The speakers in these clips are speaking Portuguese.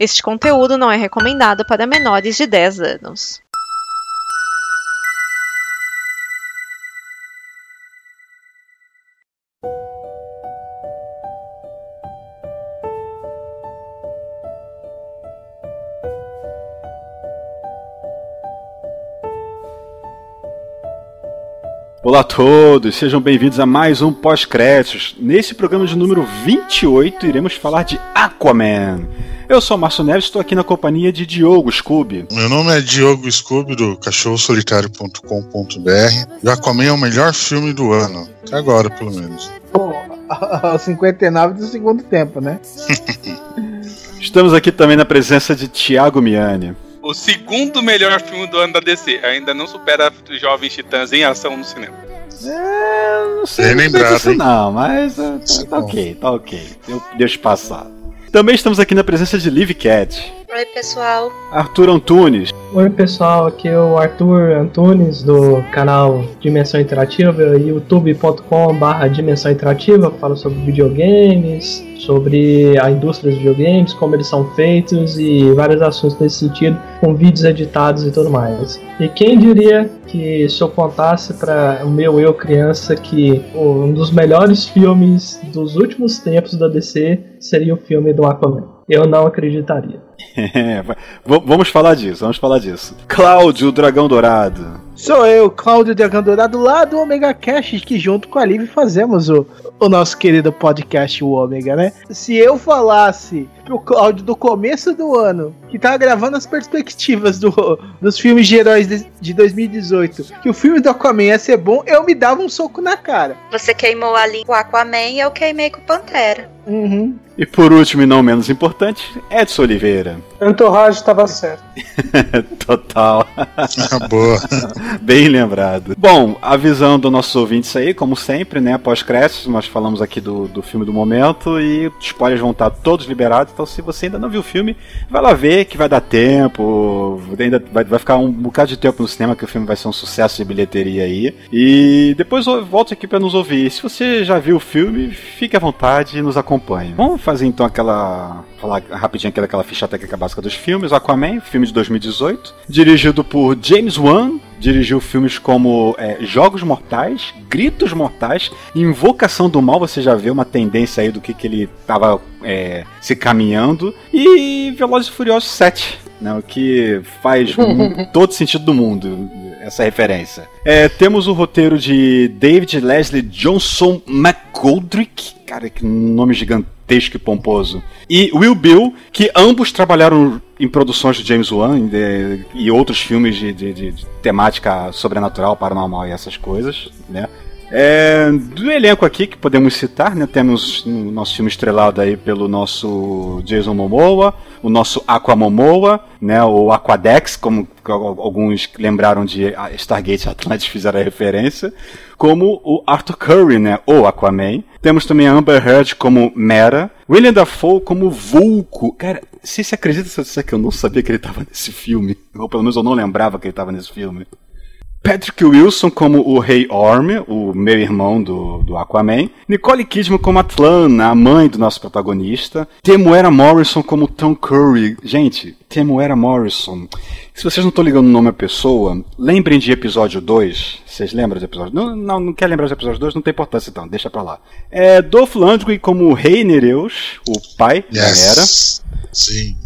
Este conteúdo não é recomendado para menores de 10 anos. Olá a todos, sejam bem-vindos a mais um pós-créditos. Nesse programa de número 28, iremos falar de Aquaman. Eu sou o Márcio Neves, estou aqui na companhia de Diogo Scooby. Meu nome é Diogo Scooby, do cachorrosolitário.com.br. E Aquaman é o melhor filme do ano. Até agora, pelo menos. Pô, 59 do segundo tempo, né? Estamos aqui também na presença de Thiago Miani o segundo melhor filme do ano da DC. Ainda não supera Jovens Titãs em ação no cinema. É, não sei, não sei disso não, mas uh, tá, tá ok, tá ok. Eu deixo passar. Também estamos aqui na presença de Liv Cat. Oi, pessoal. Arthur Antunes. Oi, pessoal. Aqui é o Arthur Antunes do canal Dimensão Interativa, youtube.com/barra Dimensão Interativa. Falo sobre videogames, sobre a indústria dos videogames, como eles são feitos e vários assuntos nesse sentido, com vídeos editados e tudo mais. E quem diria que se eu contasse para o meu eu criança que um dos melhores filmes dos últimos tempos da DC seria o filme do Aquaman? Eu não acreditaria. É, vamos falar disso, vamos falar disso. Cláudio, o Dragão Dourado. Sou eu, Cláudio Dragão Dourado, lá do Omega Cash, que junto com a Liv fazemos o, o nosso querido podcast, o Ômega, né? Se eu falasse pro Cláudio do começo do ano, que tava gravando as perspectivas do, dos filmes de heróis de, de 2018, que o filme do Aquaman ia ser bom, eu me dava um soco na cara. Você queimou ali com o Aquaman e eu queimei com o Pantera. Uhum. E por último e não menos importante, Edson Oliveira. Entourage estava certo. Total. Boa. Bem lembrado. Bom, avisando nossos ouvintes aí, como sempre, né? Pós-créditos, nós falamos aqui do, do filme do momento e spoilers vão estar todos liberados. Então, se você ainda não viu o filme, vai lá ver que vai dar tempo. Ainda vai, vai ficar um bocado de tempo no cinema, que o filme vai ser um sucesso de bilheteria aí. E depois volte aqui para nos ouvir. Se você já viu o filme, fique à vontade e nos acompanhe. Vamos fazer então aquela. falar rapidinho aqui daquela ficha técnica básica dos filmes. Aquaman, filme de 2018, dirigido por James Wan, dirigiu filmes como é, Jogos Mortais, Gritos Mortais, Invocação do Mal, você já vê uma tendência aí do que, que ele estava é, se caminhando, e Velozes e Furiosos 7, né, o que faz todo sentido do mundo, essa referência. É, temos o roteiro de David Leslie Johnson McGoldrick, cara, que nome gigantesco e pomposo, e Will Bill, que ambos trabalharam em produções de James Wan de, e outros filmes de, de, de, temática sobrenatural, paranormal e essas coisas, né? É, do elenco aqui que podemos citar, né, temos o nosso filme estrelado aí pelo nosso Jason Momoa, o nosso Aquamomoa, né, o Aquadex, como alguns lembraram de Stargate Atlantis fizeram a referência, como o Arthur Curry, né, o Aquaman. Temos também a Amber Heard como Mera, William Dafoe como Vulco. Cara, se você acredita se eu disser que eu não sabia que ele estava nesse filme, ou pelo menos eu não lembrava que ele estava nesse filme. Patrick Wilson como o Rei Orm, o meu irmão do, do Aquaman. Nicole Kidman como a Tlana, a mãe do nosso protagonista. Temuera Morrison como Tom Curry. Gente, Temuera Morrison. Se vocês não estão ligando o nome à pessoa, lembrem de episódio 2. Vocês lembram do episódio? Não, não, não quer lembrar do episódio 2? Não tem importância então, deixa pra lá. É Dolph Lundgren como o Rei Nereus, o pai yes. da Hera. Sim.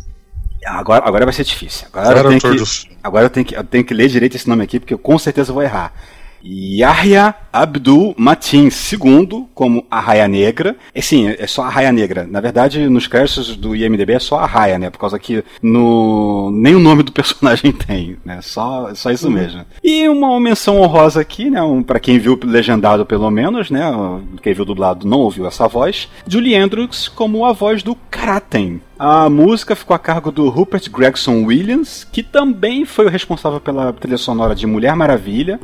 Agora, agora vai ser difícil. Agora, eu tenho, que, agora eu, tenho que, eu tenho que ler direito esse nome aqui, porque eu com certeza vou errar. Yahya Abdul Matin II como a Raia Negra. E sim, é só a Raia Negra. Na verdade, nos créditos do IMDB é só a Raia, né? Por causa que no... nem o nome do personagem tem, né? Só, só isso uhum. mesmo. E uma menção honrosa aqui, né? Um, para quem viu legendado pelo menos, né? Quem viu dublado não ouviu essa voz. Julie Andrews como a voz do Kraten. A música ficou a cargo do Rupert Gregson Williams, que também foi o responsável pela trilha sonora de Mulher Maravilha,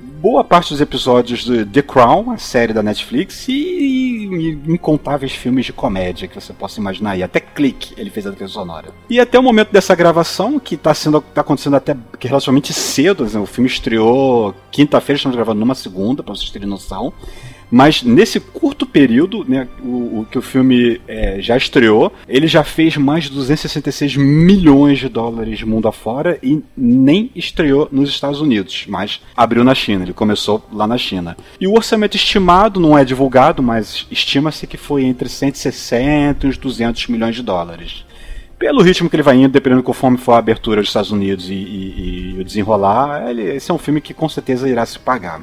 boa parte dos episódios de The Crown, a série da Netflix, e, e, incontáveis filmes de comédia que você possa imaginar aí. Até Clique ele fez a trilha sonora. E até o momento dessa gravação, que está sendo tá acontecendo até que relativamente cedo, o filme estreou quinta-feira, estamos gravando numa segunda, para vocês terem noção. Mas nesse curto período, né, o, o que o filme é, já estreou, ele já fez mais de 266 milhões de dólares mundo afora e nem estreou nos Estados Unidos, mas abriu na China, ele começou lá na China. E o orçamento estimado não é divulgado, mas estima-se que foi entre 160 e uns 200 milhões de dólares pelo ritmo que ele vai indo, dependendo de conforme for a abertura dos Estados Unidos e, e, e o desenrolar, ele, esse é um filme que com certeza irá se pagar.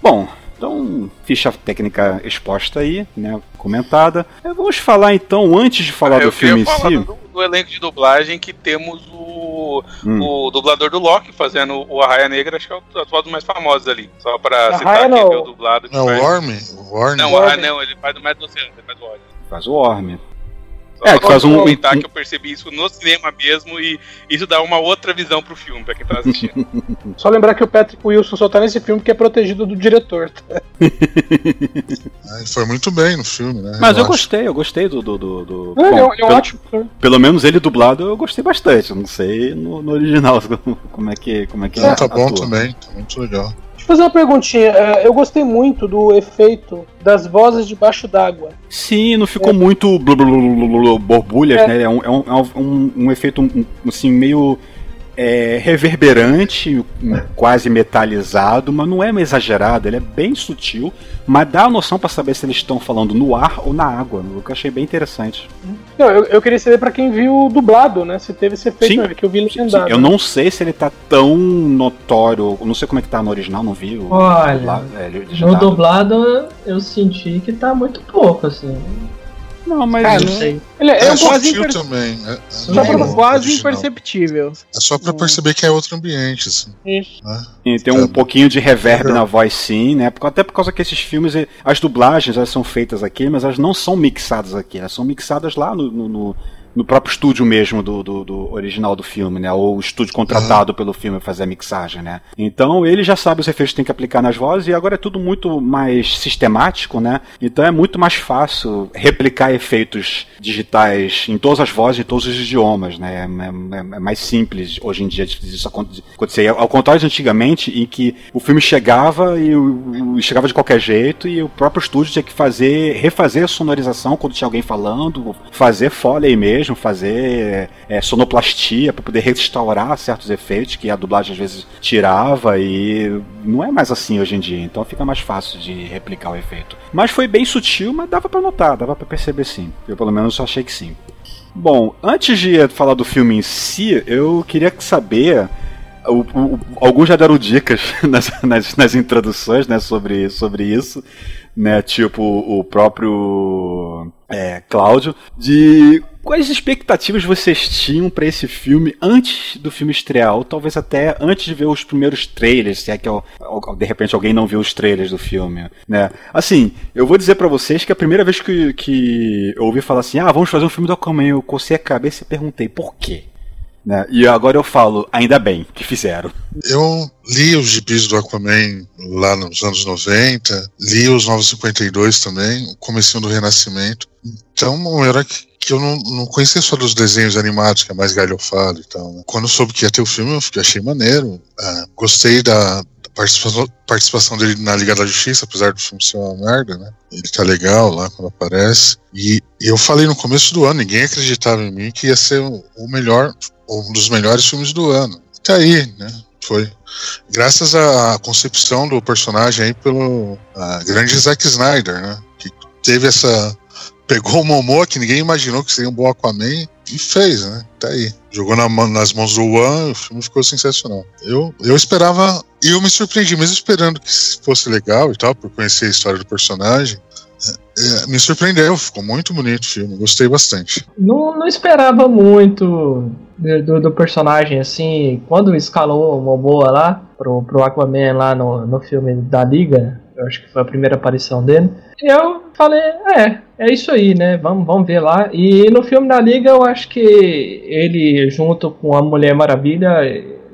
Bom, então, ficha técnica exposta aí, né, comentada. É, vamos falar então, antes de falar Ah, do filme em si. do, do elenco de dublagem que temos o, Hum. o dublador do Loki fazendo o Arraia Negra, acho que é o atual dos mais famosos ali. Só pra citar não. quem é o dublado. que Não, o o Worm. Não, o Arraia não, ele faz do Matt Oceano, ele faz o Odd. Faz o Orme. É, que faz um- comentar um- que eu percebi isso no cinema mesmo e isso dá uma outra visão pro filme, pra quem tá assistindo. Só lembrar que o Patrick Wilson só tá nesse filme porque é protegido do diretor. tá? É, Ele foi muito bem no filme, né? Mas eu acho. gostei, eu gostei do. do, do, do- É, bom, é é pelo, ótimo filme. pelo menos ele dublado eu gostei bastante. eu Não sei no, no original como é que, como é que Não, tá bom atua. também, tá muito legal. Fazer uma perguntinha. É, Eu gostei muito do efeito das vozes debaixo d'água. Sim, não ficou muito blu, blu, borbulhas, É. né? É um, é um, é um, um efeito assim, meio é, reverberante, quase metalizado, mas não é exagerado, ele é bem sutil, mas dá a noção pra saber se eles estão falando no ar ou na água, o que eu achei bem interessante. Não, eu, eu queria saber pra quem viu dublado, né? Se teve esse efeito, Sim. né, que eu vi Sim, legendado. eu não sei se ele tá tão notório, não sei como é que tá no original, não vi. o- Olha, lá, é, No dublado eu senti que tá muito pouco, assim. Não, mas Ah, não sei. Ele é, É, um quase imper- também. É, é Só pra quase original. imperceptível. É só pra perceber que é outro ambiente, assim. Isso. Né? Sim, tem um É. pouquinho de reverb na voz, sim, né? Porque- Até por causa que esses filmes, as dublagens, elas são feitas aqui, mas elas não são mixadas aqui, elas são mixadas lá no, no, no- no próprio estúdio mesmo do, do, do original do filme, né? Ou o estúdio contratado pelo filme pra fazer a mixagem, né? Então ele já sabe os efeitos que tem que aplicar nas vozes e agora é tudo muito mais sistemático, né? Então é muito mais fácil replicar efeitos digitais em todas as vozes, em todos os idiomas, né? É, é- é mais simples hoje em dia de isso aconte- acontecer. Ao contrário de antigamente, em que o filme chegava e o, o- chegava de qualquer jeito e o próprio estúdio tinha que fazer, refazer a sonorização quando tinha alguém falando, fazer foley mesmo, fazer é, sonoplastia para poder restaurar certos efeitos que a dublagem às vezes tirava e não é mais assim hoje em dia, então fica mais fácil de replicar o efeito. Mas foi bem sutil, mas dava para notar, dava para perceber sim. Eu pelo menos achei que sim. Bom, antes de falar do filme em si, eu queria saber. o- o- alguns já deram dicas nas, nas, nas introduções né, sobre, sobre isso, né? Tipo o próprio é, Cláudio, de quais expectativas vocês tinham para esse filme antes do filme estrear, ou talvez até antes de ver os primeiros trailers, se é que al- de repente alguém não viu os trailers do filme, né? Assim, eu vou dizer para vocês que a primeira vez que, que eu ouvi falar assim, ah, vamos fazer um filme do Aquaman, eu cocei a cabeça e perguntei por quê. Né? E agora eu falo, ainda bem que fizeram. Eu li os gibis do Aquaman lá nos anos 90, li os 952 também, o comecinho do Renascimento. Então, um que, que eu não, não conhecia só dos desenhos animados, que é mais galhofado e tal. né? Quando eu soube que ia ter o filme, eu achei maneiro. Ah, gostei da, participação, participação dele na Liga da Justiça, apesar do filme ser uma merda, né? Ele tá legal lá quando aparece. E eu falei no começo do ano, ninguém acreditava em mim que ia ser o melhor, um dos melhores filmes do ano. Tá aí, né? Foi. Graças à concepção do personagem aí pelo grande Zack Snyder, né? Que teve essa. Pegou o Momoa, que ninguém imaginou que seria um bom Aquaman, e fez, né? Tá aí. Jogou na nas mãos do One, o filme ficou sensacional. Eu, eu esperava. E eu me surpreendi, mesmo esperando que fosse legal e tal, por conhecer a história do personagem. É, é, me surpreendeu, ficou muito bonito o filme, gostei bastante. Não, não esperava muito do, do- personagem, assim, quando escalou o Momoa lá, pro, pro Aquaman lá no, no filme da Liga, eu acho que foi a primeira aparição dele, eu falei, é, é isso aí, né, vamos, vamos ver lá. E no filme da Liga eu acho que ele, junto com a Mulher Maravilha,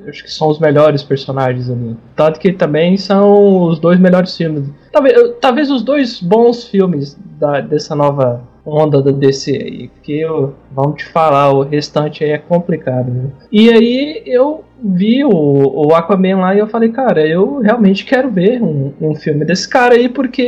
acho que são os melhores personagens ali. Tanto que também são os dois melhores filmes. Talvez, talvez os dois bons filmes da, dessa nova onda da DC aí. Porque vamos te falar, o restante aí é complicado. né? E aí eu vi o, o Aquaman lá e eu falei, cara, eu realmente quero ver um, um filme desse cara aí, porque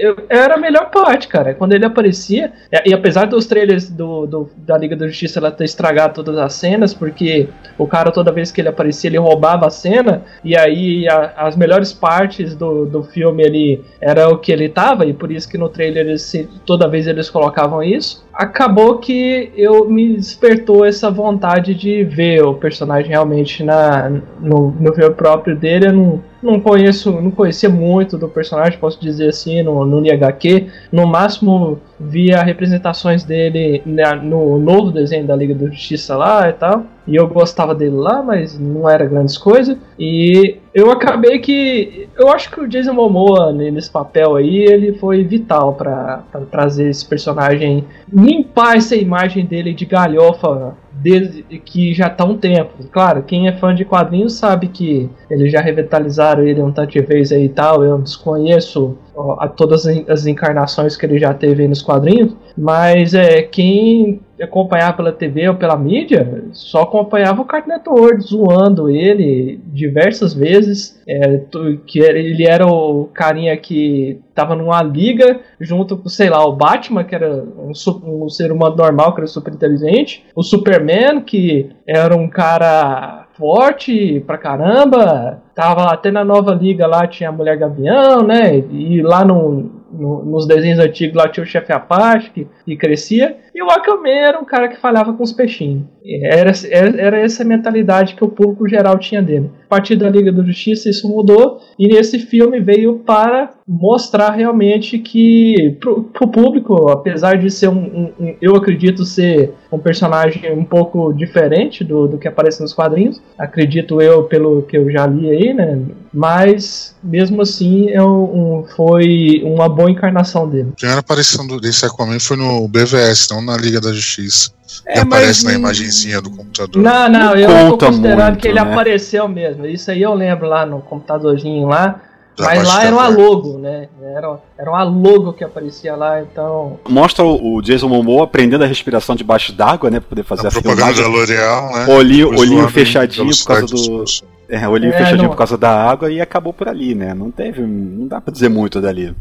eu, era a melhor parte, cara. Quando ele aparecia, e, e apesar dos trailers do, do, da Liga da Justiça ela ter estragado todas as cenas, porque o cara toda vez que ele aparecia, ele roubava a cena, e aí a, as melhores partes do, do filme ele era o que ele tava, e por isso que no trailer eles, toda vez eles colocavam isso acabou que eu me despertou essa vontade de ver o personagem realmente na, no, no filme próprio dele. Eu não, não conheço, não conhecia muito do personagem, posso dizer assim, no, no HQ. No máximo via representações dele no novo desenho da Liga da Justiça lá e tal. E eu gostava dele lá, mas não era grandes coisas. E eu acabei que. Eu acho que o Jason Momoa nesse papel aí, ele foi vital para trazer esse personagem, limpar essa imagem dele de galhofa desde que já tá um tempo. Claro, quem é fã de quadrinhos sabe que eles já revitalizaram ele um tanto de vez aí e tal. Eu desconheço ó, a todas as encarnações que ele já teve nos quadrinhos, mas é quem acompanhava pela TV ou pela mídia, só acompanhava o Cartoon Network zoando ele diversas vezes, é, que ele era o carinha que tava numa liga junto com, sei lá, o Batman, que era um, um ser humano normal, que era super inteligente, o Superman, que era um cara forte pra caramba, tava até na nova liga lá, tinha a Mulher Gavião, né, e lá no, no, nos desenhos antigos lá tinha o chefe Apache que, que crescia. E o Aquaman era um cara que falhava com os peixinhos. Era, era, era essa mentalidade que o público geral tinha dele. A partir da Liga da Justiça isso mudou. E esse filme veio para mostrar realmente que pro, pro público, apesar de ser um, um, um, eu acredito ser um personagem um pouco diferente do, do que aparece nos quadrinhos, acredito eu pelo que eu já li aí, né? Mas mesmo assim é um, foi uma boa encarnação dele. A primeira aparição desse Aquaman foi no BVS, não na Liga da Justiça. É, aparece na imagenzinha do computador. Não, não, eu tô considerando muito, que ele né? apareceu mesmo. Isso aí eu lembro lá no computadorzinho lá. mas lá era uma logo, né? Era, era uma logo que aparecia lá, então. Mostra o, Jason Momoa aprendendo a respiração debaixo d'água, né? Pra poder fazer a, a propaganda da L'Oreal, né? Olhinho, olhinho fechadinho por causa do. É, olhinho é, fechadinho não... por causa da água e acabou por ali, né? Não teve. Não dá pra dizer muito dali.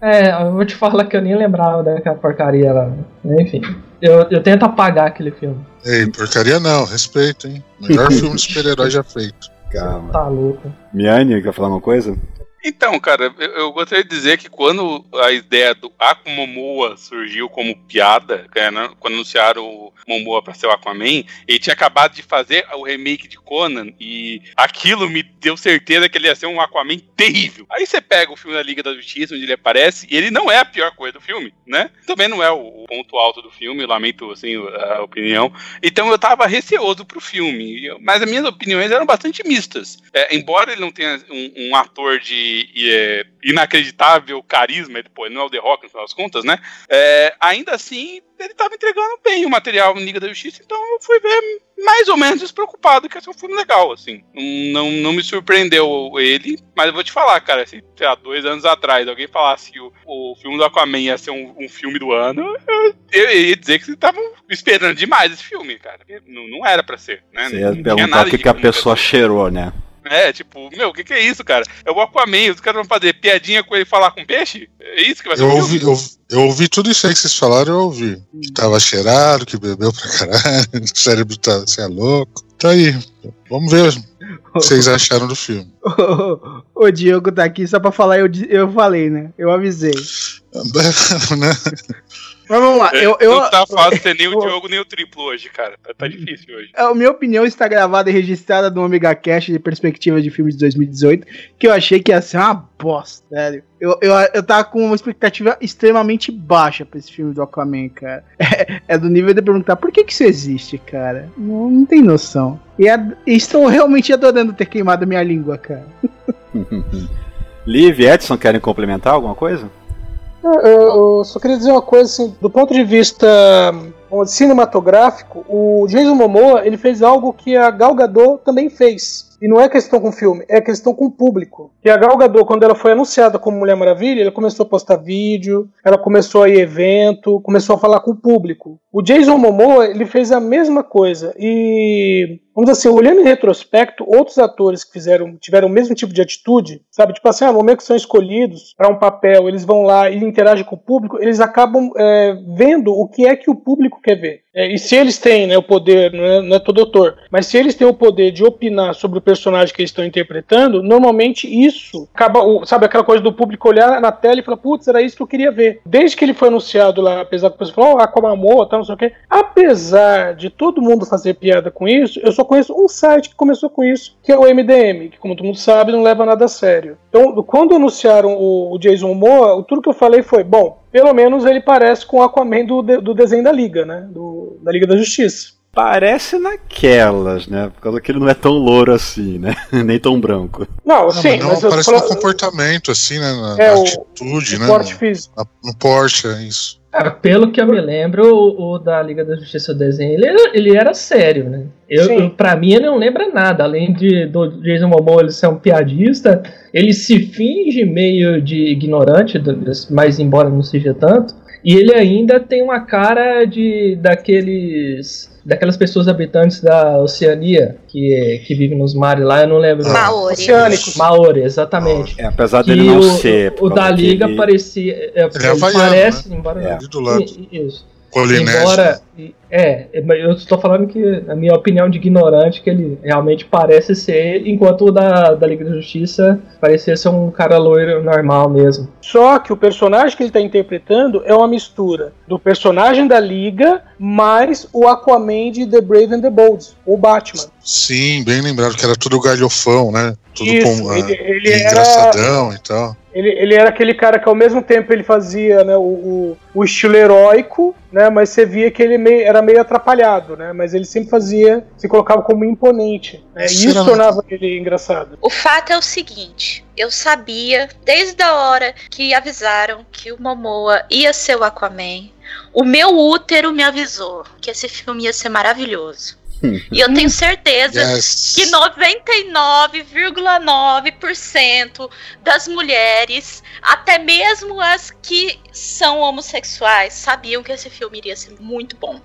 É, eu vou te falar que eu nem lembrava daquela porcaria lá. Enfim, eu, eu tento apagar aquele filme. Ei, porcaria não, respeito, hein? Melhor filme de super-herói já feito. Calma. Tá louco. Miane, quer falar uma coisa? Então, cara, eu, eu, gostaria de dizer que quando a ideia do Aquamomoa surgiu como piada, né, quando anunciaram o Momoa para ser o Aquaman, ele tinha acabado de fazer o remake de Conan e aquilo me deu certeza que ele ia ser um Aquaman terrível. Aí você pega o filme da Liga da Justiça, onde ele aparece, e ele não é a pior coisa do filme, né? Também não é o ponto alto do filme, lamento assim a opinião. Então eu tava receoso pro filme, mas as minhas opiniões eram bastante mistas. É, embora ele não tenha um, um ator de é, inacreditável carisma, ele, pô, ele não é o The Rock, no final das contas, né? É, ainda assim, ele estava entregando bem o material em Liga da Justiça, então eu fui ver mais ou menos despreocupado que esse é um filme legal, assim. Não, não me surpreendeu ele, mas eu vou te falar, cara, se há dois anos atrás alguém falasse que o, o filme do Aquaman ia ser um, um filme do ano, eu, eu, ia dizer que vocês estavam esperando demais esse filme, cara. Não, não era para ser, né? Você ia não, perguntar o que, que a pessoa cheirou, né? É, tipo, meu, o que, que é isso, cara? É o Aquaman, os caras vão fazer piadinha com ele falar com peixe? É isso que vai ser eu ouvi, eu, eu, ouvi tudo isso aí que vocês falaram, eu ouvi. Que tava cheirado, que bebeu pra caralho, o cérebro tá, você é louco. Tá aí. Vamos ver o que vocês acharam do filme. o Diogo tá aqui só pra falar, eu, eu falei, né? Eu avisei. né? Mas vamos lá. Eu, eu, não tá fácil ter nem o Diogo nem o triplo hoje, cara. Tá, tá difícil hoje. A minha opinião está gravada e registrada no Omega Cash de perspectiva de filmes de 2018, que eu achei que ia ser uma bosta, sério. Eu, eu, eu tava com uma expectativa extremamente baixa pra esse filme do Aquaman, cara. É, é do nível de perguntar por que que isso existe, cara. Não, não tem noção. E, é, estou realmente adorando ter queimado minha língua, cara. Liv e Edson querem complementar alguma coisa? Eu, eu, só queria dizer uma coisa assim, do ponto de vista cinematográfico, o Jason Momoa ele fez algo que a Gal Gadot também fez. E não é questão com o filme, é questão com o público. E a Gal Gadot, quando ela foi anunciada como Mulher Maravilha, ela começou a postar vídeo, ela começou a ir evento, começou a falar com o público. O Jason Momoa ele fez a mesma coisa e vamos dizer assim, olhando em retrospecto, outros atores que fizeram tiveram o mesmo tipo de atitude, sabe, tipo assim, ah, no momento que são escolhidos para um papel, eles vão lá e interagem com o público, eles acabam é, vendo o que é que o público quer ver. É, e se eles têm né, o poder, não é, não é todo autor, mas se eles têm o poder de opinar sobre o personagem que eles estão interpretando, normalmente isso acaba, sabe, aquela coisa do público olhar na tela e falar, putz, era isso que eu queria ver. Desde que ele foi anunciado lá, apesar que o pessoal falou, oh, Aquamamor, tal, não sei o quê, apesar de todo mundo fazer piada com isso, eu só conheço um site que começou com isso, que é o MDM, que como todo mundo sabe, não leva nada a sério. Então, quando anunciaram o, Jason Momoa, tudo que eu falei foi, bom, pelo menos ele parece com o Aquaman do, do desenho da Liga, né? Do, da Liga da Justiça. Parece naquelas, né? Por causa que ele não é tão louro assim, né? Nem tão branco. Não, sim, não, mas, mas parece falo... no comportamento, assim, né? Na, é, na atitude, o né? Porte no, físico. na, no Porsche, é isso. Pelo que eu me lembro, o, o da Liga da Justiça o desenho, ele era, ele era sério, né? Eu, eu, pra mim ele não lembra nada, além de do Jason Momoa ele ser um piadista, ele se finge meio de ignorante, mas embora não seja tanto, e ele ainda tem uma cara de daqueles daquelas pessoas habitantes da Oceania que, que vivem nos mares lá, eu não lembro. Maori. Oceânicos. Maori, exatamente. É, apesar Que dele não o, ser. O, da Liga ele... parecia. É, Ele é havaiano, parece, né? embora. É. I- Isso. Embora. É, eu estou falando que, na minha opinião de ignorante, que ele realmente parece ser, enquanto o da, da Liga da Justiça parecia ser um cara loiro normal mesmo. Só que o personagem que ele está interpretando é uma mistura do personagem da Liga mais o Aquaman de The Brave and the Bold, o Batman. Sim, bem lembrado que era tudo galhofão, né? Tudo Isso, com, ah, ele- ele era- engraçadão e tal. Ele, ele era aquele cara que ao mesmo tempo ele fazia né, o, o, o estilo heróico, né, mas você via que ele meio- era meio atrapalhado, né, mas ele sempre fazia, se colocava como imponente. Né, e isso tornava ele engraçado. O fato é o seguinte: eu sabia desde a hora que avisaram que o Momoa ia ser o Aquaman. O meu útero me avisou que esse filme ia ser maravilhoso. E eu tenho certeza Yes. que 99,9% das mulheres, até mesmo as que são homossexuais, sabiam que esse filme iria ser muito bom.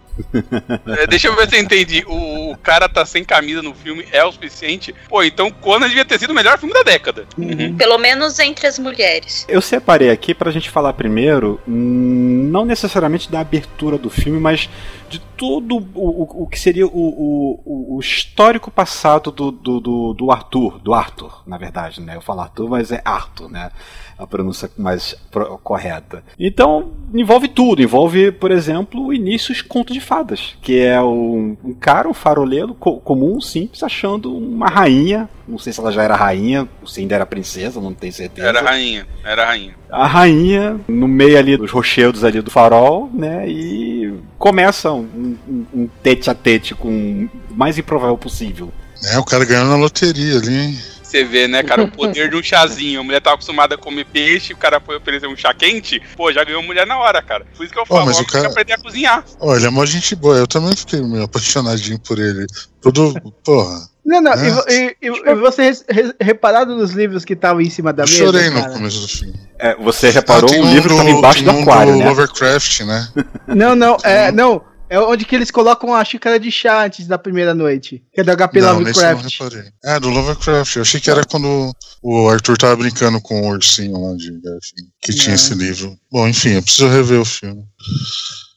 É, deixa eu ver se eu entendi. O, o cara tá sem camisa no filme é o suficiente. Pô, então Conan devia ter sido o melhor filme da década. Uhum. Pelo menos entre as mulheres. Eu separei aqui pra gente falar primeiro, hum, não necessariamente da abertura do filme, mas de todo o, o, o que seria o, o, o histórico passado do, do, do, do Arthur, do Arthur, na verdade, né? Eu falo Arthur, mas é Arthur, né? A pronúncia mais correta. Então, envolve tudo. Envolve, por exemplo, o início dos contos de fadas. Que é um, um cara, um faroleiro co- comum, simples, achando uma rainha. Não sei se ela já era rainha, se ainda era princesa, não tenho certeza Era rainha, era rainha. a rainha no meio ali dos rochedos ali do farol, né? E começa um, um, um tete a tete com o mais improvável possível. É, o cara ganhou na loteria ali, hein? Você vê, né, cara, o poder de um chazinho. A mulher tava acostumada a comer peixe, o cara foi oferecer um chá quente. Pô, já ganhou mulher na hora, cara. Por isso que eu falo, mas ó, o cara- tem que aprender a cozinhar. Olha, ele é mó gente boa. Eu também fiquei meio apaixonadinho por ele. Tudo, porra. Não, não, É. e e, e, você reparado nos livros que estavam em cima da Eu mesa? chorei no cara? começo do filme. É, você reparou Ah, o livro que estava embaixo do um aquário, do né? Lovecraft, né? Não, não, é, não. É onde que eles colocam a xícara de chá antes da primeira noite. Que é do HP não, nesse eu não Lovecraft. reparei. É, do Lovecraft. Eu achei que era quando o Arthur tava brincando com o ursinho lá de Garfinho, que tinha Não. esse livro. Bom, enfim, eu preciso rever o filme.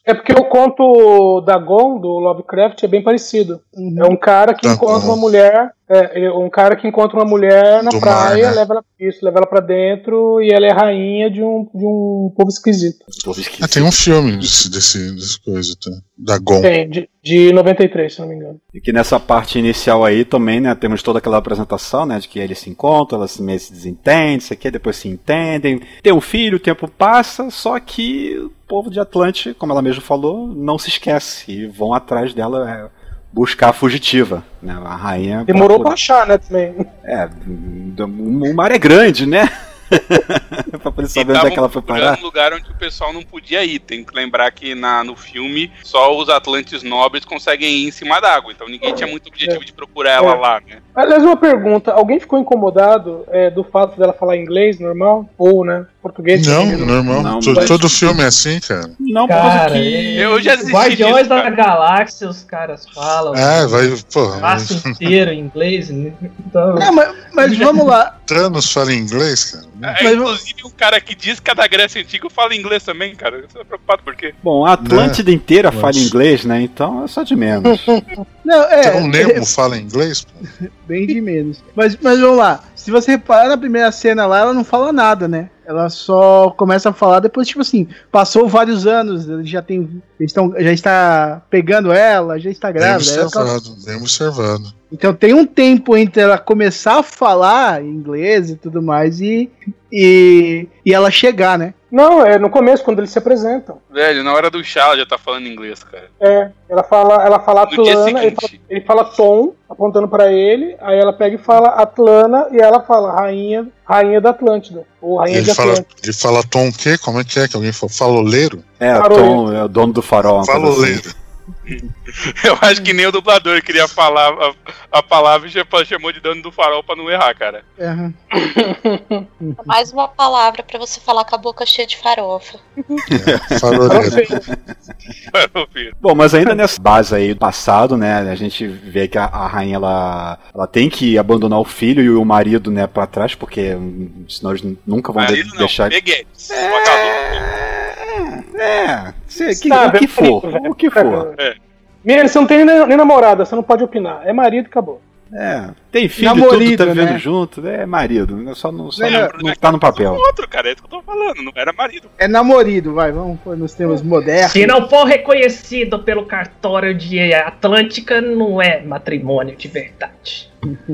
É porque o conto da Gon, do Lovecraft, é bem parecido. Uhum. É um cara que Da encontra Gon. uma mulher. É, um cara que encontra uma mulher na Do mar, praia, né? leva ela, isso, leva ela pra dentro e ela é rainha de um, de um povo esquisito. Tô Ah, esquisito. tem um filme desse, desse, desse coisa, tá? Da Gon. Tem, de, de 93, se não me engano. E que nessa parte inicial aí também, né, temos toda aquela apresentação, né, de que eles se encontram, elas meio se desentendem, isso aqui, depois se entendem. Tem um filho, o tempo passa, só que o povo de Atlante, como ela mesma falou, não se esquece e vão atrás dela é, buscar a fugitiva, né, a rainha. Demorou pra poder- achar, né, também. É, o mar é grande, né? pra poder E saber onde é que ela foi parar. um lugar onde o pessoal não podia ir. Tem que lembrar que na, no filme só os Atlantes nobres conseguem ir em cima d'água. Então ninguém tinha muito objetivo de procurar ela É. lá, né? Aliás, uma pergunta: alguém ficou incomodado é, do fato dela falar inglês normal? Ou, né? Português? Não, entendeu? normal. Não, To- mas- Todo filme é assim, cara. Não, por Cara, causa que. Eu já assisti Guardiões disso, da cara. Galáxia, os caras falam. É, vai, pô. O passo inteiro em inglês. né? Então, Não, mas, mas vamos lá. Thanos fala inglês, cara. É, Mas- inclusive, um cara que diz que é da Grécia Antiga fala inglês também, cara. Você tá preocupado por quê? Bom, a Atlântida inteira Mas- fala inglês, né? Então é só de menos. Não, é, Então o Nemo fala inglês, pô. bem de menos. Mas, mas vamos lá. Se você reparar na primeira cena lá, ela não fala nada, né? Ela só começa a falar depois, tipo assim, passou vários anos, ele já tem. Eles estão, já está pegando ela, já está Bem grávida. ela- observado, bem observado. Então tem um tempo entre ela começar a falar inglês e tudo mais e, e, e ela chegar, né? Não, é no começo, quando eles se apresentam. Velho, na hora do chá ela já tá falando inglês, cara. É, ela fala, ela fala No dia Atlana, ele fala, ele fala Tom, apontando pra ele, aí ela pega e fala Atlana e ela fala rainha, rainha da Atlântida, ou rainha de Ele fala, Atlântida. ele fala tom o quê? Como é que é? Que alguém falou? Faloleiro? É. Tom é o dono do farol. assim. Faloleiro. Eu acho que nem o dublador queria falar a, a palavra e já chamou de dano do farol pra não errar, cara. Aham. Mais uma palavra pra você falar com a boca cheia de farofa. Filho. Bom, mas ainda nessa base aí do passado, né, a gente vê que a, a rainha ela, ela tem que abandonar o filho e o marido, né, pra trás, porque hum, senão eles nunca vão de- não, deixar. Peguetes. Uma casou. É, é, se- que- Sabe, o que é for, marido, o que for. Menina, você não tem nem, nem namorada, você não pode opinar. É marido, acabou. É, tem filho, tudo Namorido, tá vivendo né? junto, é marido, né, só não, só Melhor- não, não tá no papel. Outro, cara, é isso que eu tô falando. Não era marido. É namorido, vai, vamos pôr nos termos modernos. Se não for reconhecido pelo cartório de Atlântica, não é matrimônio de verdade.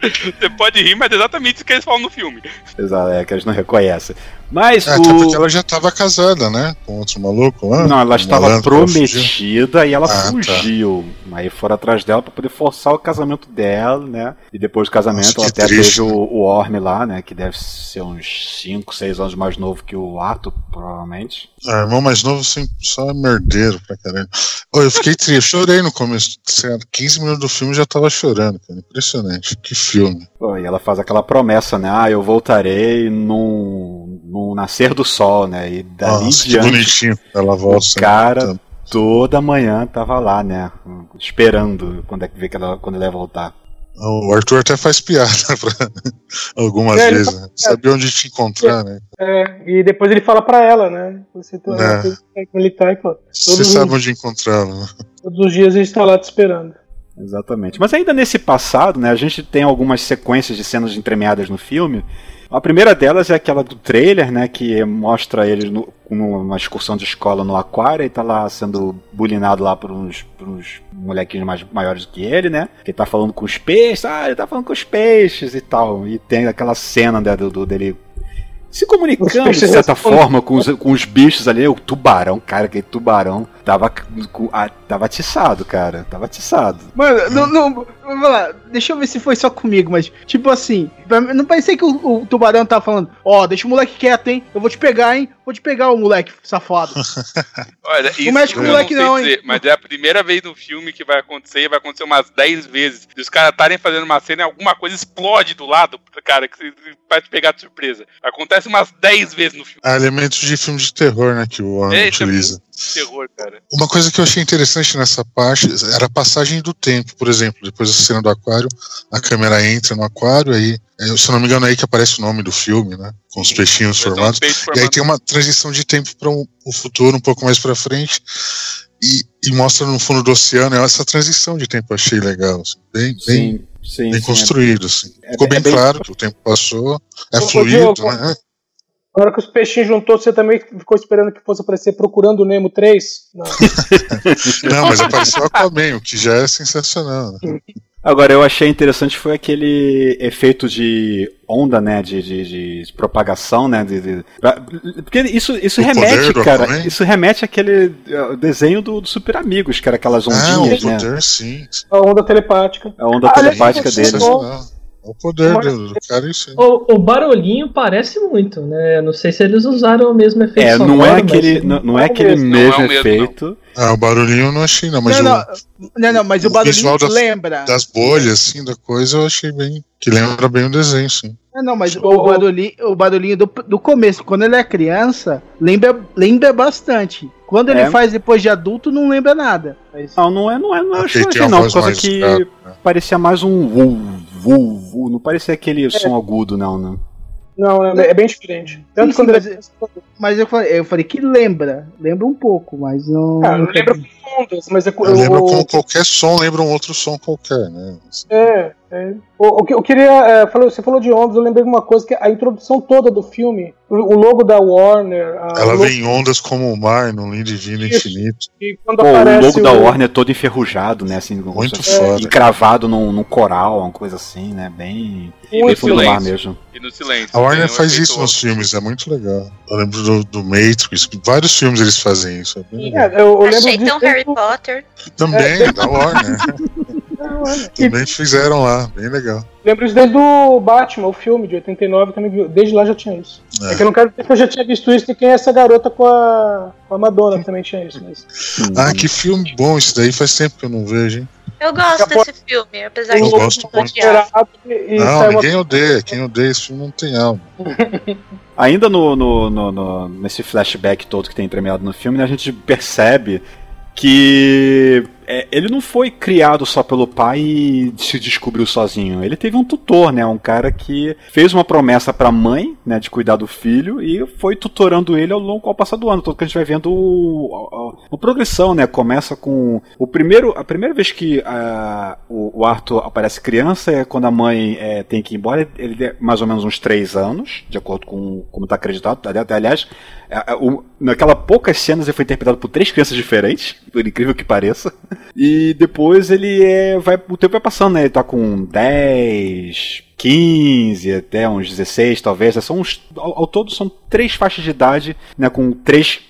Você pode rir, mas é exatamente isso que eles falam no filme. Exato, é que eles não reconhecem. Mas É, até porque o. ela já tava casada, né? Com outro maluco lá. Não, ela estava ela prometida e ela Ah, tá. fugiu. Aí foram atrás dela pra poder forçar o casamento dela, né? E depois do casamento Nossa, ela até triste, teve né? o, o Orme lá, né? Que deve ser uns 5, 6 anos mais novo que o Arthur, provavelmente. Ah, irmão mais novo sempre só é merdeiro pra caralho. Eu fiquei triste, eu chorei no começo. Sério, 15 minutos do filme já tava chorando, cara. Impressionante. Que filme. Pô, e ela faz aquela promessa, né? Ah, eu voltarei num, num nascer do sol, né? E dali Nossa, que diante, bonitinho. Ela volta. o cara toda manhã tava lá, né? Esperando quando é que vê que ela, quando ele ia voltar. O Arthur até faz piada pra... algumas É, vezes. Né? Sabia onde te encontrar, né? É, e depois ele fala pra ela, né? Você tá É. ele tá e fala, Você sabe onde encontrá-lo. né? todos os dias ele está lá te esperando. Exatamente. Mas ainda nesse passado, né, a gente tem algumas sequências de cenas entremeadas no filme. A primeira delas é aquela do trailer, né, que mostra ele no- numa excursão de escola no aquário e tá lá sendo bulinado lá por uns, por uns molequinhos mais maiores do que ele, né? Que tá falando com os peixes, ah, ele tá falando com os peixes e tal. E tem aquela cena né, do, do- dele se comunicando de certa forma com os, com os bichos ali. O tubarão, cara, aquele tubarão tava, tava atiçado, cara. Tava atiçado. Mano, não, não, vamos lá, deixa eu ver se foi só comigo, mas, tipo assim, não parecia que o, o tubarão tava falando, ó, deixa o moleque quieto, hein, eu vou te pegar, hein, vou te pegar, o moleque safado. Olha, isso mexe com o moleque não, hein? dizer, mas é a primeira vez no filme que vai acontecer, e vai acontecer umas 10 vezes. E os caras estarem fazendo uma cena e alguma coisa explode do lado, cara, que você- vai te pegar de surpresa. Acontece umas 10 vezes no filme. Há elementos de filme de terror, né? Que o Warren É, é utiliza. Terror, cara. Uma coisa que eu achei interessante nessa parte era a passagem do tempo, por exemplo. Depois da cena do aquário, a câmera entra no aquário, aí, é, se eu não me engano, é aí que aparece o nome do filme, né? Com os peixinhos ter um formados. peixe E aí formado. tem uma transição de tempo para um, o futuro, um pouco mais para frente. E, e mostra no fundo do oceano é essa transição de tempo, eu achei legal. assim, bem, bem, Sim, sim. bem sim, construído. Assim. É- Ficou é bem, bem- claro que o tempo passou, é ô, fluido, Diogo, né? Na hora que os peixinhos juntou, você também ficou esperando que fosse aparecer Procurando o Nemo 3? Não. Não, mas apareceu Aquaman, o que já é sensacional. Né? Agora, eu achei interessante foi aquele efeito de onda, né, de, de, de propagação, né, de, de- pra- porque isso, isso O poder remete, cara, Aquaman? isso remete àquele eh, desenho do, do Super Amigos, que era aquelas Ah, o ondinhas, né, poder, sim. A onda telepática. a onda Ah, telepática você dele. É o poder do, do cara isso aí. O, o barulhinho parece muito, né? Não sei se eles usaram o mesmo efeito É, não sonoro, é mas- aquele, não, não é aquele mesmo, não é mesmo o mesmo, efeito. Ah, o barulhinho eu não achei, não, mas não, o, não, não, não, mas o, o barulhinho visual das- lembra. das bolhas, assim, da coisa, eu achei bem. Que lembra bem o desenho, sim. É, não, mas o barulhinho, o barulhinho do, do começo, quando ele é criança, lembra, lembra bastante. Quando ele É. faz depois de adulto, não lembra nada. Mas- Não, não é, não é, não é uma não, por causa que grave, né? parecia mais um vu, vu, vu, não parecia aquele som agudo, não, né? Não, é, é bem diferente. Tanto Sim, sim, quando mas- ele Mas eu falei, eu falei que lembra. Lembra um pouco, mas não. Ah, não não lembra mas é, Eu lembro como qualquer som lembra um outro som qualquer, né? É, é. O, o que eu queria. é, falou- você falou de ondas, eu lembrei de uma coisa que a introdução toda do filme, o, logo da Warner. a- Ela logo vem em ondas como o mar, num lindo divino infinito. que quando Pô, o logo da o- Warner é todo enferrujado, né? Assim, Muito foda. E cravado num, num coral, uma coisa assim, né? Bem. E no silêncio. mesmo. E no silêncio. A Warner um faz isso nos óbvio. filmes, é muito legal. Eu lembro do, do Matrix, vários filmes eles fazem isso. É. É, eu, eu lembro Achei disso tão Harry desde- Potter. Também, da Warner. É. Também fizeram lá, bem legal. Lembro isso desde o Batman, o filme de 89, também viu. Desde lá já tinha isso. É, É. que eu não quero dizer que eu já tinha visto isso e quem é essa garota com a, com a Madonna, que também tinha isso. Mas... Ah, que filme bom esse daí, faz tempo que eu não vejo, hein? Eu gosto Acabou- desse filme, apesar Eu de gosto não muito. E, Não, uma- ninguém odeia. Quem odeia esse filme não tem alma. Ainda no, no- no- no- nesse flashback todo que tem entremeado no filme, né, a gente percebe que é, ele não foi criado só pelo pai e se descobriu sozinho. Ele teve um tutor, né? Um cara que fez uma promessa pra mãe, né? De cuidar do filho e foi tutorando ele ao longo ao passar do ano. Todo que a gente vai vendo a- uma progressão, né? Começa com o primeiro, a primeira vez que ah, o, o Arthur aparece criança é quando a mãe é, tem que ir embora. Ele tem mais ou menos uns três anos, de acordo com como está acreditado. Ali- Aliás, é, é, o- naquela poucas cenas ele foi interpretado por três crianças diferentes, por incrível que pareça. E depois ele é, vai, o tempo vai passando, né? Ele tá com 10, 15, até uns 16, talvez. São uns, ao, ao todo são três faixas de idade, né? Com três.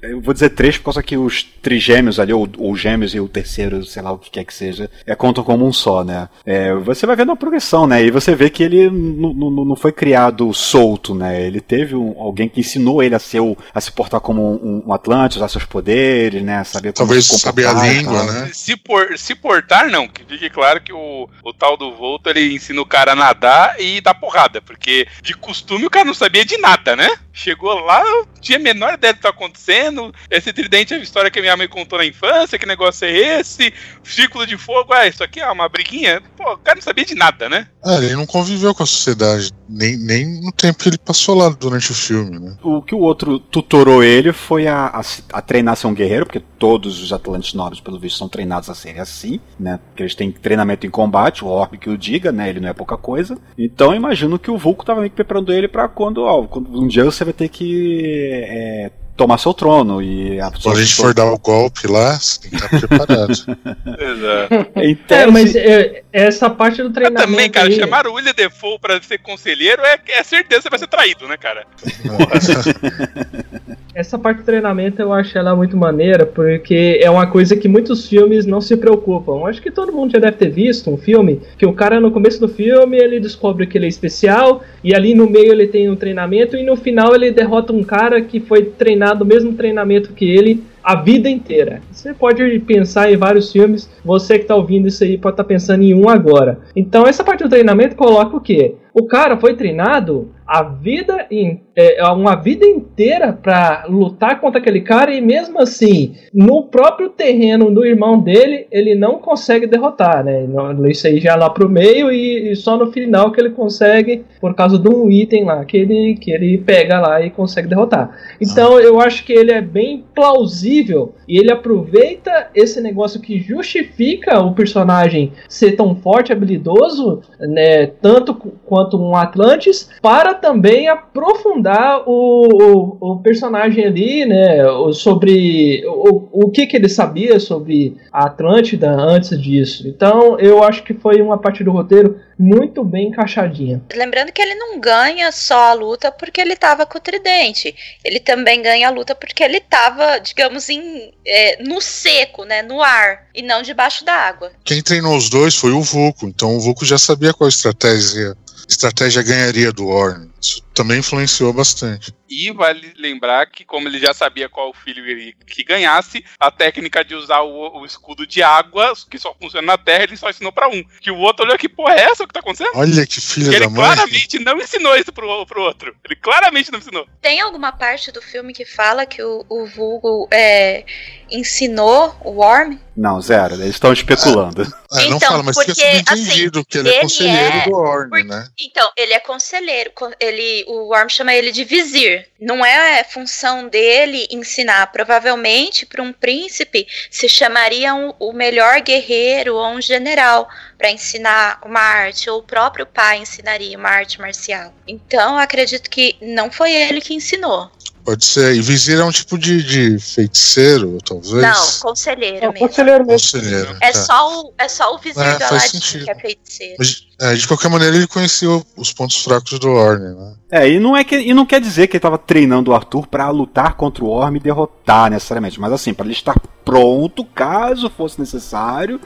Eu vou dizer três por causa que os trigêmeos ali, ou, ou gêmeos e o terceiro, sei lá o que quer que seja, é, contam como um só, né? É, você vai vendo uma progressão, né? E você vê que ele não foi criado solto, né? Ele teve um- alguém que ensinou ele a, ser o, a se portar como um, um Atlante, usar seus poderes, né? Saber como Talvez se saber a língua, tal. né? Se, por, se portar, não. Que fique claro que o, o tal do Volto ele ensina o cara a nadar e dar porrada. Porque de costume o cara não sabia de nada, né? Chegou lá, eu tinha a menor ideia do que tá acontecendo. Esse tridente é a história que a minha mãe contou na infância. Que negócio é esse? Círculo de fogo, ah, isso aqui é uma briguinha. Pô, o cara não sabia de nada, né? Ah, ele não conviveu com a sociedade, nem, nem no tempo que ele passou lá durante o filme, né? O que o outro tutorou ele foi a, a, a treinar a ser um guerreiro, porque todos os Atlantes nobres, pelo visto, são treinados a serem assim, né? Porque eles têm treinamento em combate, o Orc que o diga, né? Ele não é pouca coisa. Então eu imagino que o Vulco tava meio que preparando ele pra quando, ó, quando um dia você vai ter que é, tomar seu trono. E a Quando a gente for dar o golpe lá, você tem que estar preparado. Exato. É, tese- mas é, essa parte do treinamento. também, cara, aí- chamar o William Defoe pra ser conselheiro é, é certeza que você vai ser traído, né, cara? Essa parte do treinamento eu acho ela muito maneira, porque é uma coisa que muitos filmes não se preocupam. Acho que todo mundo já deve ter visto um filme que o cara no começo do filme ele descobre que ele é especial e ali no meio ele tem um treinamento e no final ele derrota um cara que foi treinado o mesmo treinamento que ele a vida inteira. Você pode pensar em vários filmes, você que está ouvindo isso aí pode estar pensando em um agora. Então essa parte do treinamento coloca o quê? O cara foi treinado a vida in, é, uma vida inteira para lutar contra aquele cara e mesmo assim no próprio terreno do irmão dele ele não consegue derrotar, né? Isso aí já lá pro meio e, e só no final que ele consegue por causa de um item lá que ele que ele pega lá e consegue derrotar. Então eu acho que ele é bem plausível e ele aproveita esse negócio que justifica o personagem ser tão forte, habilidoso, né, tanto qu- quanto um Atlantis, para também aprofundar o, o, o personagem ali, né? Sobre o, o que, que ele sabia sobre a Atlântida antes disso. Então eu acho que foi uma parte do roteiro muito bem encaixadinha. Lembrando que ele não ganha só a luta porque ele tava com o tridente. Ele também ganha a luta porque ele tava, digamos, em, é, no seco, né? No ar, e não debaixo da água. Quem treinou os dois foi o Vulco, então o Vulco já sabia qual estratégia, estratégia ganharia do Orn. Isso também influenciou bastante. E vale lembrar que, como ele já sabia qual filho ele que ganhasse, a técnica de usar o, o escudo de água, que só funciona na Terra, ele só ensinou pra um. Que o outro olhou que porra é essa que tá acontecendo? Olha que filha ele da mãe. claramente não ensinou isso pro, pro outro. Ele claramente não ensinou. Tem alguma parte do filme que fala que o, o vulgo é, ensinou o Worm? Não, zero. Eles estão especulando. Ah, não Então, fala, mas porque, fica subentendido que ele é ele conselheiro é- do porque- né? Então, ele é conselheiro. co- Ele, o Worm chama ele de vizir. Não é função dele ensinar. Provavelmente, para um príncipe, se chamaria um- o melhor guerreiro ou um general para ensinar uma arte, ou o próprio pai ensinaria uma arte marcial. Então, acredito que não foi ele que ensinou. Pode ser. E Vizir é um tipo de, de feiticeiro, talvez. Não, conselheiro É mesmo. conselheiro mesmo. Conselheiro. É tá. só o, é só o vizir É, do faz Aladdin sentido. que é feiticeiro. Mas, é, de qualquer maneira, ele conhecia o- os pontos fracos do Orne, né? É, e não, é que, e não quer dizer que ele tava treinando o Arthur pra lutar contra o Orm e derrotar necessariamente, mas assim, pra ele estar pronto caso fosse necessário,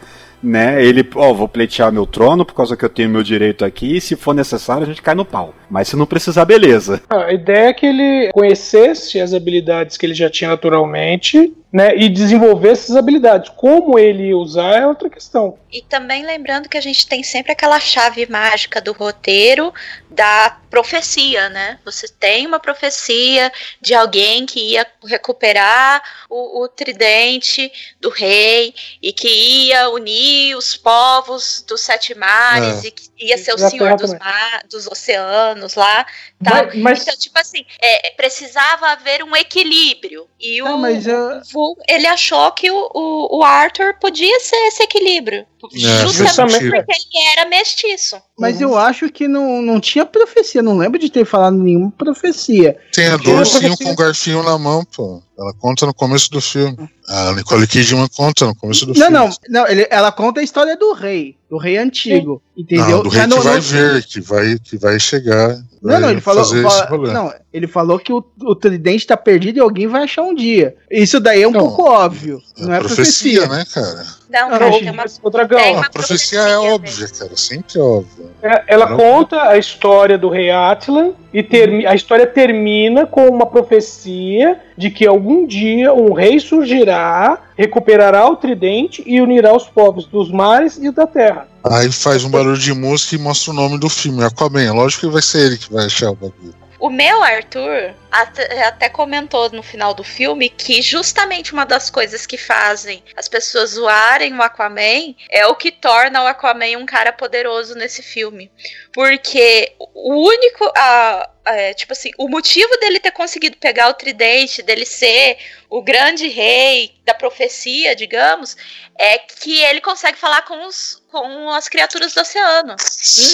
né? Ele, ó, vou pleitear meu trono por causa que eu tenho meu direito aqui, e se for necessário a gente cai no pau. Mas se não precisar, beleza. A ideia é que ele conhecesse as habilidades que ele já tinha naturalmente, né, e desenvolvesse essas habilidades. Como ele ia usar é outra questão. E também lembrando que a gente tem sempre aquela chave mágica do roteiro da profecia, né? Você tem uma profecia de alguém que ia recuperar o, o tridente do rei e que ia unir os povos dos sete mares É. e que ia ser o senhor dos, também. ma- dos oceanos lá. Tal. Mas, mas- Então, tipo assim, é, precisava haver um equilíbrio. E o, Não, mas eu- Ele achou que o, o, o Arthur podia ser esse equilíbrio. Justamente justamente. porque ele era mestiço. Mas eu acho que não, não tinha profecia. Não lembro de ter falado nenhuma profecia. Tem a Dorcinho com o garfinho na mão, pô. Ela conta no começo do filme. A Nicole Kidman conta no começo do Não, filme. não, não. Ele, ela conta a história do rei. Do rei antigo. Entendeu? Não, do rei Mas que não- vai não- ver, que vai, que vai chegar. Não, não, vai ele falou. fala- não, ele falou que o, o tridente tá perdido e alguém vai achar um dia. Isso daí é um Não, pouco óbvio. Não é profecia. né, cara? Não, Não, tem uma, o dragão. tem A uma profecia é profecia óbvia, cara. Sempre é óbvia. É, Ela Não. conta a história do rei Atlan e termi- a história termina com uma profecia de que algum dia um rei surgirá, recuperará o tridente e unirá os povos dos mares e da terra. Aí faz um barulho de música e mostra o nome do filme. Aquaman. É lógico que vai ser ele que vai achar o bagulho. O meu Arthur até, até comentou no final do filme que justamente uma das coisas que fazem as pessoas zoarem o Aquaman é o que torna o Aquaman um cara poderoso nesse filme. Porque o único. a- é, tipo assim, o motivo dele ter conseguido pegar o tridente, dele ser o grande rei da profecia, digamos, é que ele consegue falar com, os, com as criaturas do oceano.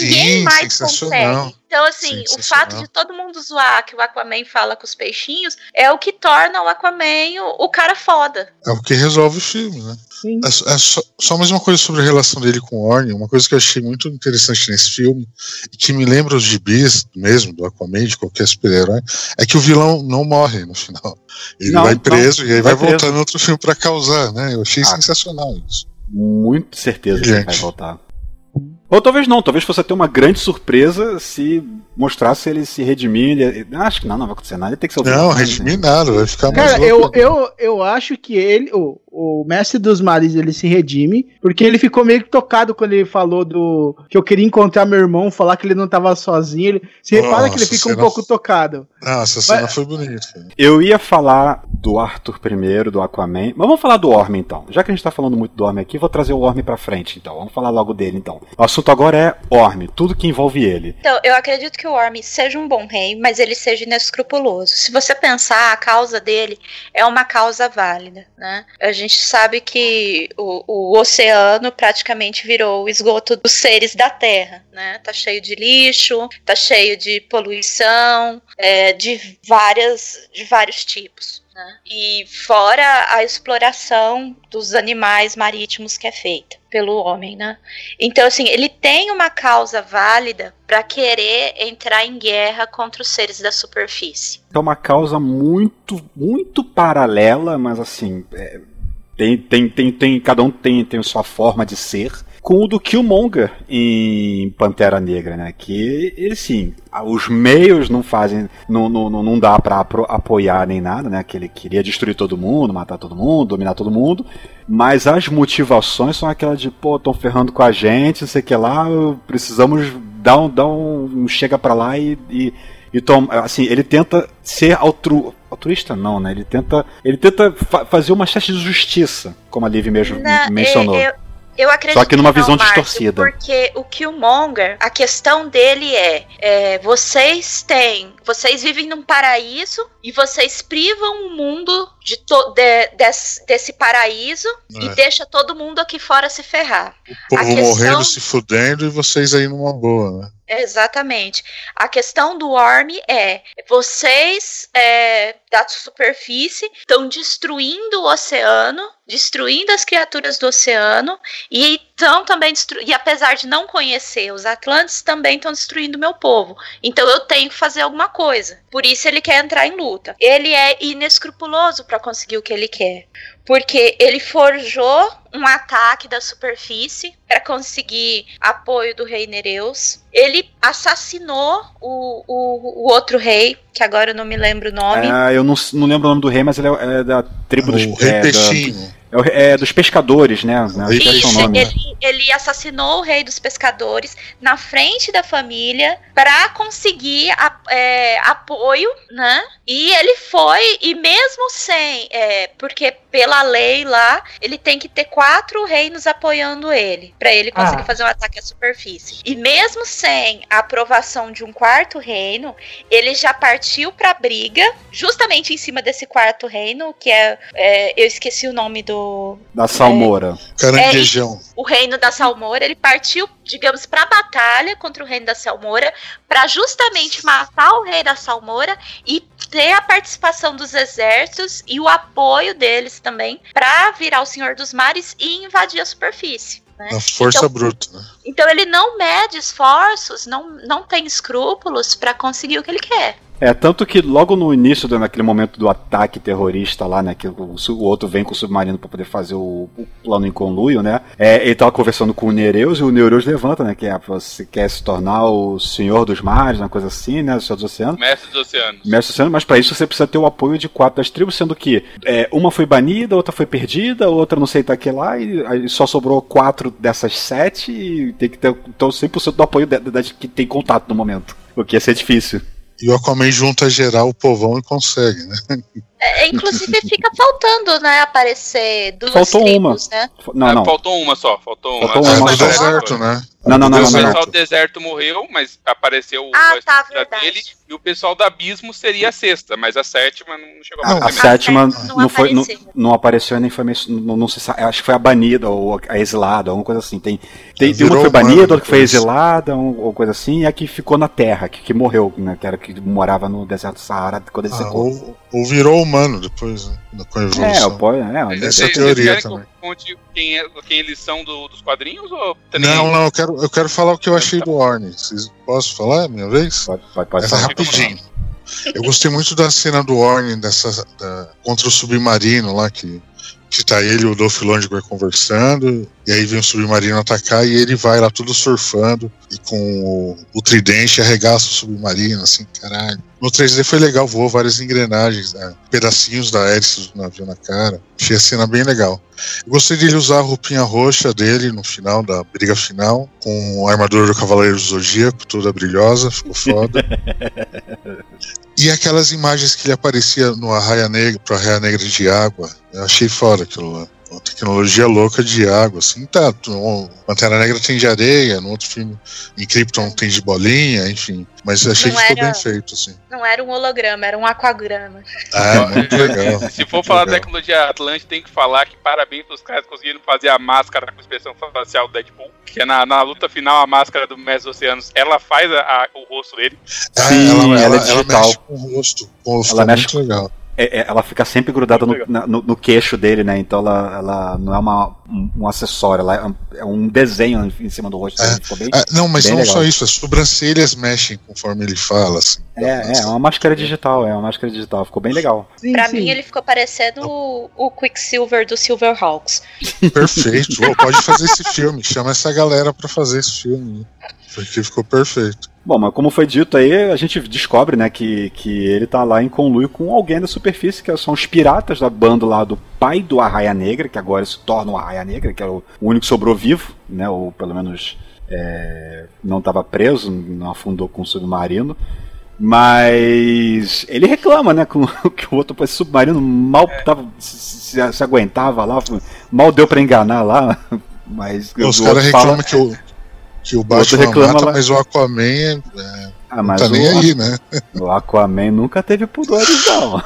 Ninguém Sim, mais sensacional. consegue. Então, assim, o fato de todo mundo zoar que o Aquaman fala com os peixinhos é o que torna o Aquaman o, o cara foda. É o que resolve o filme, né? Sim. É, é só, só mais uma coisa sobre a relação dele com o Orne, uma coisa que eu achei muito interessante nesse filme, e que me lembra os gibis mesmo, do Aquaman, de qualquer super-herói, é que o vilão não morre no final. Ele Não, vai não. preso e aí vai, Vai voltar no outro filme pra causar, né? Eu achei Ah. sensacional isso. Muito certeza que ele Gente. vai voltar. Ou talvez não, talvez fosse até uma grande surpresa se mostrasse ele se redimir. Ele... Acho que não, não vai acontecer nada. Ele tem que ser o Não, né? redimir nada, vai ficar mais Cara, eu, eu, eu acho que ele, o, o mestre dos mares, ele se redime, porque ele ficou meio que tocado quando ele falou do que eu queria encontrar meu irmão, falar que ele não tava sozinho. Ele, se repara que ele Nossa, fica um cena- pouco tocado. Não, essa cena Mas- foi bonita. Eu ia falar do Arthur primeiro, do Aquaman. Mas vamos falar do Orme então. Já que a gente tá falando muito do Orme aqui, vou trazer o Orme pra frente então. Vamos falar logo dele então. O assunto agora é Orme, tudo que envolve ele. Então, eu acredito que o Orme seja um bom rei, mas ele seja inescrupuloso. Se você pensar, a causa dele é uma causa válida, né? A gente sabe que o, o oceano praticamente virou o esgoto dos seres da Terra, né? Tá cheio de lixo, tá cheio de poluição, é, de várias, de vários tipos. Né? E fora a exploração dos animais marítimos que é feita pelo homem, né? Então, assim, ele tem uma causa válida para querer entrar em guerra contra os seres da superfície. É uma causa muito, muito paralela, mas assim. é, tem, tem, tem, tem, cada um tem, tem sua forma de ser. Com o do Killmonger em Pantera Negra, né? Que ele sim, os meios não fazem, não, não, não não dá pra apoiar nem nada, né? Que ele queria destruir todo mundo, matar todo mundo, dominar todo mundo. Mas as motivações são aquelas de, pô, estão ferrando com a gente, não sei o que lá, precisamos dar um, dar um, chega pra lá e, e, e assim, ele tenta ser altru, altruísta não, né? Ele tenta, ele tenta fa- fazer uma espécie de justiça, como a Liv mesmo Na- mencionou. é- eu, eu acredito Só que numa não, visão Márcio, distorcida. Porque o Killmonger, a questão dele é, é, vocês têm, vocês vivem num paraíso e vocês privam o mundo de de- des- desse paraíso e É. deixa todo mundo aqui fora se ferrar. O povo questão- morrendo, se fudendo e vocês aí numa boa, né? Exatamente. A questão do Orm é: vocês é, da superfície estão destruindo o oceano, destruindo as criaturas do oceano, e estão também destru... E apesar de não conhecer os Atlantes, também estão destruindo meu povo. Então eu tenho que fazer alguma coisa. Por isso ele quer entrar em luta. Ele é inescrupuloso para conseguir o que ele quer. Porque ele forjou um ataque da superfície para conseguir apoio do rei Nereus. Ele assassinou o, o, o outro rei, que agora eu não me lembro o nome. Ah, eu não, não lembro o nome do rei, mas ele é, é da tribo dos O Rei é, da- Peixinho. o- é dos pescadores, né? né? Isso, nome. ele, ele assassinou o rei dos pescadores na frente da família para conseguir a- é, apoio, né? E ele foi, e mesmo sem, é, porque pela lei lá, ele tem que ter quatro reinos apoiando ele, para ele conseguir Ah. fazer um ataque à superfície. E mesmo sem a aprovação de um quarto reino, ele já partiu pra briga, justamente em cima desse quarto reino, que é, é, eu esqueci o nome do, Da Salmoura. Caranguejão. o reino da Salmoura, ele partiu, digamos, para a batalha contra o reino da Salmoura, para justamente matar o rei da Salmoura e ter a participação dos exércitos e o apoio deles também para virar o Senhor dos Mares e invadir a superfície. né? Na força Então- bruta, né? Então ele não mede esforços, não, não tem escrúpulos para conseguir o que ele quer. É, tanto que logo no início, do- naquele momento do ataque terrorista lá, né, que o, o outro vem com o submarino pra poder fazer o, o plano em conluio, né, é, ele tava conversando com o Nereus e o Nereus levanta, né, que é, você quer se tornar o senhor dos mares, uma coisa assim, né, o senhor dos oceanos. Mestre dos oceanos. Mestre Oceano, mas pra isso você precisa ter o apoio de quatro das tribos, sendo que é, uma foi banida, outra foi perdida, outra não sei tá que lá, e aí só sobrou quatro dessas sete, e tem que ter então, 100% do apoio da, da- que tem contato no momento. O que ia ser difícil. E o Aquaman junta geral o povão e consegue, né? É, inclusive fica faltando, né, aparecer duas Faltou tribos, né? Não, Ah, não. Faltou uma só, faltou uma. Faltou É uma do só. deserto, né? Não, não, não, o não, não, pessoal do deserto morreu, mas apareceu o Ah, resto tá, dele. E o pessoal do abismo seria a sexta, mas a sétima não chegou a Não, A aparecer. sétima sétima não não, foi, não, apareceu. não apareceu e nem foi não, não se acho que foi a banida ou a exilada, alguma coisa assim. Tem, tem, tem uma que foi banida, outra que foi exilada, um- ou coisa assim, e a que ficou na terra, que, que morreu, né? Que era que morava no deserto do Saara quando ele Ah, secou. Ou, ou virou humano depois, né? Com a É, evolução. o pô, é, é, Essa é a teoria também. que eu conte quem, é, quem eles são do- dos quadrinhos? Ou nem Não, não, eu quero, eu quero falar o que eu achei do Orne. Vocês posso falar, a minha vez? pode, pode, pode Essa é rapidinho. Eu gostei muito da cena do Orne dessa, da- contra o submarino lá, que, que tá ele e o Dolph Lundgren conversando, e aí vem o submarino atacar e ele vai lá tudo surfando e com o, o tridente arregaça o submarino, assim, caralho. No 3D foi legal, voou várias engrenagens, né, pedacinhos da hélice do navio na cara. Achei a cena bem legal. Eu gostei dele usar a roupinha roxa dele no final, da briga final, com a armadura do Cavaleiro do Zodíaco, toda brilhosa, ficou foda. E aquelas imagens que ele aparecia no Arraia Negra, pro Arraia Negra de água, eu achei fora aquilo lá. Uma tecnologia louca de água, assim, tá. o Pantera Negra tem de areia, no outro filme, em Krypton tem de bolinha, enfim. Mas achei Não que ficou era- bem feito, assim. Não era um holograma, era um aquagrama. Ah, é muito legal. Se for falar da legal. tecnologia Atlântica, tem que falar que parabéns pros caras que conseguiram fazer a máscara com expressão facial do Deadpool. Que é na, na luta final, a máscara do Mestre Oceanos, ela faz a- a- o rosto dele. É, Sim, ela, ela ela, é ela digital. mexe com o rosto. Pô, Ela mexe muito legal. É, é, ela fica sempre grudada no, na- no- no queixo dele, né? Então ela, ela não é uma, um, um acessório, ela é um, é um desenho em cima do rosto dele. Ficou bem, Ah, não, mas bem não legal. só isso, as sobrancelhas mexem conforme ele fala, assim. É, é, é uma máscara digital, é uma máscara digital. Ficou bem legal. Sim, Pra sim. mim, ele ficou parecendo o, o Quicksilver do Silverhawks. Perfeito. Ô, pode fazer esse filme, chama essa galera pra fazer esse filme. Porque ficou perfeito. Bom, mas como foi dito aí, a gente descobre, né, que, que ele tá lá em conluio com alguém da superfície, que são os piratas da banda lá do pai do Arraia Negra, que agora se torna o Arraia Negra, que é o único que sobrou vivo, né, ou pelo menos é, não estava preso, não afundou com o submarino. Mas ele reclama, né, com, que o outro esse submarino mal tava, se, se- se aguentava lá, mal deu pra enganar lá. Mas Os caras fala- reclamam que o, que o Batman reclama mata, lá- mas o Aquaman é, é, Ah, não mas tá nem o- aí, né? O Aquaman nunca teve pudores, não.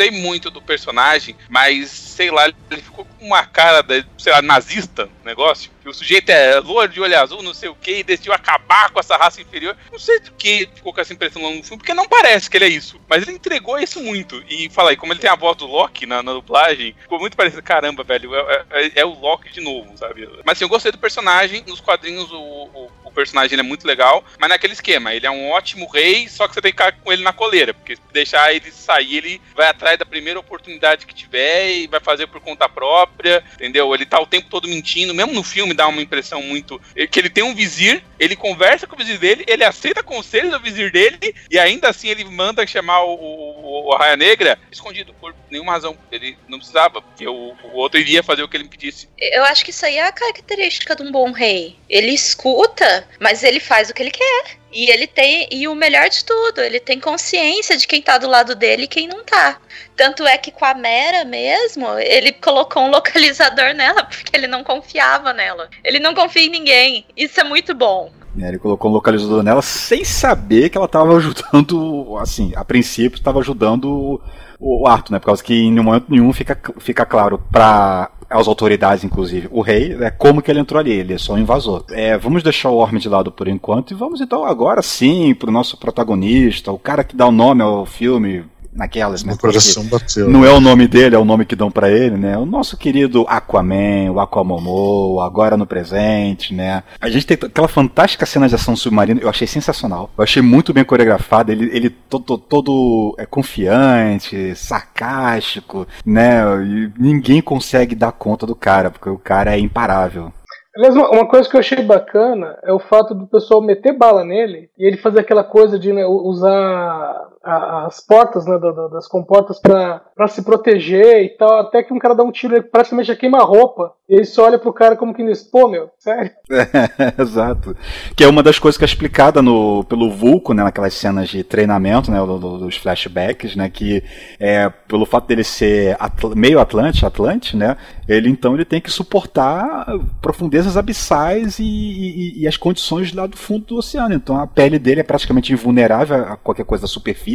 Gostei muito do personagem, mas sei lá, ele ficou com uma cara, da, sei lá, nazista negócio. O sujeito é louro de olho azul, não sei o que, e decidiu acabar com essa raça inferior. Não sei do que ficou com essa impressão no filme, porque não parece que ele é isso. Mas ele entregou isso muito. E fala aí, como ele tem a voz do Loki na, na dublagem, ficou muito parecido. Caramba, velho, é, é- é o Loki de novo, sabe? Mas assim, eu gostei do personagem. Nos quadrinhos, o, o, o personagem é muito legal, mas naquele esquema, ele é um ótimo rei, só que você tem que ficar com ele na coleira, porque se deixar ele sair, ele vai atrás da primeira oportunidade que tiver e vai fazer por conta própria, entendeu? Ele tá o tempo todo mentindo, mesmo no filme dá uma impressão muito. que ele tem um vizir, ele conversa com o vizir dele, ele aceita conselhos do vizir dele, e ainda assim ele manda chamar o, o, o Arraia Negra escondido, por nenhuma razão. Ele não precisava, porque o, o outro iria fazer o que ele pedisse. Eu acho que isso aí é a característica de um bom rei. Ele escuta, mas ele faz o que ele quer. E ele tem. E o melhor de tudo, ele tem consciência de quem tá do lado dele e quem não tá. Tanto é que com a Mera mesmo, ele colocou um localizador nela porque ele não confiava nela. Ele não confia em ninguém. Isso é muito bom. É, Ele colocou um localizador nela sem saber que ela estava ajudando, assim, a princípio estava ajudando o, Arthur, né? Por causa que em nenhum momento nenhum fica, fica claro para as autoridades, inclusive, o rei, é como que ele entrou ali, ele é só um invasor. É, vamos deixar o Orm de lado por enquanto e vamos então agora sim pro nosso protagonista, o cara que dá o nome ao filme naquelas, né? Meu coração bateu. Não é o nome dele, é o nome que dão pra ele, né? O nosso querido Aquaman, o Aquamomo, agora no presente, né? A gente tem aquela fantástica cena de ação submarina, eu achei sensacional. Eu achei muito bem coreografada, ele, ele todo, todo é, confiante, sarcástico, né? E ninguém consegue dar conta do cara, porque o cara é imparável. Aliás, uma, coisa que eu achei bacana é o fato do pessoal meter bala nele e ele fazer aquela coisa de né, usar as portas né, da- da- das comportas pra se proteger e tal, até que um cara dá um tiro e praticamente já queima a roupa. E ele só olha pro cara como que diz, pô, meu, sério? Exato. Que é uma das coisas que é explicada no, pelo Vulco, né, naquelas cenas de treinamento, né, do- do- dos flashbacks, né, que é, pelo fato dele ser atl- meio Atlante, Atlante, né, ele então ele tem que suportar profundezas abissais e, e- e as condições lá do fundo do oceano. Então a pele dele é praticamente invulnerável a qualquer coisa da superfície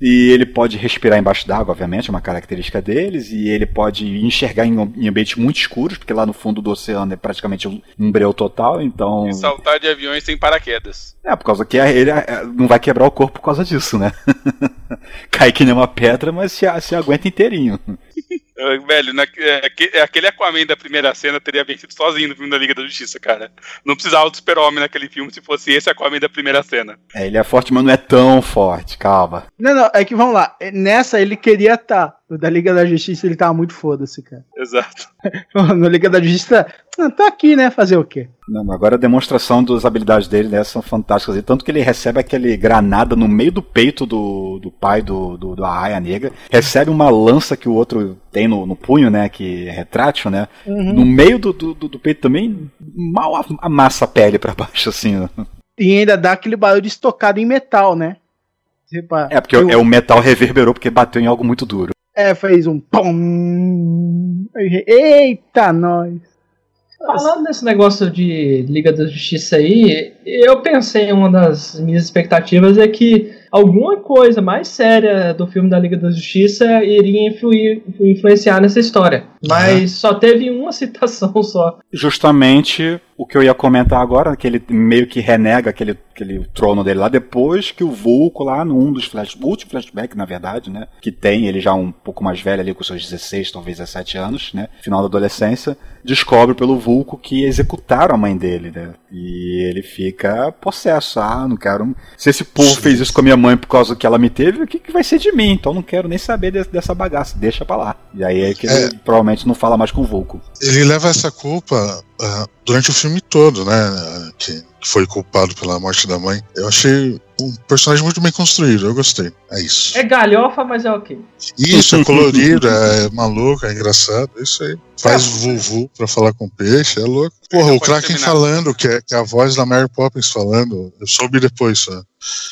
e ele pode respirar embaixo d'água, obviamente, é uma característica deles, e ele pode enxergar em, em ambientes muito escuros, porque lá no fundo do oceano é praticamente um, breu total, então. E saltar de aviões sem paraquedas. É, por causa que ele não vai quebrar o corpo por causa disso, né? Cai que nem uma pedra, mas se, se aguenta inteirinho. Velho, na- é, é, aquele Aquaman da primeira cena teria vencido sozinho no filme da Liga da Justiça, cara. Não precisava do super-homem naquele filme se fosse esse Aquaman da primeira cena. É, ele é forte, mas não é tão forte, calma. Não, não, é que vamos lá. Nessa ele queria estar. No da Liga da Justiça ele tava muito foda-se, cara. Exato. No Liga da Justiça, ah, tá aqui, né? Fazer o quê? Não, agora a demonstração das habilidades dele né, são fantásticas. E tanto que ele recebe aquele granada no meio do peito do, do pai do, do, do Arraia Negra. Recebe uma lança que o outro tem no, no punho, né? Que é retrátil, né? No meio do, do, do- peito também, mal a- amassa a pele pra baixo, assim. ó. E ainda dá aquele barulho de estocado em metal, né? Repa- É, porque eu- é o metal reverberou porque bateu em algo muito duro. É, fez um pum. Eita, nós. Falando desse negócio de Liga da Justiça aí, eu pensei, uma das minhas expectativas é que alguma coisa mais séria do filme da Liga da Justiça iria influir, influenciar nessa história. Mas só teve uma citação só. Justamente o que eu ia comentar agora, que ele meio que renega aquele, aquele trono dele lá depois que o Vulco lá num dos flash, último flashback, na verdade, né? Que tem ele já um pouco mais velho ali com seus 16, talvez 17 anos, né? Final da adolescência, descobre pelo Vulco que executaram a mãe dele, né? E ele fica possesso. Ah, não quero. Se esse povo fez isso com a minha mãe por causa do que ela me teve, o que, que vai ser de mim? Então não quero nem saber de- dessa bagaça. Deixa pra lá. E aí é que ele provavelmente não fala mais com o Vulco. Ele leva essa culpa ah, durante o filme todo, né? Que, que foi culpado pela morte da mãe. Eu achei um personagem muito bem construído, eu gostei. É isso. É galhofa, mas é ok. Isso, é colorido, é maluco, é engraçado, é isso aí. Faz vuvu pra falar com peixe, é louco. Porra, o Kraken terminar. falando, que é, que é a voz da Mary Poppins falando, eu soube depois só.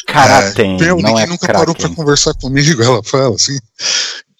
Karaten, Meu, não ninguém é nunca parou pra Kraken. conversar comigo, ela fala assim.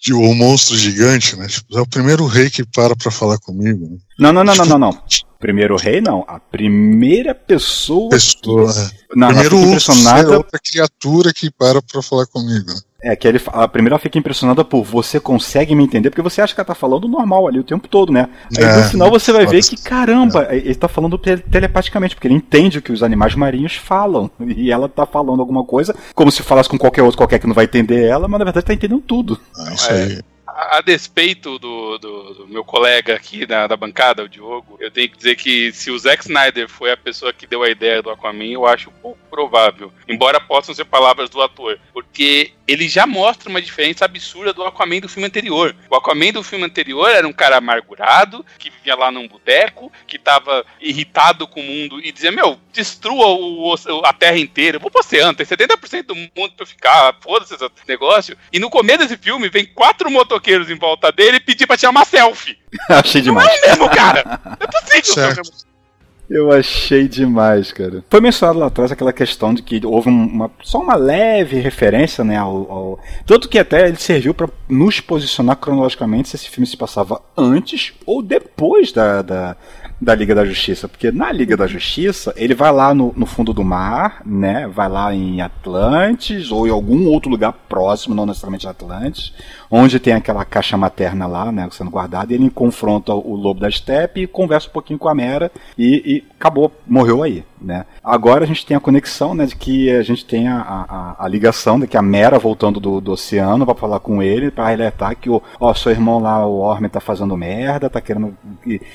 De o monstro gigante, né? Tipo, é o primeiro rei que para pra falar comigo. Né? Não, não, não, não, não, não. Primeiro rei, não. A primeira pessoa. Pessoa. Não, ela primeiro urso, é outra criatura que para pra falar comigo. né? É que ele, a primeira ela fica impressionada por você consegue me entender, porque você acha que ela tá falando normal ali o tempo todo, né? Aí É, no final você vai ver que, caramba, ele tá falando tele- telepaticamente, porque ele entende o que os animais marinhos falam. E ela tá falando alguma coisa, como se falasse com qualquer outro qualquer que não vai entender ela, mas na verdade tá entendendo tudo. É isso É. aí. A, a despeito do, do- do meu colega aqui da, da bancada, o Diogo, eu tenho que dizer que se o Zack Snyder foi a pessoa que deu a ideia do Aquaman, eu acho pouco provável. Embora possam ser palavras do ator. Porque ele já mostra uma diferença absurda do Aquaman do filme anterior. O Aquaman do filme anterior era um cara amargurado, que vivia lá num boteco, que tava irritado com o mundo e dizia: Meu, destrua o, o- a terra inteira. Eu vou pro oceano, tem 70% do mundo pra eu ficar, foda-se esse negócio. E no começo desse filme, vem quatro motoqueiros em volta dele e pedir pra tirar uma selfie. Achei demais. É mesmo, cara! É possível, Certo. Eu achei demais, cara. Foi mencionado lá atrás aquela questão de que houve um- uma, só uma leve referência, né, ao, ao- Tanto que até ele serviu pra nos posicionar cronologicamente se esse filme se passava antes ou depois da, da, da Liga da Justiça. Porque na Liga da Justiça, ele vai lá no, no fundo do mar, né, vai lá em Atlantis ou em algum outro lugar próximo, não necessariamente Atlantis, onde tem aquela caixa materna lá, né, sendo guardada, ele confronta o Lobo da Steppe e conversa um pouquinho com a Mera e, e acabou, morreu aí, né. Agora a gente tem a conexão, né, de que a gente tem a, a, a ligação de que a Mera voltando do, do oceano para falar com ele, para alertar que o, ó, seu irmão lá, o Orme, tá fazendo merda, tá querendo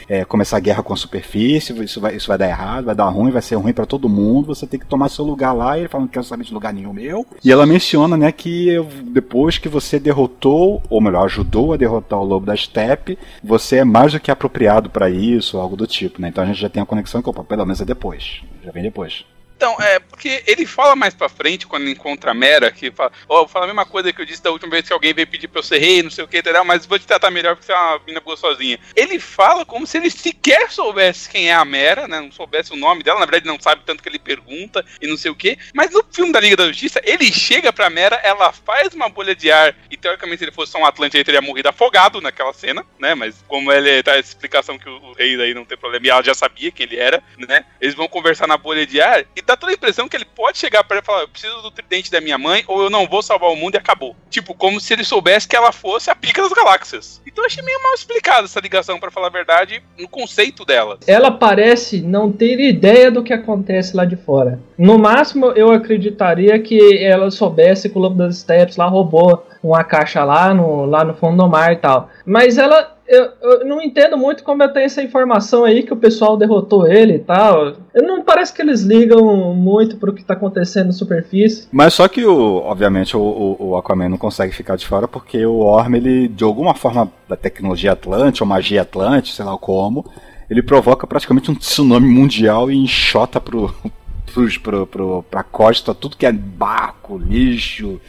é, começar a guerra com a superfície, isso vai, isso vai dar errado, vai dar ruim, vai ser ruim para todo mundo, você tem que tomar seu lugar lá, e ele fala, não quero saber de lugar nenhum meu. E ela menciona, né, que depois que você derrotou, ou melhor, ajudou a derrotar o Lobo da Steppe, você é mais do que apropriado para isso, algo do tipo, né? Então a gente já tem a conexão que, opa, pelo menos é depois, já vem depois. Então, é, porque ele fala mais pra frente, quando encontra a Mera, que fala, ó, fala a mesma coisa que eu disse da última vez que alguém veio pedir pra eu ser rei, não sei o que, entendeu? Mas vou te tratar melhor porque você é uma mina boa sozinha. Ele fala como se ele sequer soubesse quem é a Mera, né? Não soubesse o nome dela, na verdade não sabe tanto que ele pergunta e não sei o que. Mas no filme da Liga da Justiça, ele chega pra Mera, ela faz uma bolha de ar, e teoricamente se ele fosse só um Atlante, ele teria morrido afogado naquela cena, né? Mas como ele tá essa explicação que o rei daí não tem problema, e ela já sabia quem ele era, né? Eles vão conversar na bolha de ar, e dá toda a impressão que ele pode chegar pra ela e falar: Eu preciso do tridente da minha mãe, ou eu não vou salvar o mundo e acabou. Tipo, como se ele soubesse que ela fosse a pica das galáxias. Então eu achei meio mal explicada essa ligação, pra falar a verdade, no conceito dela. Ela parece não ter ideia do que acontece lá de fora. No máximo, eu acreditaria que ela soubesse que o Lobo das Steps lá roubou uma caixa lá no, lá no fundo do mar e tal. Mas ela. Eu, eu não entendo muito como eu tenho essa informação aí que o pessoal derrotou ele e tal. Eu não parece que eles ligam muito pro que tá acontecendo na superfície. Mas só que, o, obviamente, o, o, Aquaman não consegue ficar de fora porque o Orm, ele, de alguma forma da tecnologia Atlante, ou magia Atlante, sei lá como, ele provoca praticamente um tsunami mundial e enxota pro, pros, pro, pro, pra costa tudo que é barco, lixo,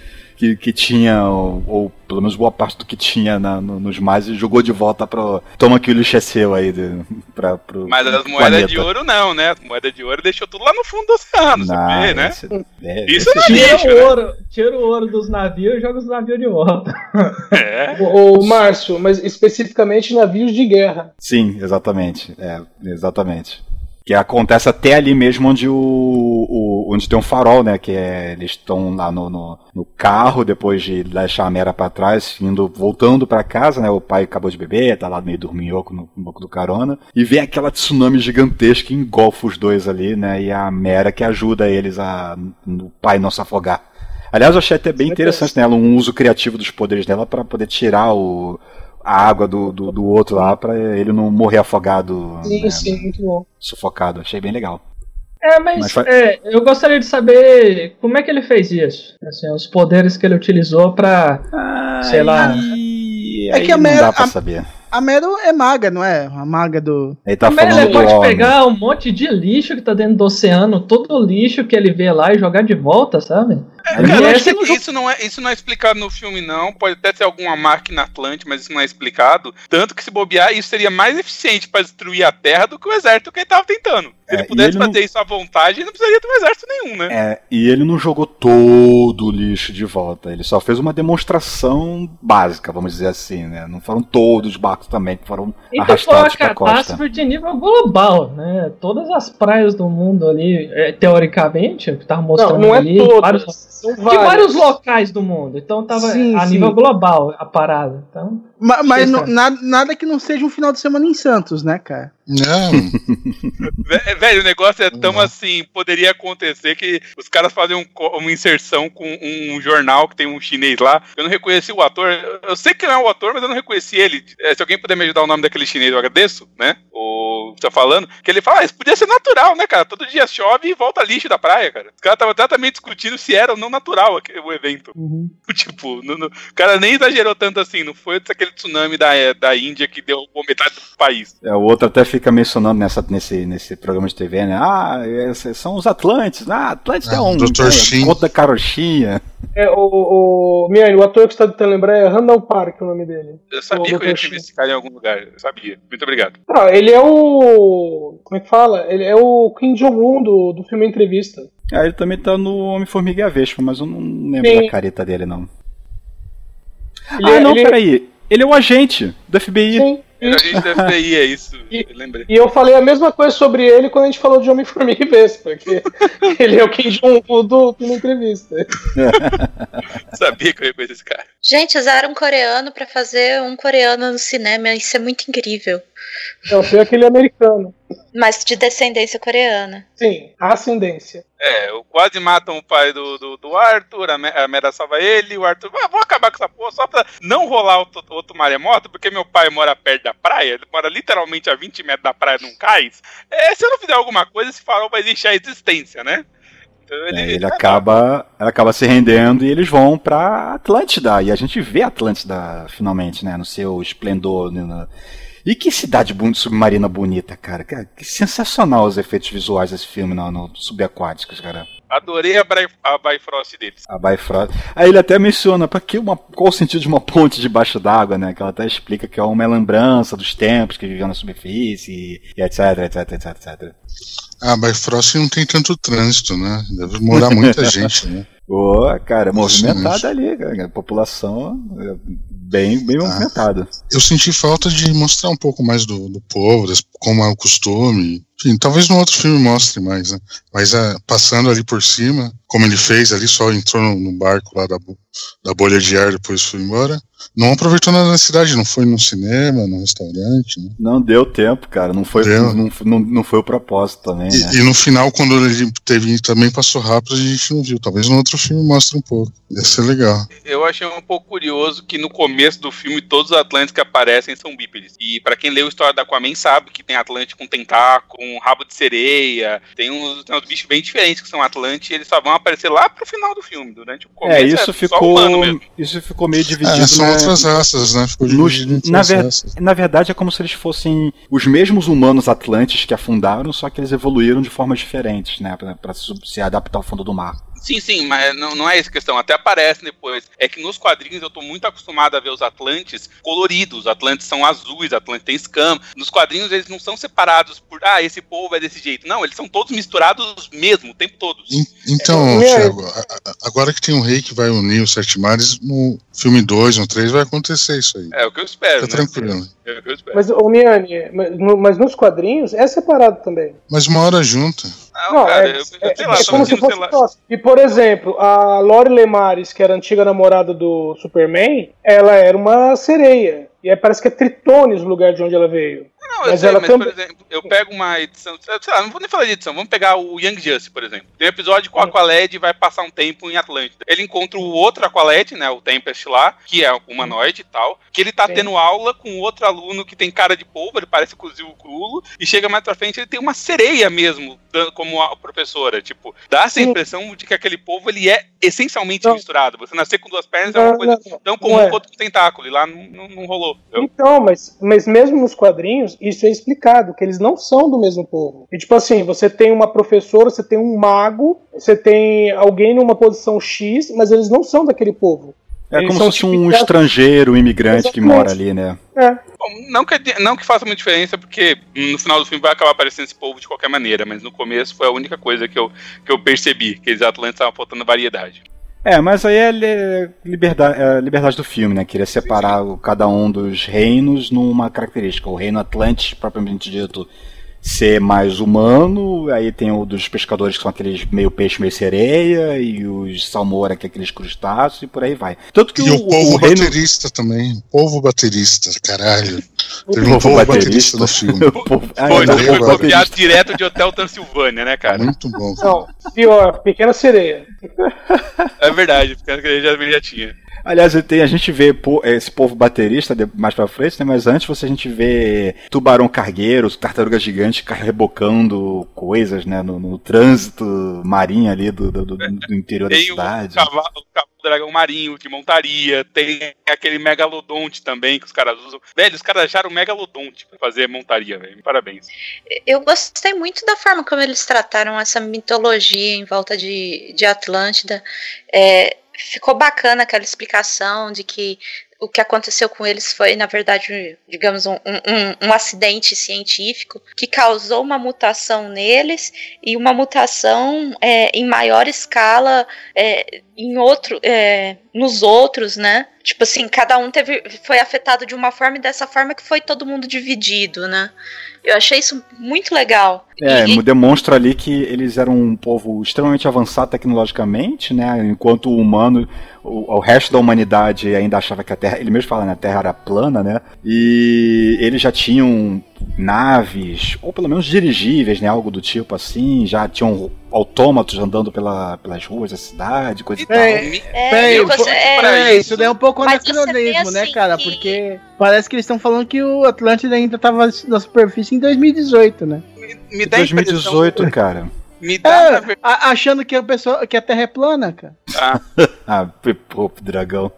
que, que tinha, ou, ou pelo menos boa parte do que tinha na, no, nos mares, e jogou de volta pro. Toma que o lixo é seu aí. De, pra, pro, Mas as moedas planeta. de ouro não, né? As moedas de ouro deixou tudo lá no fundo do oceano, Não, você vê, né? esse- é, Isso não é Tira lixo, o né? ouro, tira o ouro dos navios e joga os navios de volta. É. Ô, Márcio, mas especificamente navios de guerra. Sim, exatamente. É, exatamente. Que acontece até ali mesmo onde o, o- onde tem um farol, né? Que é, eles estão lá no, no, no carro depois de deixar a Mera pra trás, indo, voltando pra casa, né? O pai acabou de beber, tá lá meio dorminhoco no, no banco do carona. E vem aquela tsunami gigantesca que engolfa os dois ali, né? E a Mera que ajuda eles a o pai não se afogar. Aliás, eu achei até bem interessante nela um uso criativo dos poderes dela pra poder tirar o, a água do, do, do outro lá pra ele não morrer afogado, Sim, né, sim, muito bom. sufocado. Achei bem legal. É, mas, Mas fa- é, eu gostaria de saber como é que ele fez isso. Assim, os poderes que ele utilizou pra. Sei lá. É É que a não Mera- dá pra a- saber. A Mero é maga, não é? A maga do. Ele tá do pode homem. pegar um monte de lixo que tá dentro do oceano, todo o lixo que ele vê lá e jogar de volta, sabe? Ele- Cara, eu acho essa- que isso não, é, isso não é explicado no filme, não. Pode até ser alguma máquina Atlante, mas isso não é explicado. Tanto que se bobear, isso seria mais eficiente pra destruir a Terra do que o exército que ele tava tentando. Se É, ele pudesse ele não- fazer isso à vontade, ele não precisaria ter um exército nenhum, né? É, e ele não jogou todo o lixo de volta. Ele só fez uma demonstração básica, vamos dizer assim, né? Não foram todos os barcos também que foram Então foi uma arrastados pra costa. catástrofe de nível global, né? Todas as praias do mundo ali, é, teoricamente, que tava mostrando Não, não é ali, todas. vários, São de vários locais do mundo. Então tava Sim, a sim. nível global a parada. Então, Ma- Mas Sim, não- cara. nada, nada que não seja um final de semana em Santos, né, cara? Não, Velho, o negócio é tão Uhum. assim, poderia acontecer que os caras fazem um uma inserção com um jornal que tem um chinês lá. Eu não reconheci o ator. Eu sei que não é o ator, mas eu não reconheci ele. É, Se alguém puder me ajudar o nome daquele chinês, eu agradeço, né? O que tá falando. Que ele fala, ah, isso podia ser natural, né, cara? Todo dia chove e volta lixo da praia, cara. Os caras estavam exatamente discutindo se era ou não natural aquele- o evento. Tipo, não- não- o cara nem exagerou tanto assim. Não foi aquele tsunami da, da Índia que deu metade do país. É, o outro até fica mencionando nessa, nesse, nesse programa de TV, né? Ah, esses são os Atlantes. Ah, Atlantes Ah, é um Dr. é, da carochinha. É, o, o, Miane, o ator que você está tentando lembrar é Randall Park, o nome dele. Eu sabia O que eu ia te ver esse cara em algum lugar. Eu sabia. Muito obrigado. Não, ele é o. Como é que fala? Ele é o Kim Jong-un do, do filme Entrevista. Ah, ele também tá no Homem-Formiga e a Vespa, mas eu não lembro Sim. da careta dele, não. Ele ah, é- não, ele- peraí. Ele é o agente do FBI. Sim. A gente deve ter é isso. E- Eu lembrei. E eu falei a mesma coisa sobre ele quando a gente falou de Homem-Formiga e Vespa, que ele é o Kim Jong-un do filme Entrevista. Sabia que eu ia conhecer esse cara. Gente, usaram um coreano pra fazer um coreano no cinema. Isso é muito incrível. Não, foi aquele americano. Mas de descendência coreana. Sim, ascendência. É, o- quase matam o pai do, do, do Arthur, a, Me- a Mera salva ele, o Arthur, ah, vou acabar com essa porra só pra não rolar outro, outro maremoto, porque meu pai mora perto da praia, ele mora literalmente a 20 metros da praia num cais. É, se eu não fizer alguma coisa, esse farol vai deixar a existência, né? Então É, ele acaba, ela acaba se rendendo e eles vão pra Atlântida. E a gente vê a Atlântida finalmente, né? No seu esplendor. né, E que cidade submarina bonita, cara. Que sensacional os efeitos visuais desse filme no, no subaquáticos, cara. Adorei a, a Bifrost deles. A Bifrost. Aí ele até menciona pra que uma, qual o sentido de uma ponte debaixo d'água, né? Que ela até explica que é uma lembrança dos tempos que viviam na superfície e etc, etc, etc, etc. Ah, Bifrost não tem tanto trânsito, né? Deve morar muita gente, né? Pô, cara, movimentada Sim. ali, cara. A população é bem, bem movimentada. Eu senti falta de mostrar um pouco mais do, do povo, como é o costume. Enfim, talvez no outro filme mostre mais, né? Mas ah, passando ali por cima, como ele fez ali, só entrou no, no barco lá da, da bolha de ar, depois foi embora. Não aproveitou nada na cidade, não foi no cinema, no restaurante, né? Não deu tempo, cara. Não foi, não, não, não foi o propósito também, né? E, e no final, quando ele teve, também passou rápido, a gente não viu. Talvez no outro filme mostre um pouco. Ia ser legal. Eu achei um pouco curioso que no começo do filme todos os Atlantes que aparecem são bípedes. E pra quem leu a história da Aquaman sabe que tem Atlante com tentáculo, com rabo de sereia, tem uns, tem uns bichos bem diferentes que são Atlantes e eles só vão aparecer lá pro final do filme. Durante o começo É, isso só ficou, isso ficou meio dividido, É, são né? outras raças, né? Ficou Nos- dividido entre na, ver- raças. na verdade, é como se eles fossem os mesmos humanos atlantes que afundaram, só que eles evoluíram de formas diferentes, né? Pra, pra se se adaptar ao fundo do mar. Sim, sim, mas não, não é essa a questão. Até aparece depois. É que nos quadrinhos eu tô muito acostumado a ver os Atlantes coloridos. Os Atlantes são azuis, Atlantes tem escama. Nos quadrinhos eles não são separados por, ah, esse povo é desse jeito. Não, eles são todos misturados mesmo, o tempo todo. En- Então, Thiago, a- a- agora que tem um rei que vai unir os sete mares, no filme 2, no 3, vai acontecer isso aí. É o que eu espero. Tá né? tranquilo. É o que eu espero. Mas, ô Miane, mas, no- mas nos quadrinhos é separado também. Mas uma hora junta. Não, Não, cara, é, eu, é- sei lá, é tô como se fosse lá. próximo. E, por exemplo, a Lori Lemares, que era a antiga namorada do Superman, ela era uma sereia. E aí parece que é Tritones o lugar de onde ela veio. Não, eu Mas sei, ela mas, também- por exemplo, eu pego uma edição, sei lá, não vou nem falar de edição, vamos pegar o Young Justice, por exemplo. Tem um episódio que o Aqualed vai passar um tempo em Atlântida. Ele encontra o outro Aqualed, né, o Tempest lá, que é humanoide e tal, que ele tá Sim. tendo aula com outro aluno que tem cara de polvo, ele parece com o Crulo, e chega mais pra frente ele tem uma sereia mesmo, como a professora, tipo, dá essa Sim. impressão de que aquele povo, ele é essencialmente Não. misturado. Você nascer com duas pernas é uma Não, coisa não, não. tão Não comum é. quanto um tentáculo, e lá não, não, não rolou. Eu- Então, mas, mas mesmo nos quadrinhos, isso é explicado, que eles não são do mesmo povo. E tipo assim, você tem uma professora, você tem um mago, você tem alguém numa posição X, mas eles não são daquele povo. É Eles como se fosse um tipificados- estrangeiro, um imigrante que Exatamente. mora ali, né? É. Bom, Não que, não que faça muita diferença, porque no final do filme vai acabar aparecendo esse povo de qualquer maneira, mas no começo foi a única coisa que eu, que eu percebi, que eles Atlantes estavam faltando variedade. É, mas aí é li- liberdade, é liberdade do filme, né? Queria separar o- cada um dos reinos numa característica. O reino Atlantis, propriamente dito, ser mais humano, aí tem o dos pescadores que são aqueles meio peixe, meio sereia, e os salmoura, que é aqueles crustáceos, e por aí vai. Tanto que E o, o povo o reino... baterista também. O povo baterista, caralho. Teve O um povo povo baterista. baterista no filme. o povo- Ah, foi, não, foi povo copiado direto de Hotel Transilvânia, né, cara? Muito bom. Não, pior, Pequena Sereia. É verdade, porque ele já, ele já tinha. Aliás, tem, a gente vê esse povo baterista de- mais pra frente, né? Mas antes você a gente vê tubarão cargueiro, tartaruga gigante rebocando coisas, né? No, no trânsito marinho ali do, do, do- interior da Tem o cidade. cavalo, o cavalo dragão marinho de montaria, tem aquele megalodonte também que os caras usam. Velho, os caras acharam o megalodonte pra fazer montaria, velho. Parabéns. Eu gostei muito da forma como eles trataram essa mitologia em volta de, de Atlântida. É, ficou bacana aquela explicação de que o que aconteceu com eles foi, na verdade, digamos, um, um, um acidente científico que causou uma mutação neles e uma mutação é, em maior escala é, em outro, é, nos outros, né? Tipo assim, cada um teve, foi afetado de uma forma e dessa forma que foi todo mundo dividido, né? Eu achei isso muito legal. É, E- demonstra ali que eles eram um povo extremamente avançado tecnologicamente, né? Enquanto o humano, o, o resto da humanidade ainda achava que a Terra, ele mesmo fala, né? A Terra era plana, né? E eles já tinham naves, ou pelo menos dirigíveis, né? Algo do tipo assim, já tinham autômatos andando pela, pelas ruas da cidade, coisa e tal. É, Me- É, Peraí, você- é, isso daí é um pouco anacronismo, né, assim cara? que- Porque parece que eles estão falando que o Atlântida ainda tava na superfície em 2018, né? Me dá a impressão. 2018, cara. Me dá, É, a- achando que a pessoa que a Terra é plana, cara. Ah, pô, dragão.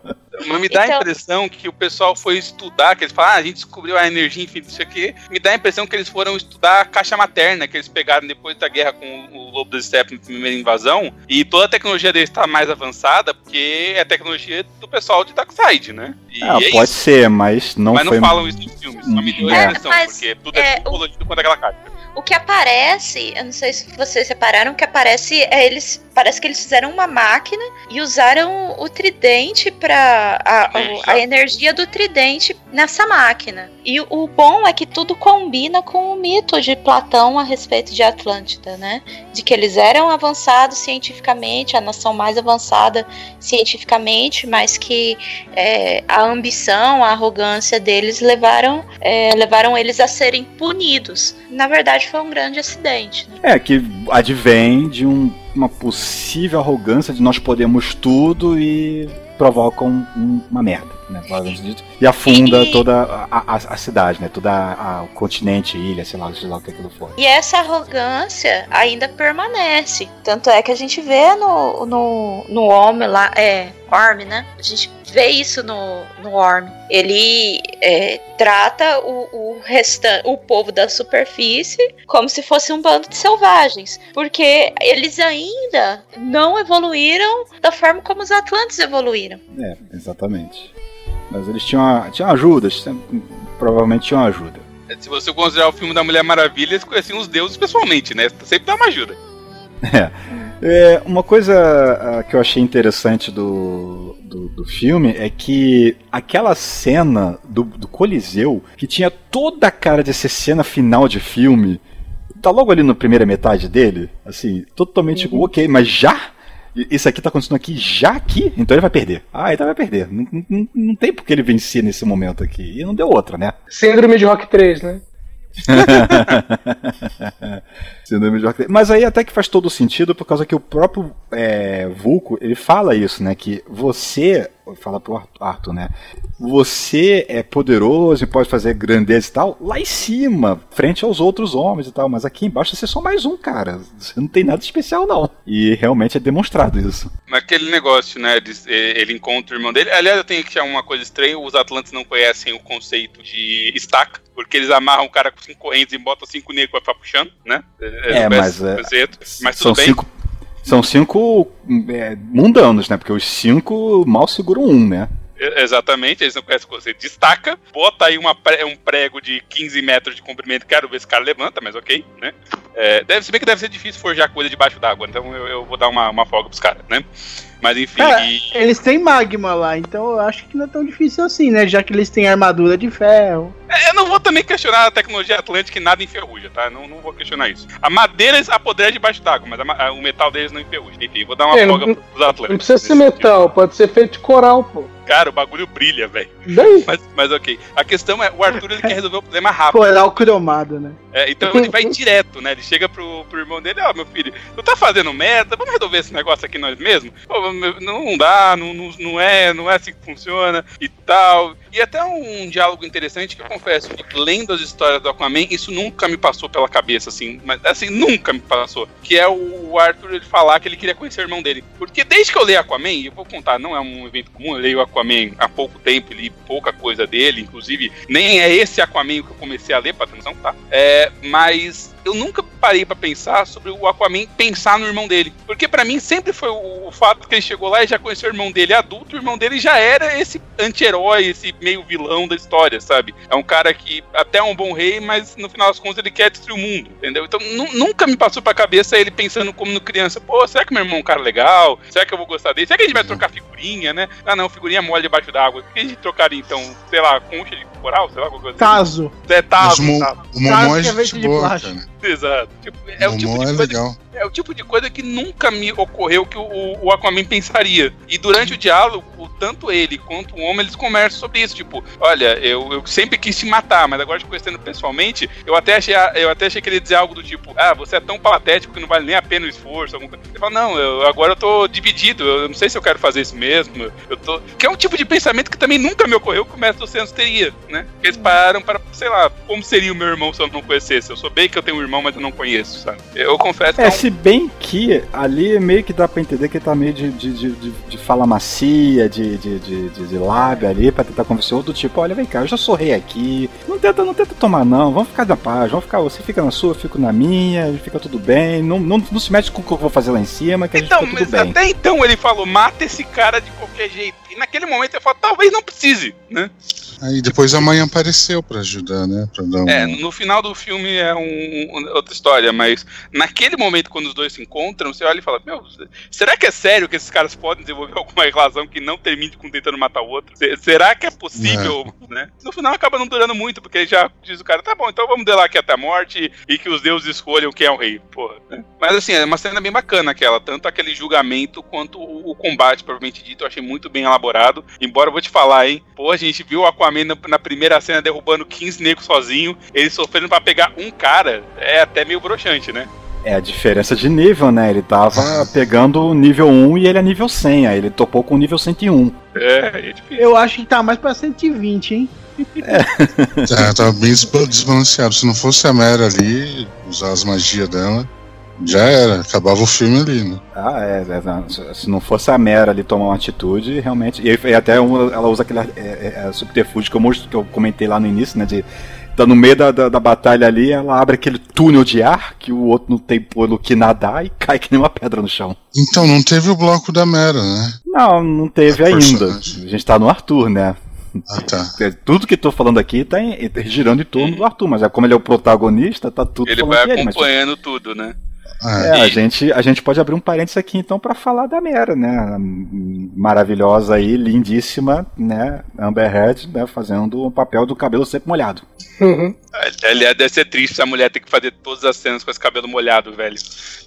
Mas me dá a Então- impressão que o pessoal foi estudar, que eles falam, ah, a gente descobriu a energia infinita, isso aqui. Me dá a impressão que eles foram estudar a caixa materna que eles pegaram depois da guerra com o Lobo das Steppes na primeira invasão. E toda a tecnologia deles está mais avançada, porque é a tecnologia do pessoal de Darkseid, né? E Ah, é pode isso. ser, mas não Mas foi. não falam isso nos filmes, só me deu a É, impressão, mas, porque tudo é, é, tão colorido quanto aquela caixa. O que aparece, eu não sei se vocês separaram, o que aparece é eles. Parece que eles fizeram uma máquina e usaram o tridente para a, o- a energia do tridente nessa máquina. E o- o bom é que tudo combina com o mito de Platão a respeito de Atlântida, né? De que eles eram avançados cientificamente, a nação mais avançada cientificamente, mas que é, a ambição, a arrogância deles levaram, é, levaram eles a serem punidos. Na verdade, foi um grande acidente. Né? É, que advém de um- uma possível arrogância de nós podemos tudo e provocam um- uma merda, né? dito. E afunda E- toda a, a- a cidade, né? Toda a- o continente, ilha, sei lá, sei lá o que aquilo for. E essa arrogância ainda permanece. Tanto é que a gente vê no, no, no homem lá, é, Orm, né? A gente vê isso no, no Orm. Ele é, trata o, o restante, o povo da superfície como se fosse um bando de selvagens, porque eles ainda não evoluíram da forma como os Atlantes evoluíram. É, exatamente. Mas eles tinham, tinham ajuda, provavelmente tinham ajuda. Se você considerar o filme da Mulher Maravilha, eles conheciam os deuses pessoalmente, né? Sempre dá uma ajuda. É. é uma coisa uh, que eu achei interessante do, do, do, filme é que aquela cena do, do Coliseu, que tinha toda a cara de ser cena final de filme, tá logo ali na primeira metade dele, assim, totalmente uhum. ok, mas já? Isso aqui tá acontecendo aqui já aqui? Então ele vai perder. Ah, então vai perder. Não, não, não tem por que ele vencer nesse momento aqui. E não deu outra, né? Síndrome de Rock 3, né? Síndrome de Rock Mas aí até que faz todo sentido, por causa que o próprio é, Vulco, ele fala isso, né? Que você, fala pro Arthur, né? Você é poderoso e pode fazer grandeza e tal, lá em cima, frente aos outros homens e tal, mas aqui embaixo você é só mais um, cara. Você não tem nada especial, não. E realmente é demonstrado isso. Naquele negócio, né? Ele encontra o irmão dele. Aliás, eu tenho que chamar uma coisa estranha: os Atlantes não conhecem o conceito de estaca, porque eles amarram o cara com cinco correntes e botam cinco negros pra ficar puxando, né? É, é mas, é, mas tudo são bem. Cinco, são cinco é, mundanos, né? Porque os cinco mal seguram um, né? Exatamente, eles não conhecem o conceito. Destaca, bota aí uma, um prego de 15 metros de comprimento, quero ver se o cara levanta, mas ok, né? É, deve, se bem que deve ser difícil forjar coisa debaixo d'água, então eu, eu, vou dar uma, uma folga pros caras, né? Mas enfim. Cara, e... Eles têm magma lá, então eu acho que não é tão difícil assim, né? Já que eles têm armadura de ferro. É, eu não vou também questionar a tecnologia atlântica que nada enferruja, tá? Não, não vou questionar isso. A madeira apodera debaixo d'água, mas a, a, o metal deles não enferruja. Enfim, vou dar uma é, folga não, pros Atlânticos. Não precisa ser metal, tipo. pode ser feito de coral, pô. Cara, o bagulho brilha, velho. Mas, mas ok. A questão é, o Arthur ele quer resolver o problema rápido. Coral cromado, né? É, então ele vai direto, né? Ele chega pro, pro irmão dele, ó, oh, meu filho, tu tá fazendo merda, vamos resolver esse negócio aqui nós mesmos? Pô, não dá, não, não, não, é, não é assim que funciona e tal. E até um diálogo interessante que eu confesso, lendo as histórias do Aquaman, isso nunca me passou pela cabeça, assim, mas assim, nunca me passou. Que é o Arthur ele falar que ele queria conhecer o irmão dele. Porque desde que eu leio Aquaman, e eu vou contar, não é um evento comum, eu leio Aquaman há pouco tempo, li pouca coisa dele, inclusive, nem é esse Aquaman que eu comecei a ler, pra atenção, tá? É, mas eu nunca parei para pensar sobre o Aquaman pensar no irmão dele. Porque para mim sempre foi o, o, fato que ele chegou lá e já conheceu o irmão dele adulto, o irmão dele já era esse anti-herói, esse meio vilão da história, sabe? É um cara que até é um bom rei, mas no final das contas ele quer destruir o mundo, entendeu? Então nunca me passou pra cabeça ele pensando como no criança, pô, será que meu irmão é um cara legal? Será que eu vou gostar dele? Será que a gente vai trocar figurinha, né? Ah não, figurinha mole debaixo d'água. O que a gente trocaria então? Sei lá, concha de coral, sei lá, alguma coisa assim? Tazo. É, tazo. O, o Momó é gente boa, cara. Exato. Tipo, é o, tipo de é coisa, legal. É o tipo de coisa que nunca me ocorreu que o, o Aquaman pensaria. E durante o diálogo, tanto ele quanto o homem, eles conversam sobre isso. Tipo, olha, eu, eu sempre quis te matar, mas agora te conhecendo pessoalmente, eu até, achei, eu até achei que ele ia dizer algo do tipo, ah, você é tão patético que não vale nem a pena o esforço. Alguma coisa. Ele fala, não, eu, agora eu tô dividido, eu não sei se eu quero fazer isso mesmo. Eu tô... Que é um tipo de pensamento que também nunca me ocorreu que o Mestre Oceanos teria, né? Eles pararam para, sei lá, como seria o meu irmão se eu não conhecesse? Eu sou bem que eu tenho um irmão, mas eu não conheço, sabe? Eu confesso que. É, é um... se bem que ali meio que dá pra entender que ele tá meio de, de, de, de, fala macia, de, de, de, de, lábio ali, pra tentar convencer outro tipo, olha, vem cá, eu já sou rei aqui. Não tenta, não tenta tomar, não. Vamos ficar na paz, vamos ficar. Você fica na sua, eu fico na minha, fica tudo bem. Não, não, não se mete com o que eu vou fazer lá em cima, que então, a gente fica tudo bem. Até então ele falou, mata esse cara de qualquer jeito. Naquele momento eu falo, talvez não precise, né? Aí depois a mãe apareceu para ajudar, né? Pra dar um... É, no final do filme é um, um, outra história, mas naquele momento, quando os dois se encontram, você olha e fala: Meu, será que é sério que esses caras podem desenvolver alguma relação que não termine com tentando matar o outro? Será que é possível, é. né? No final acaba não durando muito, porque já diz o cara: Tá bom, então vamos delar aqui até a morte e que os deuses escolham quem é o rei. Porra, né? Mas assim, é uma cena bem bacana aquela, tanto aquele julgamento quanto o, o combate, provavelmente dito, eu achei muito bem elaborado. Embora eu vou te falar, hein? Pô, a gente viu o Aquaman na, na primeira cena derrubando 15 negros sozinho, ele sofrendo para pegar um cara, é até meio broxante, né? É a diferença de nível, né? Ele tava pegando o nível 1 e ele é nível 100, aí ele topou com o nível 101. É, é difícil. Eu acho que tá mais pra 120, hein? É. é, tava bem desbalanceado. Se não fosse a Mera ali, usar as magias dela. Já era, acabava o filme ali, né? Ah, é, é, não, se- não fosse a Mera ali tomar uma atitude, realmente. E, e até uma- ela usa aquele é, é, é, subterfúgio que eu, mostro- que eu comentei lá no início, né? De. Tá no meio da, da, da batalha ali, ela abre aquele túnel de ar que o outro não tem pelo que nadar e cai que nem uma pedra no chão. Então, não teve o bloco da Mera, né? Não, não teve É ainda. personagem. A gente tá no Arthur, né? Ah, tá. Tudo que tô falando aqui tá girando em torno do Arthur, mas é como ele é o protagonista, tá tudo Ele vai dele, mas- acompanhando tudo, né? É, É, a gente, a gente pode abrir um parênteses aqui então pra falar da Mera, né? A Maravilhosa aí, lindíssima, né? Amber Heard, né? Fazendo o papel do cabelo sempre molhado. Uhum. Aliás, deve ser triste essa mulher ter que fazer todas as cenas com esse cabelo molhado, velho.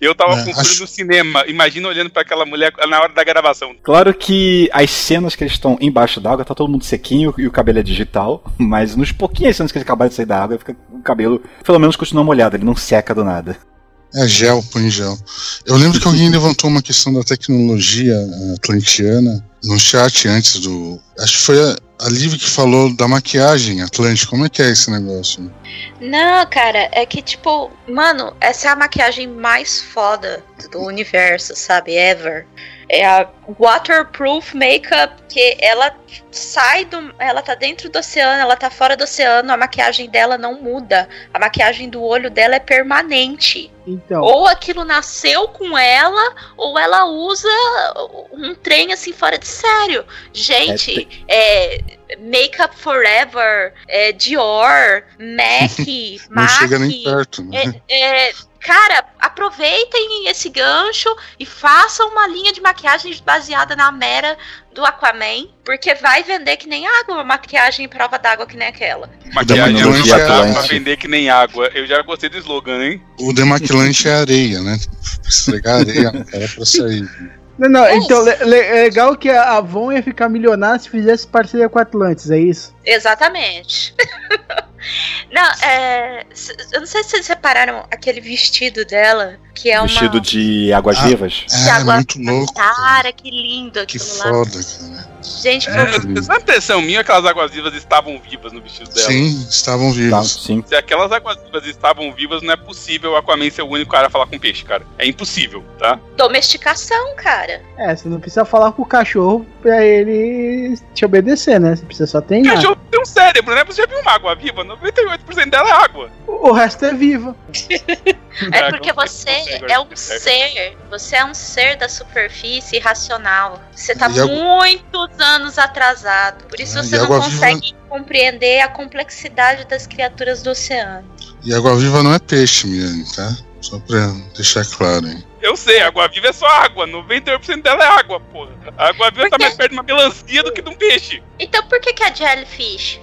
Eu tava É, com frio acho- no cinema, imagina olhando pra aquela mulher na hora da gravação. Claro que as cenas que eles estão embaixo d'água, tá todo mundo sequinho e o cabelo é digital, mas nos pouquinhas cenas que eles acabaram de sair da água, fica, o cabelo pelo menos continua molhado, ele não seca do nada. É gel, põe gel. Eu lembro que alguém levantou uma questão da tecnologia eh, atlantiana no chat antes do. Acho que foi a, a Liv que falou da maquiagem atlântica. Como é que é esse negócio? Não, cara, é que tipo, mano, essa é a maquiagem mais foda do universo, sabe? Ever. É a waterproof makeup que ela sai do. Ela tá dentro do oceano, ela tá fora do oceano, a maquiagem dela não muda. A maquiagem do olho dela é permanente. Então, Ou aquilo nasceu com ela, ou ela usa um trem assim fora de sério. Gente, é, Makeup Forever, é, Dior, MAC, Não chega nem MAC. perto, né? É, é, cara, aproveitem esse gancho e façam uma linha de maquiagem baseada na Mera do Aquaman, porque vai vender que nem água uma maquiagem em prova d'água que nem aquela. Maquiagem é dá pra vender que nem água. Eu já gostei do slogan, hein? O demaquilante é areia, né? Esfregar areia cara pra sair. Não, não, É então le- le- é legal que a Avon ia ficar milionária se fizesse parceria com a Atlantis, é isso? Exatamente. não, é. Eu não sei se vocês repararam aquele vestido dela, que é uma. Vestido de águas Ah, vivas. de É, água muito louco. cara. Que lindo Que aquilo lá. foda, cara. Gente, É, a impressão minha é que aquelas águas vivas estavam vivas no vestido dela. Sim, estavam Tá, vivos. sim. Se aquelas águas vivas estavam vivas, não é possível o Aquaman ser o único cara a falar com peixe, cara. É impossível, tá? domesticação, cara. É, você não precisa falar com o cachorro pra ele te obedecer, né? Você precisa só O treinar. cachorro tem um cérebro, né? Você já viu uma água viva? 98% dela é água. O resto é viva. É porque você é um ser. Você é um ser da superfície irracional. Você tá muitos anos atrasado. Por isso Ah, você não consegue compreender a complexidade das criaturas do oceano. E água viva não é peixe, Miane, tá? Só pra deixar claro, hein? Eu sei, água viva é só água. 98% dela é água, porra. A água viva Por tá mais perto de uma melancia do que de um peixe. Então por que, que a jellyfish?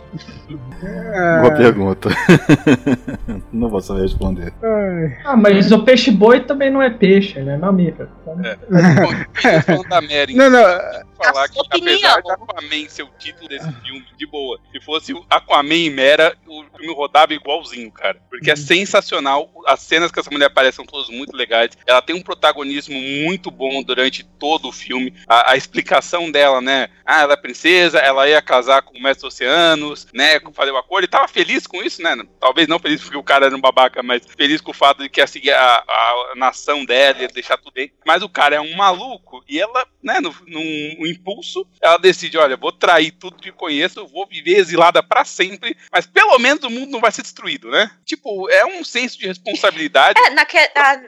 Boa pergunta. não vou saber responder. Ai. Ah, mas o peixe boi também não é peixe, né? Mamífero. Bom, falando da Mary, Não, não. falar que opinião. apesar de Aquaman ser o título desse filme, de boa, se fosse o Aquaman e Mera, o filme rodava igualzinho, cara. Porque é sensacional, as cenas que essa mulher aparece são todas muito legais, ela tem um protagonismo muito bom durante todo o filme, a, a explicação dela, né, ah, ela é princesa, ela ia casar com o mestre Oceanos, né, fazer o acordo, e tava feliz com isso, né, talvez não feliz porque o cara era um babaca, mas feliz com o fato de que ia seguir a, a nação dela, ia deixar tudo bem, mas o cara é um maluco, e ela, né, no, num impulso, ela decide, olha, vou trair tudo que conheço, vou viver exilada pra sempre, mas pelo menos o mundo não vai ser destruído, né? Tipo, é um senso de responsabilidade É, na, que, a-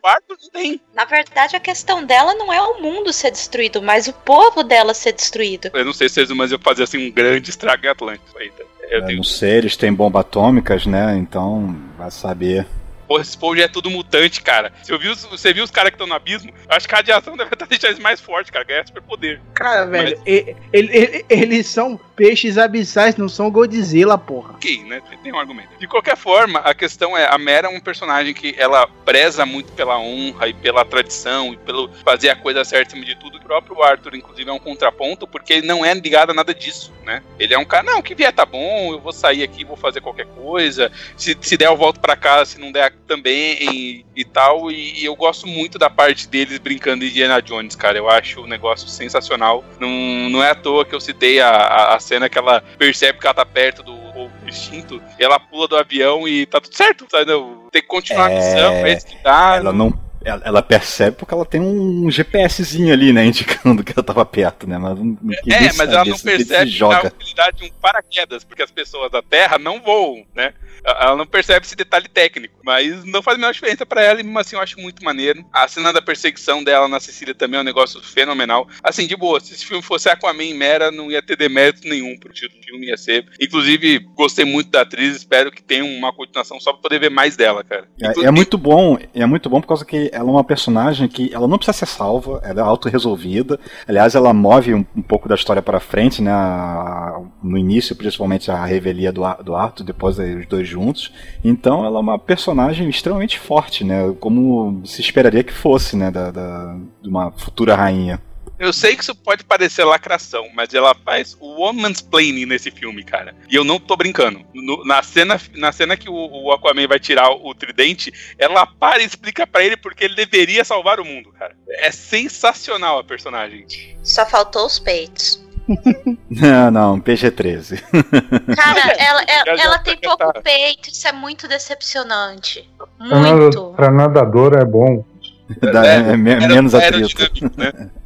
tem. na verdade a questão dela não é o mundo ser destruído, mas o povo dela ser destruído. Eu não sei se vocês mas eu fazer assim um grande estrago em Atlântico aí, tá? Eu Eu tenho... não sei, eles têm bomba atômicas, né? Então, vai saber. Porra, esse povo já é tudo mutante, cara. Você viu, os- você viu os caras que estão no abismo? Acho que a radiação deve estar deixando eles mais fortes, cara. Ganhar superpoder. Cara, velho, e- ele- ele- eles são peixes abissais, não são Godzilla, porra. Ok, né? Tem- um argumento. De qualquer forma, a questão é, a Mera é um personagem que ela preza muito pela honra e pela tradição e pelo fazer a coisa certa acima de tudo. O próprio Arthur, inclusive, é um contraponto, porque ele não é ligado a nada disso, né? Ele é um cara, não, que vier tá bom, eu vou sair aqui, vou fazer qualquer coisa. Se, se der, eu volto pra casa, se não der, também e, e tal. E, e eu gosto muito da parte deles brincando de Indiana Jones, cara. Eu acho o negócio sensacional. Não, não é à toa que eu citei a, a cena que ela percebe que ela tá perto do povo extinto, ela pula do avião e tá tudo certo, sabe? Não, tem que continuar a É, missão, é isso que dá. Ela não, Ela, ela percebe porque ela tem um GPSzinho ali, né? Indicando que ela tava perto, né? Mas não, não É, mas ela não percebe a utilidade de um paraquedas, porque as pessoas da Terra não voam, né? Ela não percebe esse detalhe técnico, mas não faz a menor diferença para ela, e mesmo assim eu acho muito maneiro. A cena da perseguição dela na Cecília também é um negócio fenomenal. Assim, de boa, se esse filme fosse Aquaman e Mera, não ia ter demérito nenhum pro título do filme, ia ser. Inclusive, gostei muito da atriz, espero que tenha uma continuação só pra poder ver mais dela, cara. É, é muito bom, é muito bom por causa que ela é uma personagem que ela não precisa ser salva, ela é autorresolvida. Aliás, ela move um, um pouco da história para frente, né? No início, principalmente a revelia do, do Arthur, depois os dois juntos. Então ela é uma personagem extremamente forte, né? Como se esperaria que fosse, né? Da, da, de uma futura rainha. Eu sei que isso pode parecer lacração, mas ela faz o woman's planning nesse filme, cara. E eu não tô brincando. No, na, cena, na cena que o, o, Aquaman vai tirar o, tridente, ela para e explica para ele porque ele deveria salvar o mundo, cara. É sensacional a personagem. Só faltou os peitos. Não, não, PG-13. Cara, ela, ela, ela tem pouco peito, isso é muito decepcionante. Muito. Pra nadador é bom. Dá, é, é, menos atrito. Né?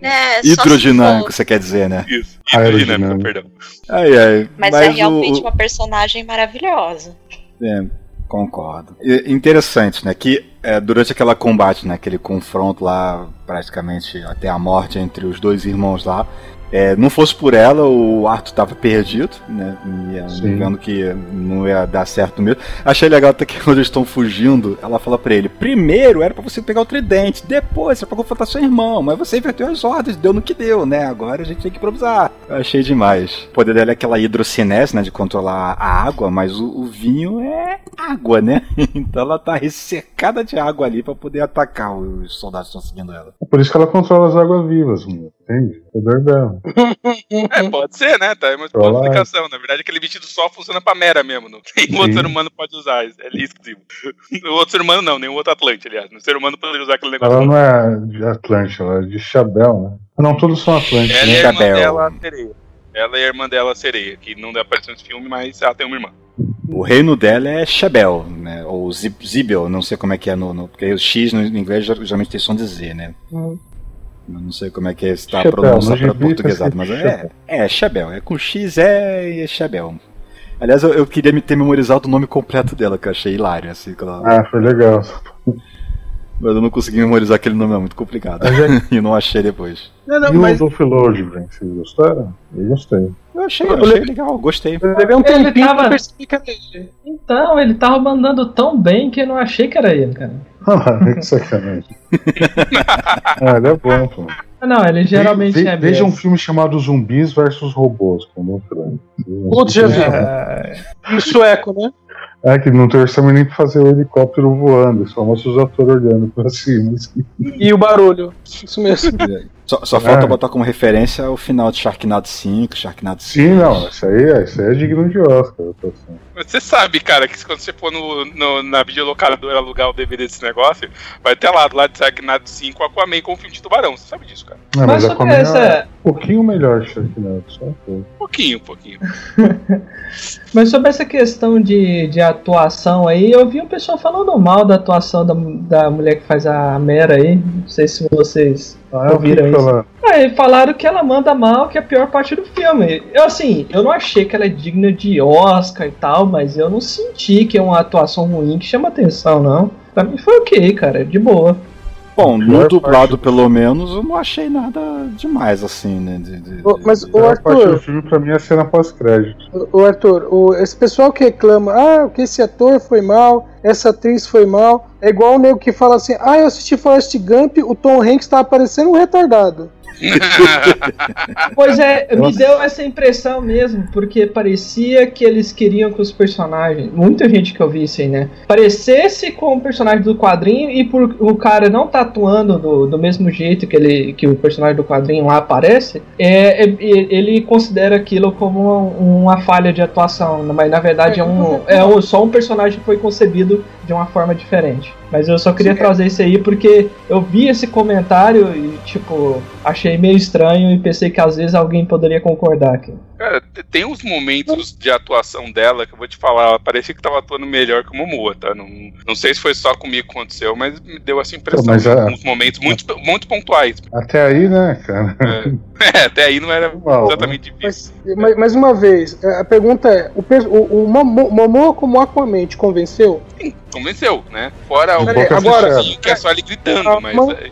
É, Hidrodinâmico, você quer dizer, né? Isso, hidrodinâmico, perdão. Ai, ai, mas, mas, é realmente o... uma personagem maravilhosa. É, concordo. E, interessante, né? Que é, durante aquela combate, né? Aquele confronto lá, praticamente até a morte entre os dois irmãos lá, é, não fosse por ela, o Arthur tava perdido, né? E, vendo que não ia dar certo mesmo. Achei legal até que quando eles estão fugindo, ela fala para ele: primeiro era para você pegar o tridente, depois você pra confrontar seu irmão, mas você inverteu as ordens, deu no que deu, né? Agora a gente tem que improvisar. Eu achei demais. O poder dela é aquela hidrocinese, né? De controlar a água, mas o, o vinho é água, né? então ela tá ressecada de água ali para poder atacar os soldados que estão seguindo ela. Por isso que ela controla as águas vivas, entende? O poder dela. É, pode ser, né? Tá, é uma boa explicação. Na verdade, aquele vestido só funciona pra Mera mesmo. Não tem outro ser humano pode usar. É exclusivo. O outro ser humano não, nenhum outro Atlante, aliás. O ser humano poderia usar aquele negócio. Ela não é de Atlante, ela é de Chabel, né? Não, todos são Atlantes. Ela né? é a irmã dela, sereia. Ela é a irmã dela, sereia, que não dá aparecer nesse filme, mas ela tem uma irmã. O reino dela é Shabel, né? Ou Zibel, não sei como é que é no. no porque o X no inglês geralmente tem som de Z, né? Hum. Eu não sei como é que está a pronúncia para portuguesado, mas é, é Chabel. É com X é, é Chabel. Aliás, eu, eu, queria ter memorizado o nome completo dela, que eu achei hilário. Assim, ela... Ah, foi legal. Mas eu não consegui memorizar aquele nome, é muito complicado. É... e não achei depois. Não, não, e mas... o Dolph Lundgren, vocês gostaram? Eu gostei. Eu achei, eu achei legal, gostei. Levei um tempinho tava... Então, ele tava mandando tão bem que eu não achei que era ele, cara. Ah, que sacanagem. ah, ele é bom, pô. Não, ele geralmente ve, ve, é Veja um filme chamado Zumbis versus Robôs, com o Putz, já vi. É... Sueco, né? É que não tem orçamento nem pra fazer o helicóptero voando, só mostra os atores olhando pra cima. Assim. E o barulho. Isso mesmo. Só, só falta é. botar como referência o final de Sharknado 5, Sharknado 6. Sim, não, isso aí, é, isso aí é digno de Oscar. Você sabe, cara, que quando você for no, no, na videolocadora alugar o DVD desse negócio, vai ter lá do lado de Sharknado 5 Aquaman com o filme de tubarão. Você sabe disso, cara. Não, mas, mas Aquaman essa... é um pouquinho melhor que Sharknado, só um pouquinho. Pouquinho, mas sobre essa questão de, de atuação aí, eu vi um pessoal falando mal da atuação da, da mulher que faz a Mera aí. Não sei se vocês ah, ouviram isso. Aí falaram que ela manda mal, que é a pior parte do filme. Eu assim, eu não achei que ela é digna de Oscar e tal, mas eu não senti que é uma atuação ruim que chama atenção, não. Pra mim foi ok, cara, de boa. Bom, no dublado pelo menos, eu não achei nada demais assim, né? De, de, mas o Arthur. Parte do filme pra mim é a cena pós-crédito. O, Arthur, o, esse pessoal que reclama, ah, que esse ator foi mal, essa atriz foi mal, é igual o nego que fala assim, ah, eu assisti Forrest Gump, o Tom Hanks tá parecendo um retardado. pois é, me deu essa impressão mesmo, porque parecia que eles queriam que os personagens, muita gente que eu vi isso aí, né, parecesse com o personagem do quadrinho e por o cara não tá atuando do, do mesmo jeito que ele que o personagem do quadrinho lá aparece, é, é ele considera aquilo como uma falha de atuação, mas na verdade é um é um, só um personagem que foi concebido de uma forma diferente. Mas eu só queria Sim, trazer isso aí porque eu vi esse comentário e, tipo, achei meio estranho e pensei que às vezes alguém poderia concordar aqui. Cara, tem uns momentos de atuação dela que eu vou te falar, ela parecia que tava atuando melhor que o Momoa, tá? Não, não sei se foi só comigo que aconteceu, mas me deu essa impressão. Mas a- Uns momentos muito, muito pontuais. Até aí, né, cara? É, até aí não era Uau, exatamente difícil. Mas, mas, mais uma vez, a pergunta é: o, o, o Momo- Momoa como Aquaman te convenceu? Convenceu, né? Fora o Peraí, agora- que é só ele gritando, mas. mas- É,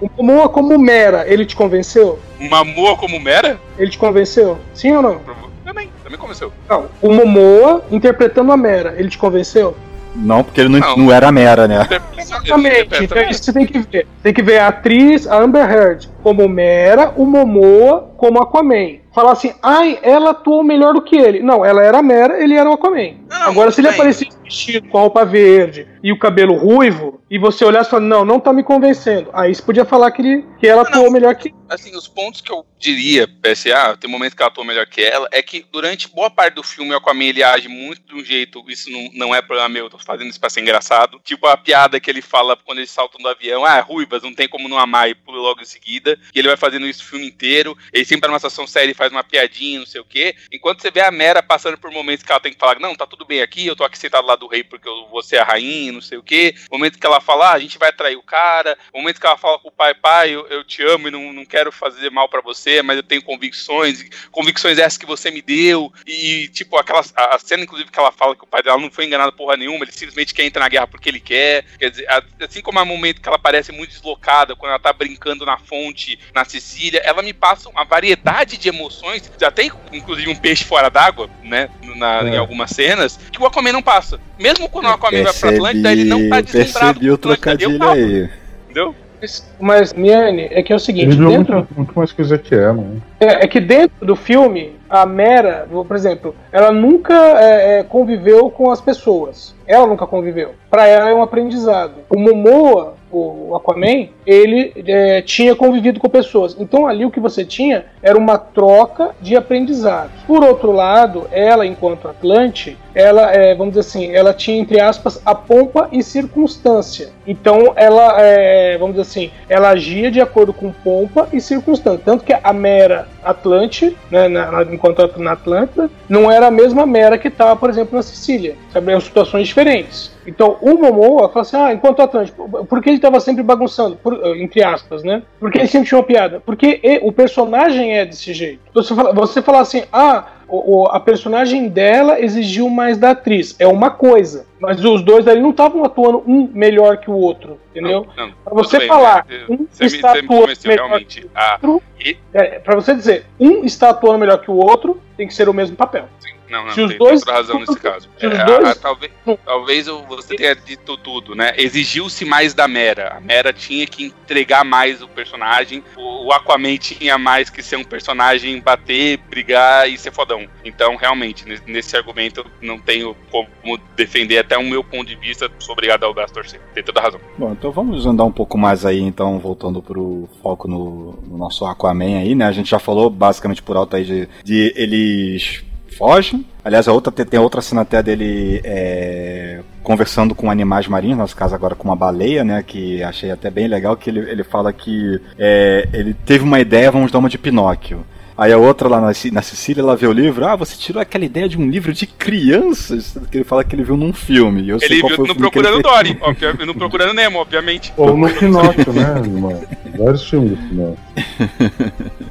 O Momoa como Mera, ele te convenceu? Mamua como Mera? Ele te convenceu? Sim ou não? Também, também convenceu. Não. O Momoa interpretando a Mera, ele te convenceu? Não, porque ele não, Não. não era mera, né? Exatamente. Então isso você tem que ver. Tem que ver a atriz, a Amber Heard, como Mera, o Momoa como Aquaman. Falar assim, ai, ela atuou melhor do que ele. Não, ela era Mera, ele era o Aquaman. Não, Agora, se ele aparecesse vestido com a roupa verde e o cabelo ruivo, e você olhasse e falasse, não, não tá me convencendo. Aí você podia falar que, ele, que ela Não, atuou melhor que Assim, os pontos que eu diria, PSA, tem momentos que ela atua melhor que ela, é que durante boa parte do filme o Aquaman ele age muito de um jeito, isso não, não é problema meu, eu tô fazendo isso pra ser engraçado. Tipo a piada que ele fala quando eles saltam do avião, ah, ruivas, não tem como não amar, e pula logo em seguida. E ele vai fazendo isso o filme inteiro. Ele sempre tá numa situação séria e faz uma piadinha, não sei o quê. Enquanto você vê a Mera passando por momentos que ela tem que falar, não, tá tudo bem aqui, eu tô aqui sentado lá do rei porque eu vou ser a rainha, não sei o quê. Momento que ela fala, ah, a gente vai trair o cara. Momento que ela fala pro pai, pai, eu, eu te amo e não, não quero fazer mal pra você, mas eu tenho convicções, convicções essas que você me deu. E, tipo, aquela a, cena, inclusive, que ela fala que o pai dela não foi enganado porra nenhuma, ele simplesmente quer entrar na guerra porque ele quer. Quer dizer, assim como há momento que ela parece muito deslocada, quando ela tá brincando na fonte, na Sicília, ela me passa uma variedade de emoções, já tem, inclusive, um peixe fora d'água, né, na- em É. algumas cenas, que o Aquaman não passa. Mesmo quando o Aquaman vai pra Atlântida, ele não tá Percebi, deslumbrado. percebi o trocadilho aí. Entendeu? Mas, Miane, é que é o seguinte, Ele dentro, muito, muito mais coisa que é, mano. é, é que dentro do filme, a Mera, por exemplo, ela nunca é, é, conviveu com as pessoas. Ela nunca conviveu. Pra ela é um aprendizado. O Momoa, o Aquaman, ele é, tinha convivido com pessoas. Então ali o que você tinha era uma troca de aprendizado. Por outro lado, ela, enquanto Atlante, ela, é, vamos dizer assim, ela tinha, entre aspas, a pompa e circunstância. Então ela, é, vamos dizer assim, ela agia de acordo com pompa e circunstância. Tanto que a Mera Atlante, né, na, na- enquanto na Atlântida, não era a mesma Mera que estava, por exemplo, na Sicília. Sabe? Eram situações diferentes. Então o Momoa fala assim: ah, enquanto Atlante, por que ele estava sempre bagunçando? Por- entre aspas, né? Porque ele sempre tinha uma piada. Porque o personagem é desse jeito. Você fala, você fala assim: ah, o- o- a personagem dela exigiu mais da atriz. É uma coisa. Mas os dois ali não estavam atuando um melhor que o outro. Entendeu? Pra você bem, falar, um Você está me atuando melhor realmente. Ah, e- É, pra você dizer, um está atuando melhor que o outro, tem que ser o mesmo papel. Não, não, Se os tem, dois- toda razão nesse caso. É, dois- a- a- talvez, talvez você tenha dito tudo, né? Exigiu-se mais da Mera. A Mera tinha que entregar mais o personagem. O, o Aquaman tinha mais que ser um personagem bater, brigar e ser fodão. Então, realmente, nesse, nesse argumento eu não tenho como defender até o meu ponto de vista. Sou obrigado ao braço torcer. Tem toda razão. Bom, então vamos andar um pouco mais aí, então, voltando pro foco no, no nosso Aquaman aí, né? A gente já falou basicamente por alto aí de, de eles fogem. Aliás, a outra, tem, outra cena até dele é, conversando com animais marinhos, no nosso caso agora com uma baleia, né? Que achei até bem legal, que ele, ele fala que é, ele teve uma ideia, vamos dar uma de Pinóquio. Aí a outra lá na, na Sicília, ela vê o livro, ah, você tirou aquela ideia de um livro de crianças, que ele fala que ele viu num filme. Eu sei Ele qual viu no Procurando. Dory, no Procurando Nemo, obviamente. Ou no Pinóquio, né, irmão? Vários filmes do Pinóquio.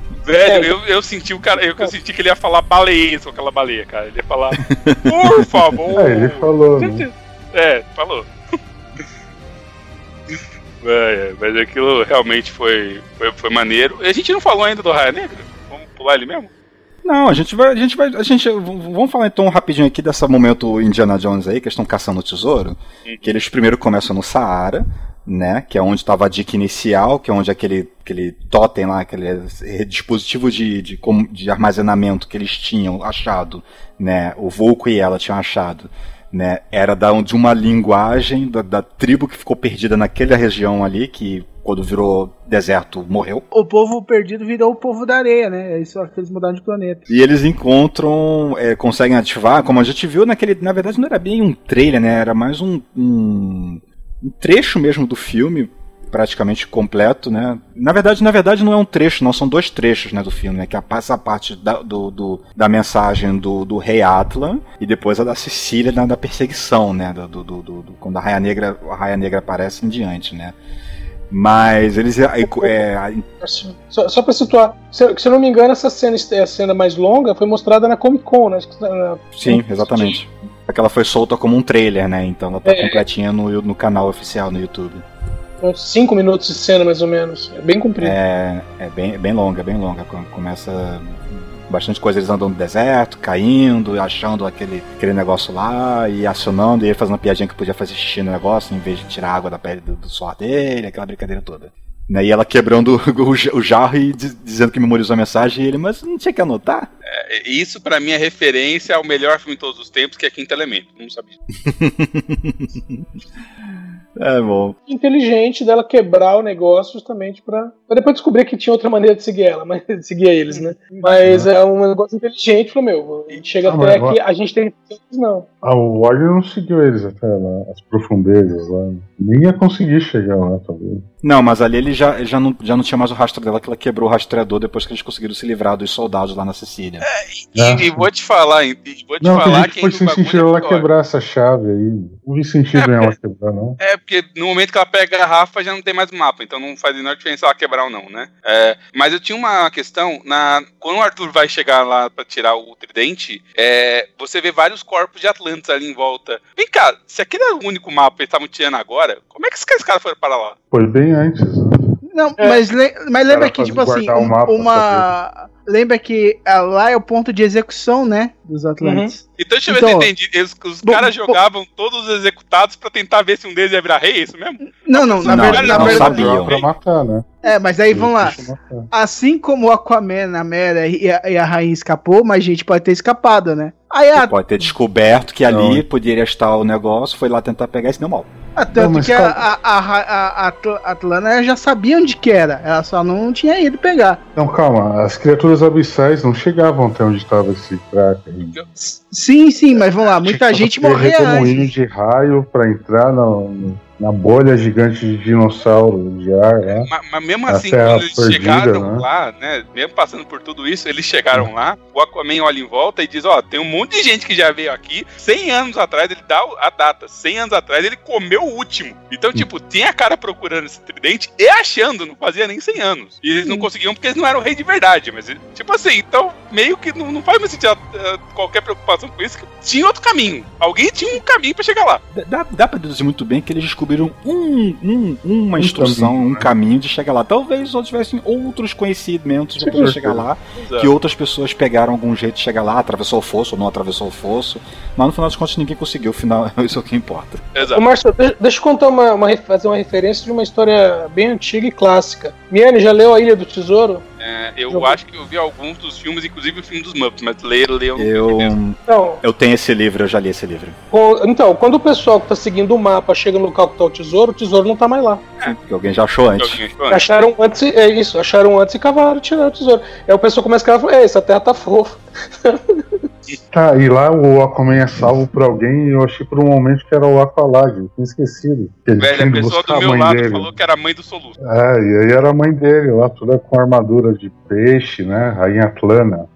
Velho, eu, eu senti o cara, eu, eu senti que ele ia falar baleia com aquela baleia, cara. Ele ia falar, por favor. É, ele falou, né? É, falou. É, é, mas aquilo realmente foi, foi, foi maneiro. A gente não falou ainda do Raia Negra? Vamos pular ele mesmo? Não, a gente vai. A gente vai. A gente, vamos falar então rapidinho aqui desse momento Indiana Jones aí, que estão caçando o tesouro. Que eles primeiro começam no Saara, né? Que é onde estava a dica inicial, que é onde aquele, aquele totem lá, aquele dispositivo de, de, de armazenamento que eles tinham achado, né? O Volco e ela tinham achado. Né, era da, de uma linguagem da, da tribo que ficou perdida naquela região ali, que quando virou deserto morreu. O povo perdido virou o povo da areia, né? É isso que eles mudaram de planeta. E eles encontram, é, conseguem ativar, como a gente viu naquele. Na verdade, não era bem um trailer, né? Era mais um, um, um trecho mesmo do filme praticamente completo, né? Na verdade, na verdade não é um trecho, não, são dois trechos, né, do filme, né? Que passa a parte da, do, do- da mensagem do, do rei Atlan e depois a da Sicília na da perseguição, né? Do, do- do- do- quando a Raia Negra, a Raia Negra aparece em diante, né? Mas eles é, é, Assim, Só, só pra situar, se, se eu não me engano, essa cena, a cena mais longa foi mostrada na Comic Con, né? Na- Sim, exatamente. Porque ela foi solta como um trailer, né? Então ela tá É. completinha no, no canal oficial no YouTube. uns 5 minutos de cena, mais ou menos. É bem comprido. É, é bem, é bem longa, bem longa. Com- Começa bastante coisa, eles andando no deserto, caindo, achando aquele, aquele negócio lá e acionando, e ele fazendo uma piadinha que podia fazer xixi no negócio em vez de tirar água da pele do, do suor dele, aquela brincadeira toda. Né, E ela quebrando o, ja- o jarro e diz- dizendo que memorizou a mensagem, e ele, mas não tinha que anotar? É, Isso pra mim é referência ao melhor filme de todos os tempos, que é Quinto Elemento. Não sabia. É bom. Inteligente dela quebrar o negócio justamente pra, pra depois descobrir que tinha outra maneira de seguir ela, mas de seguir eles, né? Mas é um negócio inteligente, falou, meu, a gente chega Ah, até aqui, a gente tem. Não. Ah, o Warrior não seguiu eles até lá, as profundezas lá. Nem ia conseguir chegar lá, talvez. Não, mas ali ele já, já, não, já não tinha mais o rastro dela, que ela quebrou o rastreador depois que eles conseguiram se livrar dos soldados lá na Sicília. E, e vou te falar, e vou te Não, falar que foi o sem sentido é ela quebrar essa chave aí. Não vi sentido em ela quebrar, não. É, porque no momento que ela pega a garrafa já não tem mais mapa, então não faz a menor diferença ela quebrar ou não, né? É, mas eu tinha uma questão, na, quando o Arthur vai chegar lá pra tirar o tridente, é, você vê vários corpos de Atlantes ali em volta. Vem cá, se aquele era o único mapa que eles estavam tirando agora, como é que esses caras foram para lá? Foi bem antes. Não, mas, le- mas lembra que, tipo assim, um- mapa, uma. Lembra que ah, lá é o ponto de execução, né? Dos Atlantes. Então deixa eu ver se eu Então, entendi. Eles- os bom, caras bom. jogavam todos os executados pra tentar ver se um deles ia virar rei, é isso mesmo? Não, não, na Não, verdade. na não verdade- sabiam. Pra matar, né? É, mas aí vamos lá. Assim como o Aquaman, a Mera e a, e a rainha escapou, mais gente pode ter escapado, né? Aí a, Pode ter descoberto que ali Não. poderia estar o negócio, foi lá tentar pegar e se deu mal. A- tanto Não, que a, a, a, a, a Atl- Atlana já sabia onde que era, ela só não tinha ido pegar. Não, calma. As criaturas abissais não chegavam até onde estava esse crack. Sim, sim, mas vamos lá, muita gente redemoinho antes. de raio pra entrar no- na bolha gigante de dinossauro de ar lá. Mas, mas mesmo A assim, quando eles Perdida, chegaram né? lá, né? Mesmo passando por tudo isso, eles chegaram lá, o Aquaman olha em volta e diz, ó, tem um monte de gente que já veio aqui, 100 anos atrás, ele dá a data, 100 anos atrás ele comeu o último. Então, tipo, tinha cara procurando esse tridente e achando, não fazia nem 100 anos. E eles não conseguiam porque eles não eram rei de verdade, mas, tipo assim, então, meio que não, não faz mais sentido eh, qualquer preocupação com isso, que tinha outro caminho. Alguém tinha um caminho pra chegar lá. Dá, dá pra deduzir muito bem que eles descobriram um, um- uma instrução, caminho, um né? caminho de chegar lá. Talvez só tivessem outros conhecimentos de poder chegar lá, Exato. que outras pessoas pegaram algum jeito de chegar lá, atravessou o fosso ou não atravessou o fosso, mas no final das contas ninguém conseguiu, final, isso é o que importa. Exato. Ô, Márcio, de- deixa eu contar uma, uma fazer uma referência de uma história bem antiga e clássica. Miane, já leu A Ilha do Tesouro? É, eu Jogo. acho que eu vi alguns dos filmes, inclusive o filme dos Muppets, mas ler, ler eu não Eu. Não. eu tenho esse livro, eu já li esse livro. Então, quando o pessoal que tá seguindo o mapa chega no local que tá o tesouro, o tesouro não tá mais lá. Que alguém já achou antes. Achou antes? Acharam antes, é isso, acharam antes e cavaram e tiraram o tesouro. Aí o pessoal começa a cavar e fala, é, essa terra tá fofa. Tá, e lá o Aquaman é salvo por alguém e eu achei por um momento que era o Aqualad, eu tinha esquecido. Que ele Velho, a pessoa do a meu lado dele. falou que era a mãe do Soluço. É, e aí era a mãe dele lá, toda com armadura de peixe, né? Rainha plana.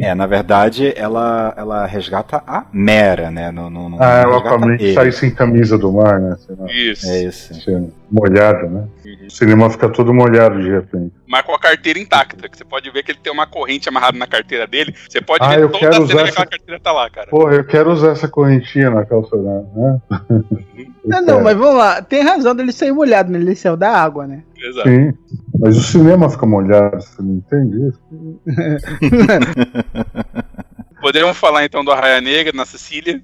É, na verdade, ela, ela resgata a Mera, né? Não, não, não Ah, é o resgata Aquaman que ele. sai sem camisa do mar, né? Isso. É isso. assim, molhado, né? O cinema fica todo molhado de repente. Mas com a carteira intacta, que você pode ver que ele tem uma corrente amarrada na carteira dele. Você pode Ah, ver eu toda quero a usar cena que essa- carteira tá lá, cara. Porra, eu quero usar essa correntinha na calça, né? Eu Não, não, quero. mas vamos lá, tem razão dele sair molhado, né? Ele saiu da água, né? Exato. Sim, mas o cinema fica molhado, você não entende isso? Podemos falar então do Arraia Negra na Sicília.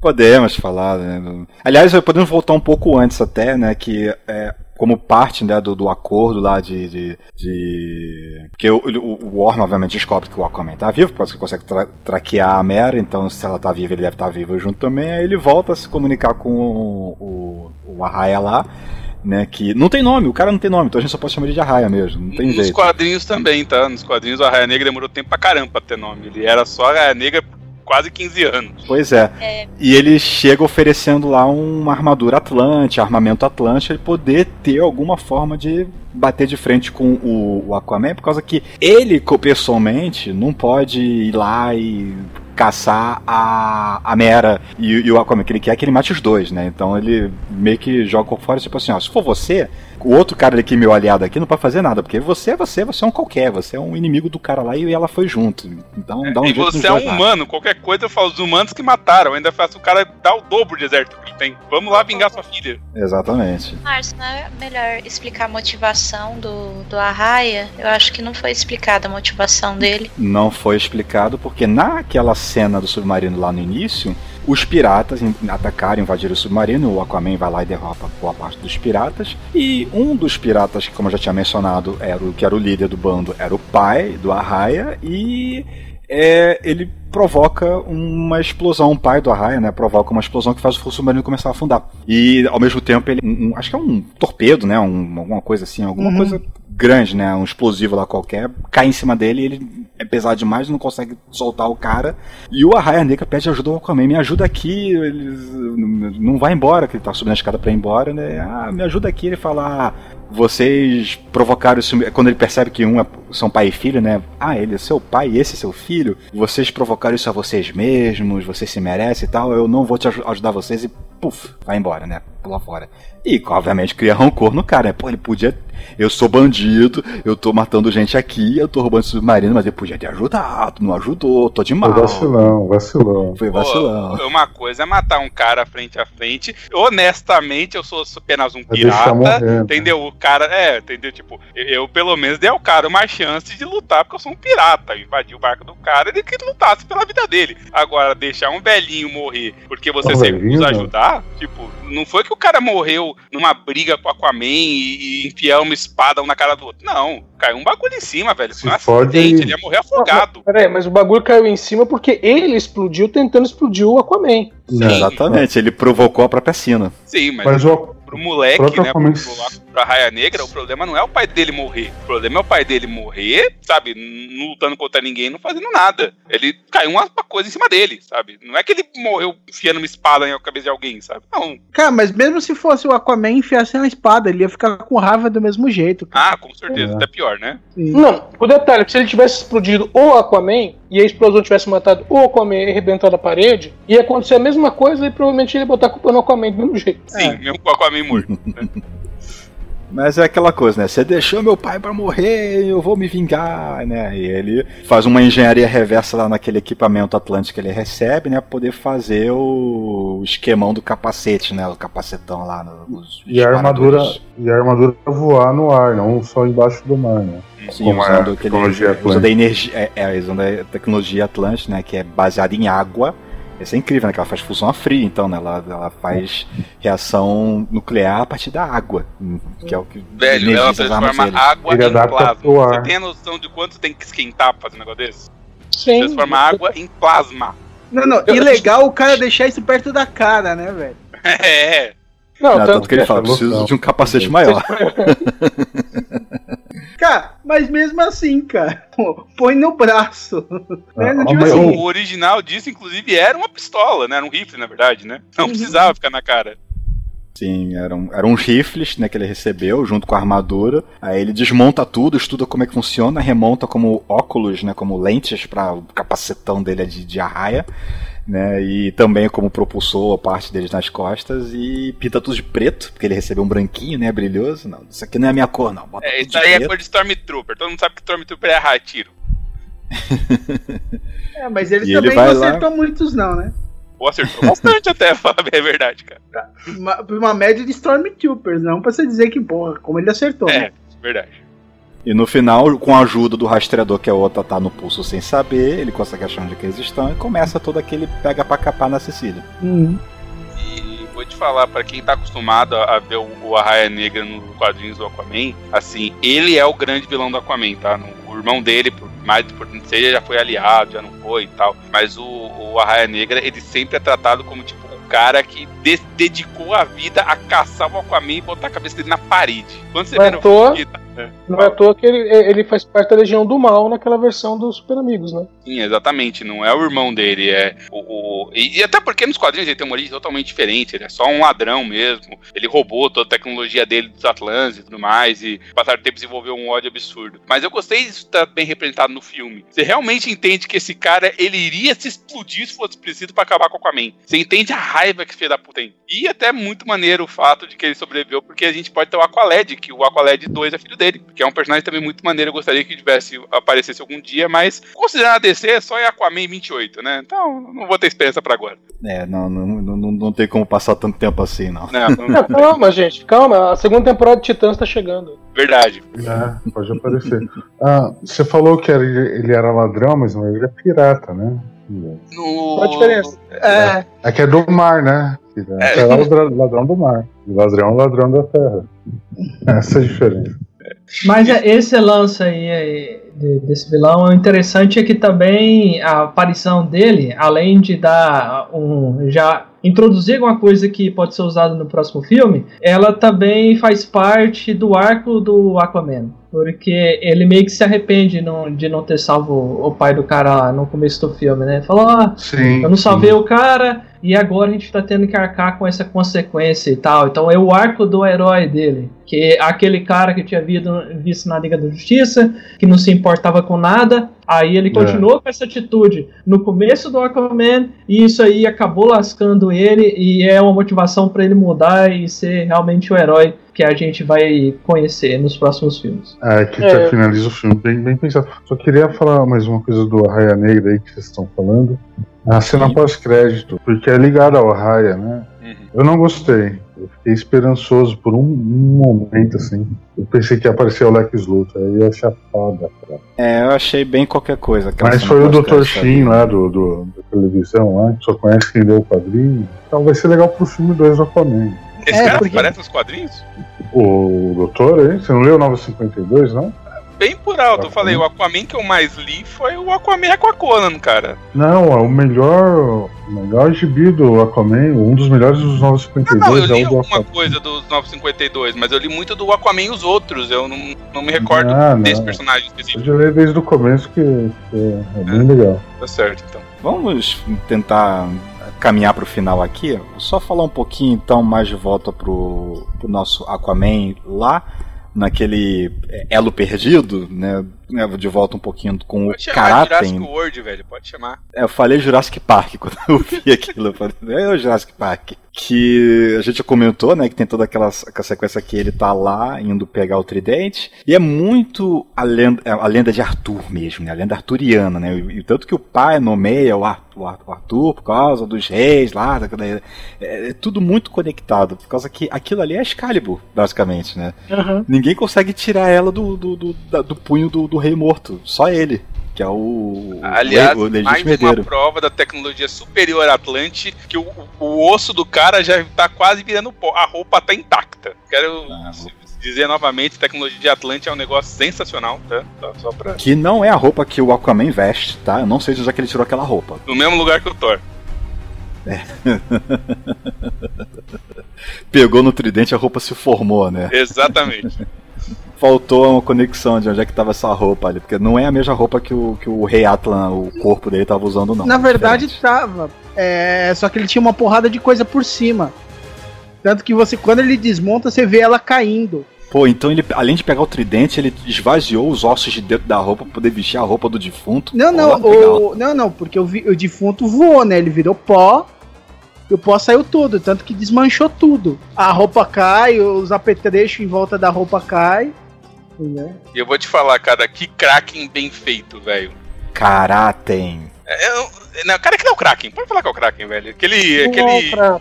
Podemos falar, né? Aliás, podemos voltar um pouco antes até, né? Que é, como parte né, do, do acordo lá de. de, de- Porque o, o, Warren, obviamente, descobre que o Aquaman tá vivo, porque ele consegue tra traquear a Mera, então se ela tá viva, ele deve estar vivo junto também. Aí ele volta a se comunicar com o, o, o Arraia lá. Né, que não tem nome, o cara não tem nome, então a gente só pode chamar ele de Arraia mesmo, não tem Nos jeito. quadrinhos também, tá? Nos quadrinhos o Arraia Negra demorou tempo pra caramba pra ter nome. Ele era só Arraia Negra quase 15 anos. Pois é. É. E ele chega oferecendo lá uma armadura Atlante, armamento Atlante, ele poder ter alguma forma de bater de frente com o, o Aquaman, por causa que ele, pessoalmente, não pode ir lá e caçar a, a Mera e, e o Aquaman, que ele quer que ele mate os dois, né? Então ele meio que joga fora, tipo assim, ó, se for você, o outro cara aqui, meu aliado aqui, não pode fazer nada, porque você é você, você é um qualquer, você é um inimigo do cara lá e ela foi junto. Então dá um e jeito nos você é um humano, qualquer coisa eu falo, os humanos que mataram, ainda faço o cara dar o dobro de exército que ele tem. Vamos lá vingar sua filha. Exatamente. Márcio, não é melhor explicar a motivação do, do Arraia? Eu acho que não foi explicada a motivação dele. Não foi explicado porque naquela cena do submarino lá no início, os piratas atacaram, invadiram o submarino, o Aquaman vai lá e derrota boa parte dos piratas. E um dos piratas, como eu já tinha mencionado, era o que era o líder do bando, era o pai do Arraia e é, ele provoca uma explosão, o pai do Arraia, né, provoca uma explosão que faz o submarino começar a afundar. E ao mesmo tempo ele, um- um- acho que é um torpedo, né, um- alguma coisa assim, alguma Uhum. coisa grande, né, um explosivo lá qualquer, cai em cima dele, e ele é pesado demais, não consegue soltar o cara. E o Arraia Negra pede ajuda ao Aquaman, me ajuda aqui, ele não vai embora, que ele tá subindo a escada pra ir embora, né? Ah, me ajuda aqui, ele fala, ah, vocês provocaram isso, quando ele percebe que um é, são pai e filho, né? Ah, ele é seu pai e esse é seu filho, vocês provocaram isso a vocês mesmos, vocês se merecem e tal, eu não vou te aj- ajudar vocês e puf, vai embora, né? Pula fora. E, obviamente, cria rancor no cara, né? Pô, ele podia. Eu sou bandido, eu tô matando gente aqui, eu tô roubando submarino, mas ele podia ter ajudado, não ajudou, tô de Foi mal. vacilão, vacilão. Foi vacilão. Pô, uma coisa é matar um cara frente a frente. Honestamente, eu sou apenas um deixar pirata. morrer. né? Entendeu? O cara, é, entendeu? Tipo, eu, eu, pelo menos dei ao cara uma chance de lutar, porque eu sou um pirata. Eu invadi o barco do cara, ele que lutasse pela vida dele. Agora, deixar um velhinho morrer porque você se recusa a não. ajudar, tipo, não foi que o cara morreu numa briga com o Aquaman e, e enfiar uma espada um na cara do outro. Não, caiu um bagulho em cima, velho. Foi um acidente, ele ia morrer afogado. Peraí, mas o bagulho caiu em cima porque ele explodiu tentando explodir o Aquaman. Exatamente, ele provocou a própria sina. Sim, mas, Mas o, pro moleque, né, pro, pra Raia Negra, o problema não é o pai dele morrer. O problema é o pai dele morrer, sabe, não lutando contra ninguém, não fazendo nada. Ele caiu uma, coisa em cima dele, sabe? Não é que ele morreu enfiando uma espada na cabeça de alguém, sabe? Não. Cara, mas mesmo se fosse o Aquaman enfiasse uma espada, ele ia ficar com raiva do mesmo jeito. cara. Ah, com certeza, É. até pior, né? Não, o detalhe é que se ele tivesse explodido o Aquaman e a explosão tivesse matado o Aquaman e arrebentado a parede, ia acontecer a mesma coisa e provavelmente ele ia botar a culpa no Aquaman do mesmo jeito. Sim, mesmo com o Aquaman morto. Mas é aquela coisa, né? Você deixou meu pai pra morrer, eu vou me vingar, né? E ele faz uma engenharia reversa lá naquele equipamento Atlântico que ele recebe, né? Pra poder fazer o esquemão do capacete, né? O capacetão lá nos. e a armadura, e a armadura voar no ar, não só embaixo do mar, né? Sim, como é usando a aquele, tecnologia usando a energia, é, é, usando a tecnologia Atlântica, né? Que é baseada em água. Isso é incrível, né? Que ela faz fusão a frio, então, né? Ela, ela faz reação nuclear a partir da água, que é o que Velho, ela transforma água Ele em plasma. Você tem a noção de quanto tem que esquentar pra fazer um negócio desse? Sim. Transforma água em plasma. Não, não, e legal o cara deixar isso perto da cara, né, velho? É, Não, Não, tanto tanto que ele fala, preciso de um capacete maior. Cara, mas mesmo assim, cara, põe no braço. né? Não, Ah, tipo mas assim, o original disso, inclusive, era uma pistola, né? Era um rifle, na verdade, né? Não Uhum. precisava ficar na cara. Sim, eram, eram uns rifles né, que ele recebeu junto com a armadura. Aí ele desmonta tudo, estuda como é que funciona, remonta como óculos, né, como lentes para o capacetão dele de, de arraia. Né, e também como propulsor a parte deles nas costas e pinta tudo de preto, porque ele recebeu um branquinho, né, brilhoso. Não, isso aqui não é a minha cor, não. Bota É, isso aí é preto. cor de Stormtrooper. Todo mundo sabe que Stormtrooper é errar tiro. é, mas eles E ele também vai não lá- acertam muitos, não, né? Ou acertou bastante até, falar a verdade, cara. Uma, uma média de Stormtroopers, não pra você dizer que, porra, como ele acertou. É, né? verdade. E no final, com a ajuda do rastreador, que é o outro tá no pulso sem saber, ele consegue achar onde é que eles estão e começa todo aquele pega pra capar na Cecília. Uhum. E vou te falar, pra quem tá acostumado a a ver o, Arraia Negra nos quadrinhos do Aquaman, assim, ele é o grande vilão do Aquaman, tá? O irmão dele, por mais por não ser, já foi aliado, já não foi e tal. Mas o, o Arraia Negra, ele sempre é tratado como, tipo, o cara que de- dedicou a vida a caçar o Aquaman e botar a cabeça dele na parede. Quando você vê no Matou. Filme, Não é à toa que ele, ele faz parte da Legião do Mal naquela versão dos Super Amigos, né? Sim, exatamente. Não é o irmão dele, é o. o- E, e até porque nos quadrinhos ele tem uma origem totalmente diferente. Ele é só um ladrão mesmo. Ele roubou toda a tecnologia dele dos Atlantes e tudo mais. E passar o tempo desenvolveu um ódio absurdo. Mas eu gostei disso estar bem representado no filme. Você realmente entende que esse cara ele iria se explodir se fosse preciso pra acabar com o Aquaman. Você entende a raiva que esse filho da puta tem. E até muito maneiro o fato de que ele sobreviveu, porque a gente pode ter o Aqualed, que o Aqualed 2 é filho dele. Que é um personagem também muito maneiro. Eu gostaria que tivesse aparecesse algum dia, mas considerando a DC, só é Aquaman 28, né? Então não vou ter esperança pra agora. É, não, não, não, não, tem como passar tanto tempo assim, não. Não, não- Não, calma, gente, calma. A segunda temporada de Titãs tá chegando. verdade. É, pode aparecer. Ah, você falou que era- ele era ladrão, mas não, ele é pirata, né? No... Qual a diferença? É, É que é do mar, né? É. É, ladrão, ladrão do mar. Ladrão, ladrão da terra. Essa é a diferença. Mas é, esse lance aí é, de- desse vilão, o interessante é que também a aparição dele, além de dar um. já introduzir alguma coisa que pode ser usada no próximo filme, ela também faz parte do arco do Aquaman. Porque ele meio que se arrepende não- de não ter salvo o pai do cara lá no começo do filme, né? Falou, ah, Sim. eu não salvei sim. o cara e agora a gente tá tendo que arcar com essa consequência e tal. Então é o arco do herói dele. Que é aquele cara que tinha visto, visto na Liga da Justiça, que não se importava com nada. Aí ele continuou com essa atitude no começo do Aquaman e isso aí acabou lascando ele e é uma motivação para ele mudar e ser realmente o herói que a gente vai conhecer nos próximos filmes. É, que É. já finaliza o filme bem, bem pensado. Só queria falar mais uma coisa do Arraia Negra aí que vocês estão falando. A cena pós-crédito, porque é ligada ao Arraia, né? Uhum. Eu não gostei. Eu fiquei esperançoso por um, um momento, assim. Eu pensei que ia aparecer o Lex Luthor, aí eu achei foda, cara. É, eu achei bem qualquer coisa. Mas foi o Dr. Shin lá do, do, da televisão, lá, que só conhece quem deu o quadrinho. Então vai ser legal pro filme 2 do Aquaman. Esse É, cara porque- aparece nos quadrinhos? O doutor, hein? Você não leu o 952, não? Bem por alto, eu falei, o Aquaman que eu mais li foi o Aquaman Aquaconan, cara. Não, é o melhor, o melhor gibi do Aquaman, um dos melhores dos Ah, 952 não, eu é li o do alguma Aquaman. coisa dos 952, mas eu li muito do Aquaman e os outros, eu não, não me recordo Ah, não. desse personagem específico. Pode ler desde o começo que, que é bem legal. Tá certo, então. Vamos tentar caminhar pro final aqui. Só falar um pouquinho então mais de volta pro, pro nosso Aquaman lá, naquele elo perdido, né? Né, De volta um pouquinho com o Pode chamar Jurassic Karaten. World, velho, pode chamar. É, Eu falei Jurassic Park quando eu vi aquilo. Eu falei, é o Jurassic Park. Que a gente já comentou, né? Que tem toda aquela, aquela sequência que ele tá lá indo pegar o tridente. E é muito a lenda, a lenda de Arthur mesmo, né? A lenda arturiana, né? E, tanto que o pai nomeia o Ar- o Ar- o Arthur por causa dos reis lá. É, é tudo muito conectado. Por causa que aquilo ali é Excalibur, basicamente, né? Uhum. Ninguém consegue tirar ela do, do, do, da- do punho do, do rei morto. Só ele. Que é o. Aliás, o, o legítimo mais uma prova da tecnologia superior Atlante, que o, o osso do cara já tá quase virando pó. A roupa tá intacta. Quero Ah, dizer novamente, tecnologia de Atlante é um negócio sensacional, tá? Só- pra... Que não é a roupa que o Aquaman veste, tá? Eu não sei de onde é que ele tirou aquela roupa. No mesmo lugar que o Thor. Pegou no tridente, a roupa se formou, né? Exatamente. Faltou uma conexão de onde é que tava essa roupa ali. Porque não é a mesma roupa que o, que o rei Atlan, o corpo dele, tava usando, não. na É verdade diferente. tava. É, só que ele tinha uma porrada de coisa por cima. Tanto que você, quando ele desmonta, você vê ela caindo. Pô, então ele, além de pegar o tridente, ele esvaziou os ossos de dentro da roupa pra poder vestir a roupa do defunto. Não, não, o, não, não, porque o, vi- o defunto voou, né? Ele virou pó. E o pó saiu tudo, tanto que desmanchou tudo. A roupa cai, os apetrechos em volta da roupa cai. Entendeu? E eu vou te falar, cara, que Kraken bem feito, velho. Karaten. É, eu- não, cara, que não é o Kraken. Pode falar que é o Kraken, velho. Aquele. Não aquele é pra-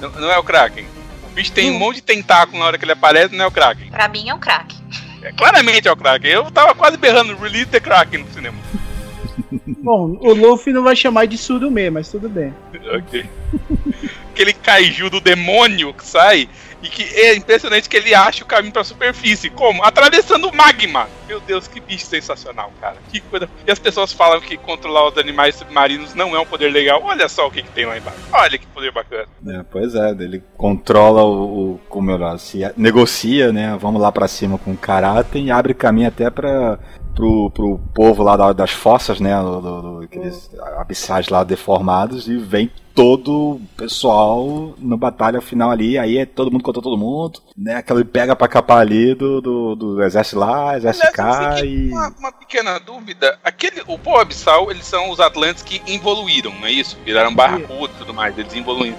não, não é o Kraken. O bicho tem um monte de tentáculo na hora que ele aparece, não é o Kraken. Pra mim é um craque. É, claramente é o Kraken. Eu tava quase berrando Release the Kraken no cinema. Bom, o Luffy não vai chamar de Surume, mas tudo bem. Ok. Aquele kaiju do demônio que sai, E que é impressionante que ele acha o caminho pra superfície. Como? Atravessando o magma. Meu Deus, que bicho sensacional, cara. Que coisa. E as pessoas falam que controlar os animais submarinos não é um poder legal. Olha só o que, que tem lá embaixo. Olha que poder bacana. É, pois é, ele controla o, o como eu se negocia, né? Vamos lá pra cima com caráter e abre caminho até pra pro, pro povo lá da- das fossas, né? Do, do- aqueles abissais lá deformados e vem todo o pessoal na batalha final ali, aí é todo mundo contra todo mundo, né? Aquela pega pra capar ali do, do, do exército lá, exército cá e. uma, uma pequena dúvida. Aquele, o povo abissal, eles são os Atlantes que evoluíram, não é isso? Viraram barracuda e tudo mais, eles evoluíram.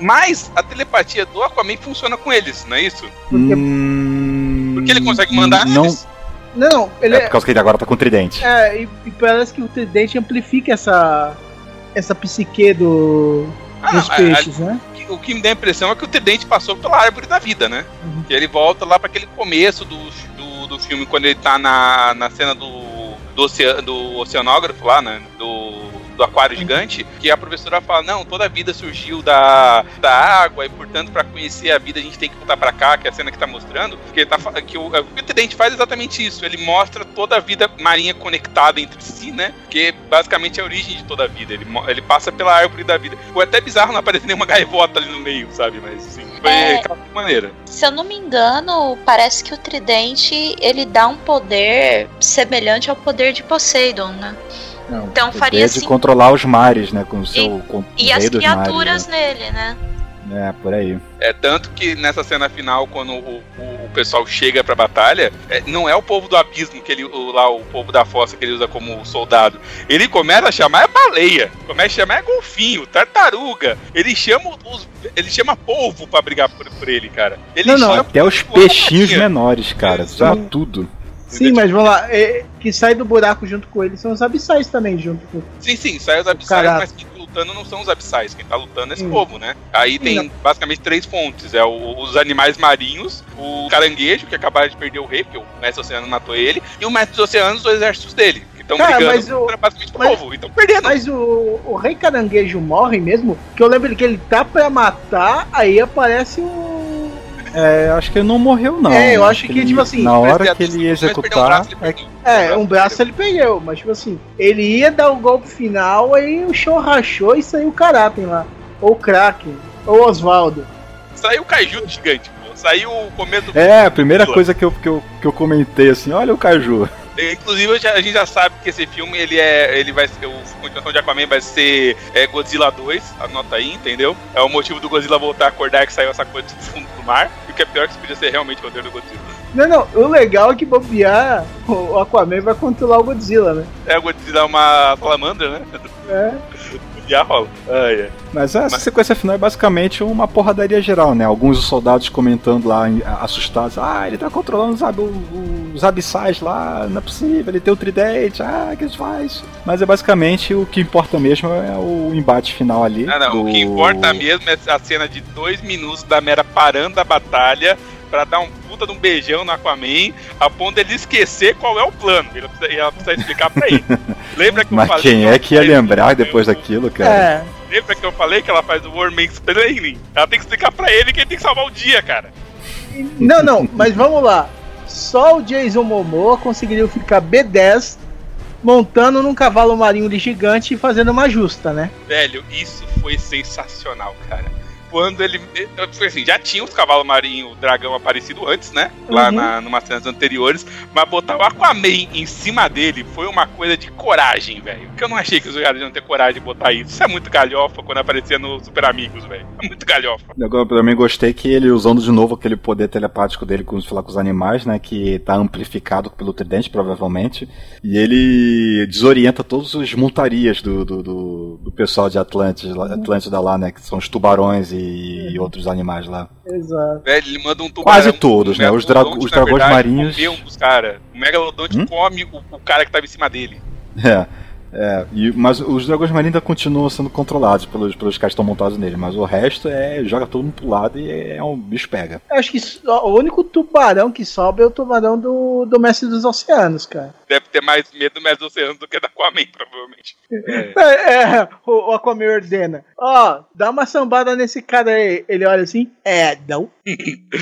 Mas a telepatia do Aquaman funciona com eles, não é isso? Hum, Porque ele consegue mandar Não, eles. Não, ele é é. por causa que ele agora tá com tridente. É, e, e parece que o tridente amplifica essa. essa psique do. Ah, dos a- a- peixes, né? o que me dá a impressão é que o Tridente passou pela árvore da vida, né? Uhum. E ele volta lá para aquele começo do, do, do filme, quando ele tá na, na cena do, do, oceano, do oceanógrafo lá, né? Do, do aquário Uhum. gigante, que a professora fala, não, toda a vida surgiu da, da água, e portanto, para conhecer a vida, a gente tem que voltar para cá, que é a cena que tá mostrando, que, ele tá, que o, o Tridente faz exatamente isso, ele mostra toda a vida marinha conectada entre si, né? Que basicamente é a origem de toda a vida. Ele, ele passa pela árvore da vida. Foi até bizarro não aparecer nenhuma gaivota ali no meio, sabe? Mas assim, foi É. maneira. Se eu não me engano, parece que o tridente ele dá um poder semelhante ao poder de Poseidon, né? Não, Então faria poder de assim- controlar os mares, né? Com o seu com, E o as criaturas mares, nele, né? né? É, por aí. É tanto que nessa cena final, quando o, o- o pessoal chega pra batalha, é, não é o povo do abismo que ele, o, lá o povo da fossa que ele usa como soldado. Ele começa a chamar a baleia, começa a chamar golfinho, tartaruga. Ele chama os, ele chama polvo pra brigar por, por ele, cara. Ele Não, não, Até os peixinhos menores, cara. Exato. Chama tudo. Sim, mas vamos lá. é, que sai do buraco junto com ele são os abissais também, junto com. Sim, sim, sai os abissais, mas quem tá lutando não são os abissais, quem tá lutando é esse Hum. povo, né? Aí tem Não. basicamente três fontes: é o- os animais marinhos, o caranguejo, que acabaram de perder o rei, porque o mestre oceano matou ele, e o mestre dos oceanos, os exércitos dele, estão Cara, brigando mas o- contra basicamente o mas- povo, então perdendo. Mas o, o rei caranguejo morre mesmo? Que eu lembro que ele tá pra matar, aí aparece o. É, acho que ele não morreu, não. É, eu acho que, ele- tipo assim, Na hora que ele ia um executar. braço, ele é. É, um braço ele perdeu, mas tipo assim, ele ia dar o golpe final, aí o show rachou e saiu o Karaten lá. Ou o Kraken, ou o Oswaldo. Saiu o Kaiju gigante, pô. Saiu o começo do. É, a primeira coisa que eu, que, eu, que eu comentei assim, olha o Caju. Inclusive, a gente já sabe que esse filme, ele é. Ele vai ser. O continuação de Aquaman vai ser é, Godzilla 2, anota aí, entendeu? É o motivo do Godzilla voltar a acordar que saiu essa coisa do fundo do mar. E o que é pior que isso podia ser realmente o roteiro do Godzilla. Não, não, o legal é que bobear, o Aquaman vai controlar o Godzilla, né? É, o Godzilla é uma salamandra, né? É. Já rola. Ai, ai. Mas essa Mas- sequência final é basicamente uma porradaria geral, né? Alguns dos soldados comentando lá, assustados, ah, ele tá controlando os, ab- os abissais lá, não é possível, ele tem o tridente, ah, o que ele faz? Mas é basicamente o que importa mesmo é o embate final ali. Não, não, o do- que importa mesmo é a cena de dois minutos da Mera parando a batalha pra dar um puta de um beijão no Aquaman, a ponto dele esquecer qual é o plano. Ela precisa, ela precisa explicar pra ele. Lembra que eu Mas falei quem é que ia lembrar depois daquilo, cara? É. Lembra que eu falei que ela faz o War Explaining? Ela tem que explicar pra ele que ele tem que salvar o dia, cara. Não, não, mas vamos lá. Só o Jason Momoa conseguiria ficar B10 montando num cavalo marinho gigante e fazendo uma justa, né? Velho, isso foi sensacional, cara. Quando ele. assim, já tinha os cavalos marinhos dragão aparecido antes, né? Lá Uhum. na, numas cenas anteriores. Mas botar o Aquaman em cima dele foi uma coisa de coragem, velho. Que eu não achei que os caras iam ter coragem de botar isso. Isso é muito galhofa quando aparecia no Super Amigos, velho. É muito galhofa. Eu também gostei que ele usando de novo aquele poder telepático dele com falar com os animais, né? Que tá amplificado pelo tridente, provavelmente. E ele desorienta todas as montarias do, do, do, do pessoal de Atlantis, lá- Atlântida lá, né? Que são os tubarões e, e outros animais lá. Exato. Velho, ele manda um tubarão. Quase todos, um né? Os, dra- os dragões verdade, marinhos. um dos caras. O Megalodonte Hum? come o, o cara que tava em cima dele. É. É, e, mas os dragões marinhos ainda continuam sendo controlados pelos, pelos caras que estão montados nele, mas o resto é joga todo mundo pro lado e é, um bicho pega. Eu acho que só- o único tubarão que sobe é o tubarão do, do Mestre dos Oceanos, cara. Deve ter mais medo do Mestre do Oceano do que da Aquaman, provavelmente. É, é, o, o Aquaman ordena. Ó, dá uma sambada nesse cara aí. Ele olha assim, é, não.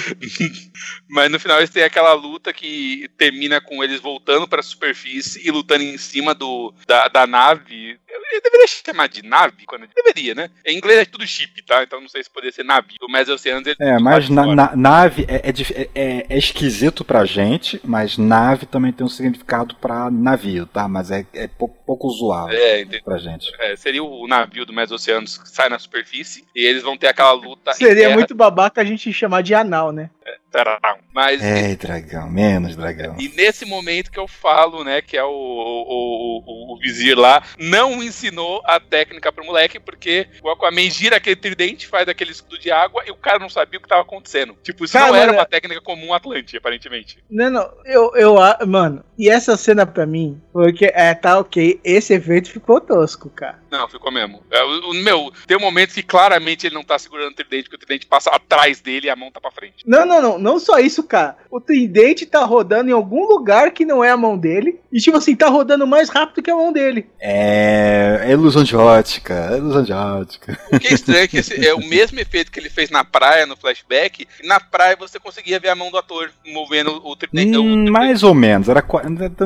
Mas no final eles têm aquela luta que termina com eles voltando pra superfície e lutando em cima do, da, da nave. Eu, eu deveria chamar de nave? Quando deveria, né? Em inglês é tudo chip, tá? Então não sei se poderia ser navio. O Mestre Oceanos ele É, mas na, na- nave é, é, é- é- é esquisito pra gente, mas nave também tem um significado pra navio, tá? Mas é, é pouco, pouco usual É, entendi. pra gente. É, seria o navio do Mestre Oceanos que sai na superfície e eles vão ter aquela luta. Seria muito babaca a gente chamar de anal, né? Tararau. Mas É, dragão, menos dragão. E nesse momento que eu falo, né, que é o, o, o, o vizir lá, não ensinou a técnica pro moleque, porque o Aquaman gira aquele tridente, faz aquele escudo de água e o cara não sabia o que tava acontecendo. Tipo, isso Cara, não era mas- uma técnica comum Atlante, aparentemente. Não, não, eu, eu, mano, e essa cena pra mim, porque, é, tá ok, esse efeito ficou tosco, cara. Não, ficou mesmo. É, o, o- meu, tem um momento que claramente ele não tá segurando o tridente, porque o tridente passa atrás dele e a mão tá pra frente. Não, não, não, não só isso, cara. O tridente tá rodando em algum lugar que não é a mão dele, e tipo assim, tá rodando mais rápido que a mão dele. É, é ilusão de ótica, é ilusão de ótica. O que é estranho é que esse é o mesmo efeito que ele fez na praia, no flashback. Na praia você conseguia ver a mão do ator movendo o tridente. o Hum, mais ou menos. Era,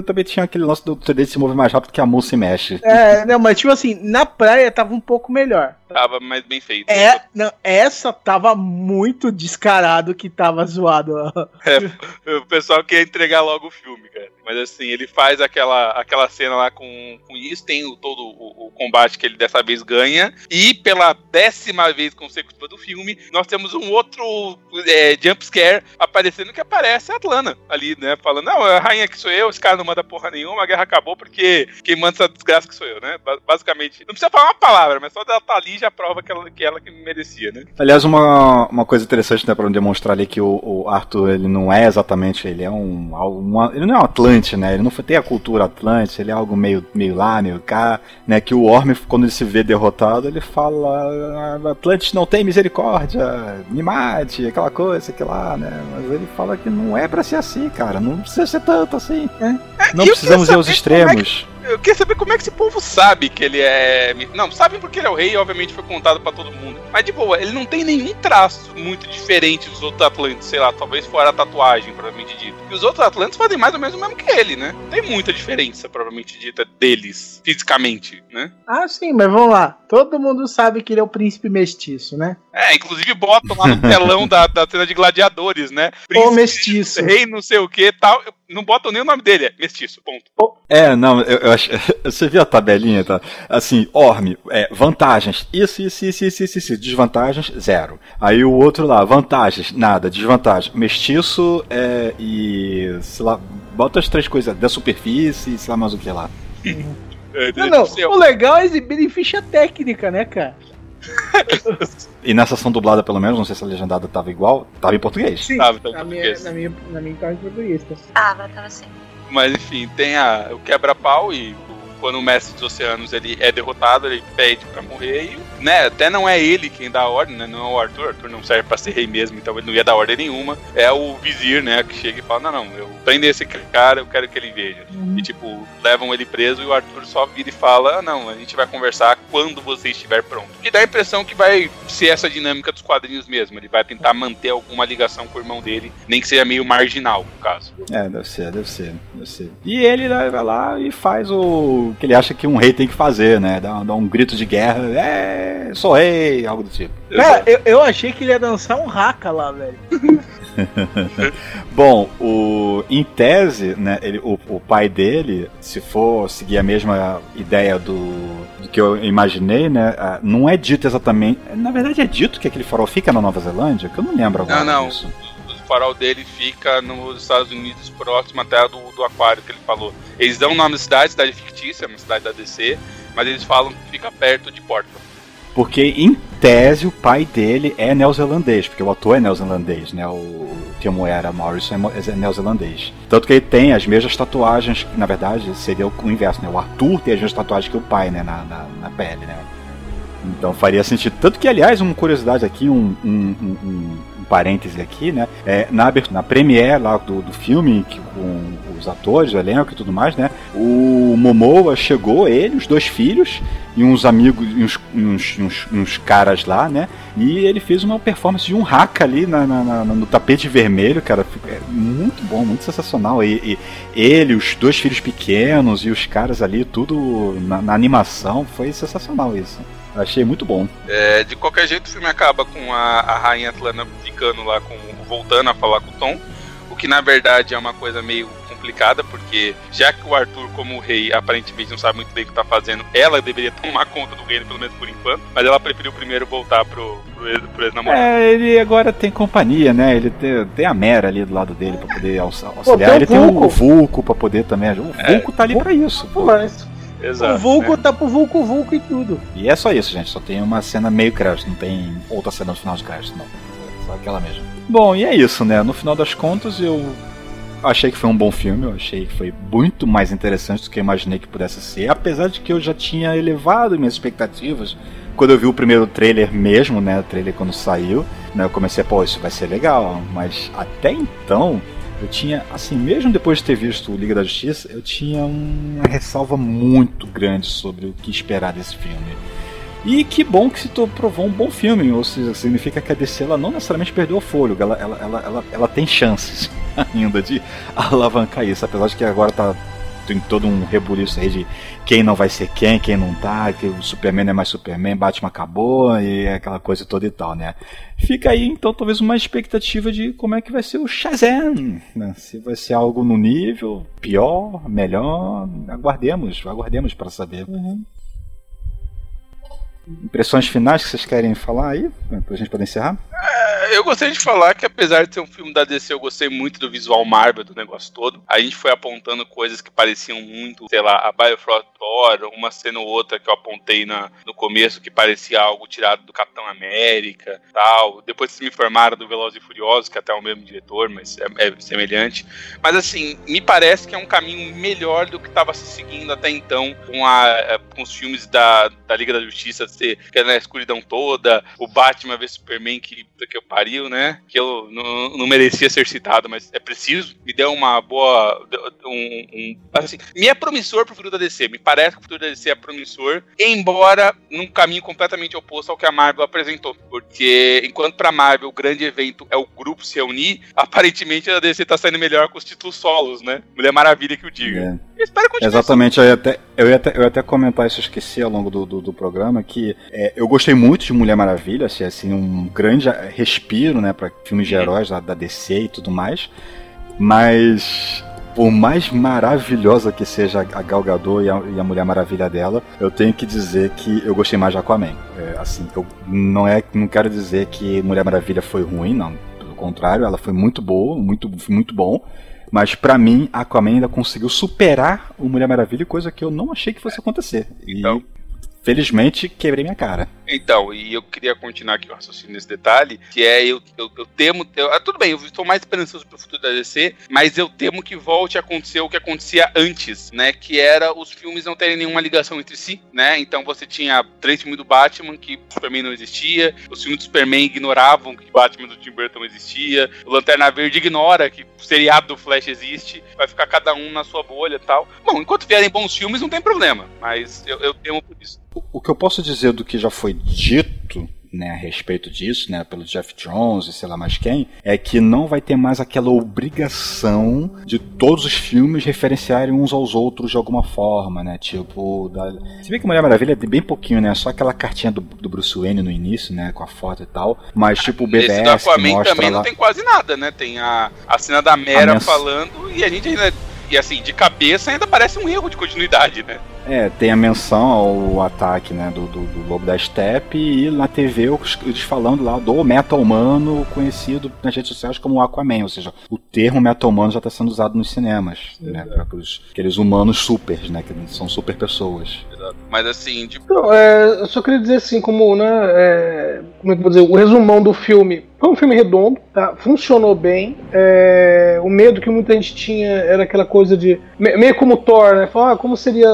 também tinha aquele lance do 3D se mover mais rápido que a mão se mexe. É, não, mas tipo assim, na praia tava um pouco melhor. Tava mais bem feito. É, não, essa tava muito descarado que tava zoado. Ó. O pessoal quer entregar logo o filme, cara. Mas assim, ele faz aquela, aquela cena lá com, com isso, tem o, todo o, o combate que ele dessa vez ganha. E pela décima vez consecutiva do filme, nós temos um outro é, jump scare aparecendo que aparece a Atlana ali, né? Falando, não, a rainha que sou eu, esse cara não manda porra nenhuma, a guerra acabou porque quem manda essa desgraça que sou eu, né? Ba- Basicamente, não precisa falar uma palavra, mas só dela estar ali já prova que ela que, ela que merecia, né? Aliás, uma, uma coisa interessante, né, pra demonstrar ali que o, o Arthur, ele não é exatamente, ele é um, uma, ele não é um Atlante, né, ele não tem a cultura Atlante, ele é algo meio, meio lá, meio cá, né, que o Orm, quando ele se vê derrotado, ele fala, "Ah, Atlante não tem misericórdia, me mate, aquela coisa, aquilo lá, né, mas ele fala que não é pra ser assim, cara, não precisa ser tanto assim, né, não E eu precisamos ir aos como é que- extremos. Eu queria saber como é que esse povo sabe que ele é. Não, sabe porque ele é o rei obviamente foi contado pra todo mundo. Mas de boa, ele não tem nenhum traço muito diferente dos outros Atlantes, sei lá, talvez fora a tatuagem, provavelmente dito. E os outros Atlantes fazem mais ou menos o mesmo que ele, né? Não tem muita diferença, provavelmente dita, deles, fisicamente, né? Ah, sim, mas vamos lá. Todo mundo sabe que ele é o príncipe mestiço, né? É, inclusive botam lá no telão da, da cena de gladiadores, né? Ou mestiço. Rei não sei o que tal. Não botam nem o nome dele, é mestiço, ponto. É, não, eu, eu acho. Você viu a tabelinha, tá? Assim, Orme, é, vantagens, isso, isso, isso, isso, isso, isso, desvantagens, zero. Aí o outro lá, vantagens, nada, desvantagem, mestiço é, e, sei lá, bota as três coisas da superfície, sei lá mais o que lá. É, Não, não. seu- O legal é exibir em ficha técnica, né, cara? E nessa ação dublada, pelo menos, não sei se a legendada tava igual, tava em português. Sim. Tava, tava em na, minha, português. na, minha, na minha tava em português. tá? Tava, tava assim. Mas enfim, tem a, o quebra-pau e o- quando o mestre dos oceanos ele é derrotado, ele pede pra morrer e, né, até não é ele quem dá a ordem, né, não é o Arthur, Arthur não serve pra ser rei mesmo, então ele não ia dar ordem nenhuma, é o vizir, né, que chega e fala, não, não, eu prende esse cara, eu quero que ele veja. E tipo, levam ele preso e o Arthur só vira e fala, ah, não, a gente vai conversar quando você estiver pronto. E dá a impressão que vai ser essa dinâmica dos quadrinhos mesmo, ele vai tentar manter alguma ligação com o irmão dele, nem que seja meio marginal, no caso. É, deve ser, deve ser, deve ser. E ele né, vai lá e faz o que ele acha que um rei tem que fazer, né? Dá, dá um grito de guerra, é, sou rei, algo do tipo. Cara, eu, eu achei que ele ia dançar um haka lá, velho. Bom, o, em tese, né, ele, o, o pai dele, se for seguir a mesma ideia do, do que eu imaginei, né, não é dito exatamente. Na verdade, é dito que aquele farol fica na Nova Zelândia, que eu não lembro agora Não, não. disso. O farol dele fica nos Estados Unidos, próximo até do, do aquário que ele falou. Eles dão o nome da cidade, cidade fictícia, é uma cidade da DC, mas eles falam que fica perto de Portland. Porque, em tese, o pai dele é neozelandês, porque o ator é neozelandês, né? O Timoera Morrison é neozelandês. Tanto que ele tem as mesmas tatuagens, na verdade seria o inverso, né? O Arthur tem as mesmas tatuagens que o pai, né? Na, na, na pele, né? Então faria sentido. Tanto que, aliás, uma curiosidade aqui, um, um, um, um parêntese aqui, né? É, na, na premiere lá do, do filme, que, com os atores, o elenco e tudo mais, né? O Momoa chegou, ele, os dois filhos, e uns amigos, e uns, uns, uns, uns, caras lá, né? E ele fez uma performance de um hack ali na, na, na, no tapete vermelho, cara. É muito bom, muito sensacional. E, e, ele, os dois filhos pequenos e os caras ali, tudo na, animação, foi sensacional isso. Achei muito bom. É, de qualquer jeito, o filme acaba com a, a rainha Atlanta ficando lá, com voltando a falar com o Tom. Que na verdade é uma coisa meio complicada, porque já que o Arthur, como rei, aparentemente não sabe muito bem o que tá fazendo, ela deveria tomar conta do reino, pelo menos por enquanto, mas ela preferiu primeiro voltar pro, pro, ex-namorado. É, ele agora tem companhia, né? Ele tem, tem a Mera ali do lado dele pra poder auxiliar. Pô, tem ele tem o Vulco pra poder também. O é. Vulco tá ali pra isso. Pô. Exato, o Vulco né? tá pro Vulco Vulco e tudo. E é só isso, gente. Só tem uma cena meio crédito, não tem outra cena no final de crédito, não. Só aquela mesmo. Bom, e é isso, né? No final das contas, eu achei que foi um bom filme, eu achei que foi muito mais interessante do que eu imaginei que pudesse ser, apesar de que eu já tinha elevado minhas expectativas quando eu vi o primeiro trailer mesmo, né, o trailer quando saiu, né, eu comecei, pô, isso vai ser legal, mas até então eu tinha, assim, mesmo depois de ter visto o Liga da Justiça, eu tinha uma ressalva muito grande sobre o que esperar desse filme. E que bom que se provou um bom filme, ou seja, significa que a DC ela não necessariamente perdeu o fôlego, ela, ela, ela, ela, ela tem chances ainda de alavancar isso, apesar de que agora tá tem todo um rebuliço aí de quem não vai ser quem, quem não tá, que o Superman é mais Superman, Batman acabou e aquela coisa toda e tal, né? Fica aí então talvez uma expectativa de como é que vai ser o Shazam, né? Se vai ser algo no nível pior, melhor, aguardemos, aguardemos para saber. Uhum. Impressões finais que vocês querem falar aí, pra gente poder encerrar? É, eu gostaria de falar que apesar de ser um filme da DC, eu gostei muito do visual Marvel do negócio todo. A gente foi apontando coisas que pareciam muito, sei lá, a Biofrost Thor, uma cena ou outra que eu apontei na, no começo que parecia algo tirado do Capitão América, tal. Depois vocês me informaram do Velozes e Furiosos, que é até é o mesmo diretor, mas é, é semelhante. Mas assim, me parece que é um caminho melhor do que estava se seguindo até então com, a, é, com os filmes da, da Liga da Justiça ser que é na escuridão toda, o Batman vs Superman que, que eu pariu, né? Que eu não, não merecia ser citado, mas é preciso. Me deu uma boa. Um, um, assim, me é promissor pro futuro da DC. Me parece que o futuro da DC é promissor, embora num caminho completamente oposto ao que a Marvel apresentou. Porque enquanto pra Marvel o grande evento é o grupo se reunir, aparentemente a DC tá saindo melhor com os títulos solos, né? Mulher Maravilha que o diga. É. espero Exatamente, assim. eu ia, até, eu, ia até, eu ia até comentar isso, eu esqueci ao longo do, do, do programa, que é, eu gostei muito de Mulher Maravilha, assim, assim um grande respiro, né, para filmes de heróis da, da DC e tudo mais. Mas por mais maravilhosa que seja a Gal Gadot e a, e a, Mulher Maravilha dela, eu tenho que dizer que eu gostei mais de Aquaman. É, assim, eu não é, não quero dizer que Mulher Maravilha foi ruim, não. Pelo contrário, ela foi muito boa, muito, muito bom. Mas para mim, Aquaman ainda conseguiu superar o Mulher Maravilha, coisa que eu não achei que fosse acontecer. E então, felizmente quebrei minha cara. Então, e eu queria continuar aqui o raciocínio nesse detalhe, que é eu, eu, eu temo. Eu, ah, tudo bem, eu estou mais esperançoso pro futuro da DC, mas eu temo que volte a acontecer o que acontecia antes, né? Que era os filmes não terem nenhuma ligação entre si, né? Então você tinha três filmes do Batman que Superman não existia, os filmes do Superman ignoravam que Batman do Tim Burton existia, o Lanterna Verde ignora que o seriado do Flash existe, vai ficar cada um na sua bolha e tal. Bom, enquanto vierem bons filmes, não tem problema, mas eu, eu temo por isso. O que eu posso dizer do que já foi dito né, a respeito disso, né, pelo Jeff Jones e sei lá mais quem, é que não vai ter mais aquela obrigação de todos os filmes referenciarem uns aos outros de alguma forma, né, tipo, da... se bem que Mulher Maravilha é bem pouquinho, né, só aquela cartinha do, do Bruce Wayne no início, né, com a foto e tal, mas tipo o BBS Esse do Aquaman também lá... não tem quase nada, né, tem a, a cena da Mera falando e a gente ainda e assim, de cabeça ainda parece um erro de continuidade, né? É, tem a menção ao ataque né, do, do, do Lobo da Steppe e na TV eles falando lá do meta-humano conhecido nas redes sociais como Aquaman, ou seja, o termo meta-humano já está sendo usado nos cinemas, né, para aqueles humanos supers, né, que são super pessoas. Exato. Mas assim, de... Não, é, eu só queria dizer assim, como, né, é, como é que eu vou dizer, o resumão do filme foi um filme redondo, tá? Funcionou bem. É, o medo que muita gente tinha era aquela coisa de. Meio como Thor, né? Falar, ah, como seria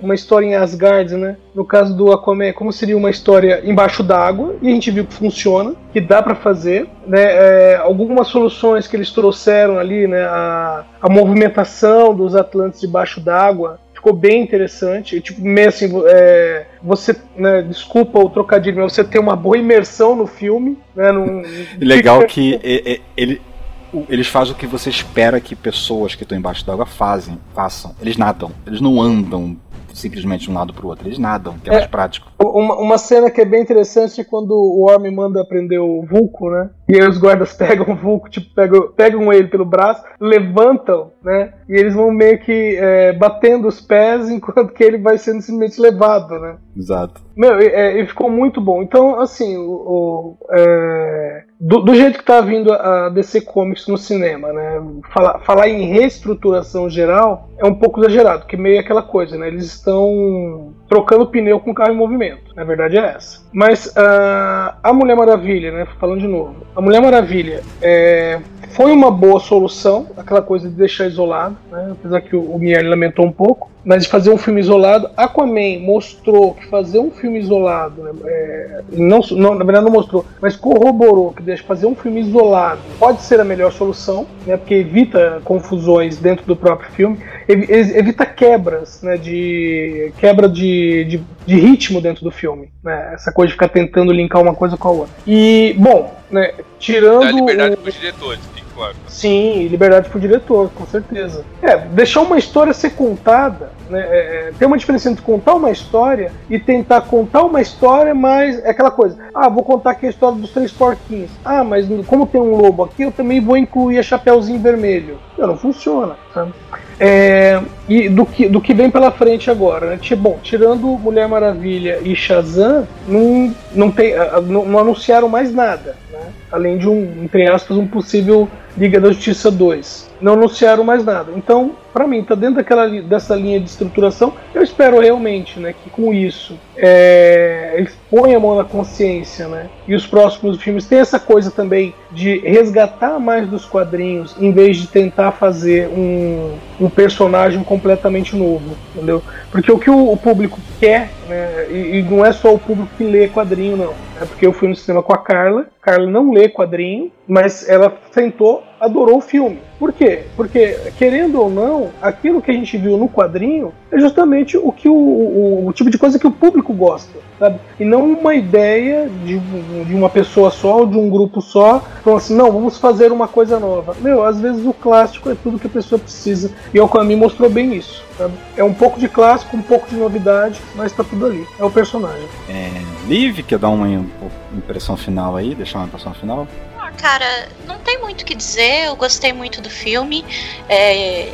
uma história em Asgard, né? No caso do Aquaman, como seria uma história embaixo d'água. E a gente viu que funciona, que dá para fazer. Né? É, algumas soluções que eles trouxeram ali, né? A, a movimentação dos Atlantes debaixo d'água ficou bem interessante. Tipo, meio assim, é, você, né, desculpa o trocadilho, mas você tem uma boa imersão no filme. Né, num... Legal que ele, eles fazem o que você espera que pessoas que estão embaixo d'água façam. Eles nadam, eles não andam simplesmente de um lado para o outro. Eles nadam, que é, é mais prático. Uma, uma, cena que é bem interessante é quando o homem manda prender o Vulco, né? E aí os guardas pegam o Vulco, tipo, pegam, pegam ele pelo braço, levantam, né? E eles vão meio que é, batendo os pés enquanto que ele vai sendo simplesmente levado, né? Exato. Meu, é, ficou muito bom. Então, assim, o, o é, do, do, jeito que tá vindo a DC Comics no cinema, né? Falar, falar em reestruturação geral é um pouco exagerado, que meio aquela coisa, né? Eles estão trocando pneu com o carro em movimento. Na verdade é essa. Mas uh, a Mulher Maravilha, né? Falando de novo, a Mulher Maravilha é, foi uma boa solução, aquela coisa de deixar isolado, né? apesar que o, o lamentou um pouco, mas de fazer um filme isolado. Aquaman mostrou que fazer um filme isolado, né? é, não, não, na verdade não mostrou, mas corroborou que deixa fazer um filme isolado pode ser a melhor solução, né? porque evita confusões dentro do próprio filme, evita quebras, né? de quebra de, de, de ritmo dentro do filme, né? essa coisa de ficar tentando linkar uma coisa com a outra. E, bom, né? tirando. Dá liberdade para os diretores claro. Sim, liberdade pro diretor, com certeza. É, deixar uma história ser contada, né? É, é, tem uma diferença entre contar uma história e tentar contar uma história, mas é aquela coisa. Ah, vou contar aqui a história dos três porquinhos. Ah, mas como tem um lobo aqui, eu também vou incluir a Chapeuzinho Vermelho. Não, não funciona, sabe? É, e do que, do que vem pela frente agora, né? Bom, tirando Mulher Maravilha e Shazam, não, não, tem, não, não anunciaram mais nada, né? Além de um, entre aspas, um possível Liga da Justiça 2. Não anunciaram mais nada. Então, para mim, tá dentro daquela, dessa linha de estruturação. Eu espero realmente, né, que com isso é, eles põem a mão na consciência, né? E os próximos filmes têm essa coisa também de resgatar mais dos quadrinhos, em vez de tentar fazer um, um personagem completamente novo, entendeu? Porque o que o, o público quer, né, e, e, não é só o público que lê quadrinho, não. É porque eu fui no cinema com a Carla, Carla não lê quadrinho, mas ela sentou, adorou o filme. Por quê? Porque, querendo ou não, aquilo que a gente viu no quadrinho é justamente o que o, o, o tipo de coisa que o público gosta, sabe? E não uma ideia de, de uma pessoa só de um grupo só, falando assim, não, vamos fazer uma coisa nova. Meu, às vezes o clássico é tudo que a pessoa precisa. E o Kami mostrou bem isso. Sabe? É um pouco de clássico, um pouco de novidade, mas tá tudo ali. É o personagem. É, Liv, quer dar uma impressão final aí? Deixar uma impressão final? Cara, não tem muito o que dizer. Eu gostei muito do filme. É,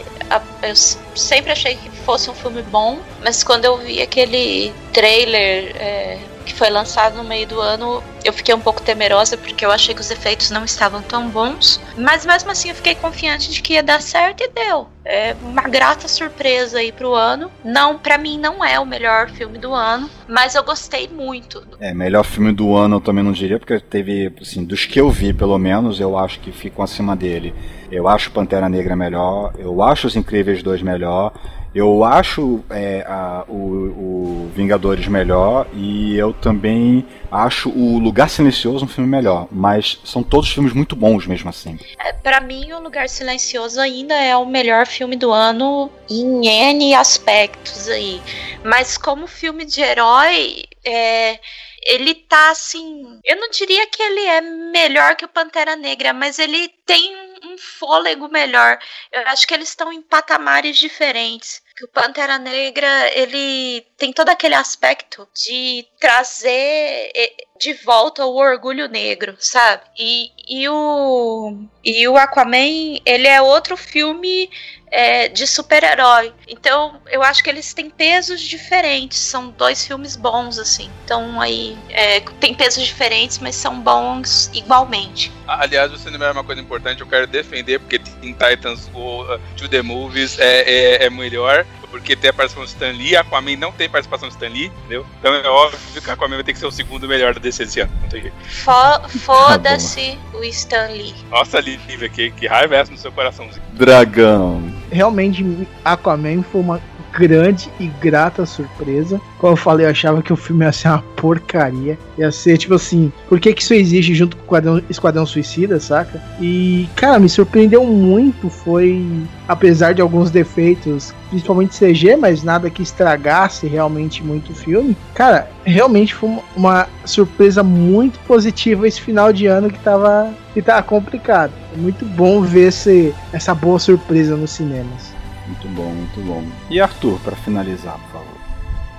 eu sempre achei que fosse um filme bom, mas quando eu vi aquele trailer é, que foi lançado no meio do ano, eu fiquei um pouco temerosa porque eu achei que os efeitos não estavam tão bons. Mas mesmo assim eu fiquei confiante de que ia dar certo e deu. É uma grata surpresa aí pro ano. Não, para mim não é o melhor filme do ano, mas eu gostei muito. É, melhor filme do ano eu também não diria, porque teve, assim, dos que eu vi pelo menos, eu acho que ficam acima dele. Eu acho Pantera Negra melhor, eu acho Os Incríveis 2 melhor, eu acho é, a, o, o, Vingadores melhor e eu também acho o Lugar Silencioso um filme melhor, mas são todos filmes muito bons mesmo assim. É, para mim, o Lugar Silencioso ainda é o melhor filme do ano em N aspectos aí, mas como filme de herói, é, ele tá assim. Eu não diria que ele é melhor que o Pantera Negra, mas ele tem um fôlego melhor. Eu acho que eles estão em patamares diferentes que o Pantera Negra ele tem todo aquele aspecto de trazer de volta o orgulho negro, sabe? E, e, o, e o Aquaman, ele é outro filme é, de super-herói. Então, eu acho que eles têm pesos diferentes. São dois filmes bons, assim. Então, aí, é, tem pesos diferentes, mas são bons igualmente. Aliás, você lembrar uma coisa importante, eu quero defender, porque Teen Titans o uh, To The Movies é, é, é melhor porque tem a participação do Stan Lee, Aquaman não tem participação do Stan Lee, entendeu? Então é óbvio que Aquaman vai ter que ser o segundo melhor da DC esse ano. Não tem jeito. Fo- Foda-se o Stan Lee. Nossa, Lívia, que, que raiva é essa no seu coraçãozinho? Dragão. Realmente, Aquaman foi uma grande e grata surpresa. Como eu falei, eu achava que o filme ia ser uma porcaria. Ia ser tipo assim, por que, que isso existe junto com o Esquadrão, Esquadrão Suicida, saca? E, cara, me surpreendeu muito. Foi, apesar de alguns defeitos, principalmente CG, mas nada que estragasse realmente muito o filme. Cara, realmente foi uma, surpresa muito positiva esse final de ano que tava, que tava complicado. Muito bom ver esse, essa boa surpresa nos cinemas. Muito bom, muito bom. E Arthur, pra finalizar, por favor.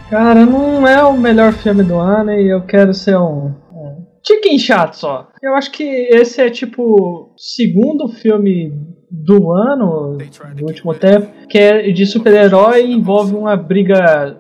Cara, não é o melhor filme do ano e eu quero ser um. um tiquinho chato só. Eu acho que esse é tipo o segundo filme do ano, do último tempo, que é de super-herói e envolve uma briga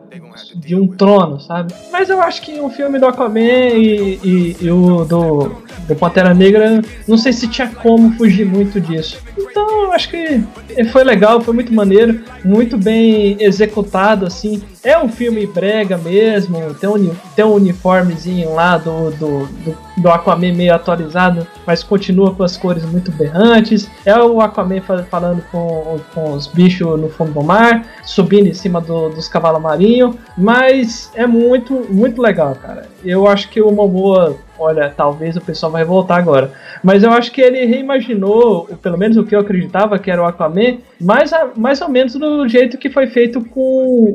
de um trono, sabe? Mas eu acho que o filme do Aquaman e, e- e o do, do Pantera Negra, não sei se tinha como fugir muito disso. Então eu acho que foi legal, foi muito maneiro, muito bem executado, assim. É um filme brega mesmo, tem um, tem um uniformezinho lá do, do, do, do Aquaman meio atualizado, mas continua com as cores muito berrantes. É o Aquaman fa- falando com, com os bichos no fundo do mar, subindo em cima do- dos cavalos marinhos, mas é muito, muito legal, cara. Eu acho que o Momoa, olha, talvez o pessoal vai voltar agora, mas eu acho que ele reimaginou, ou pelo menos o que eu acreditava que era o Aquaman, mais, a- mais ou menos do jeito que foi feito com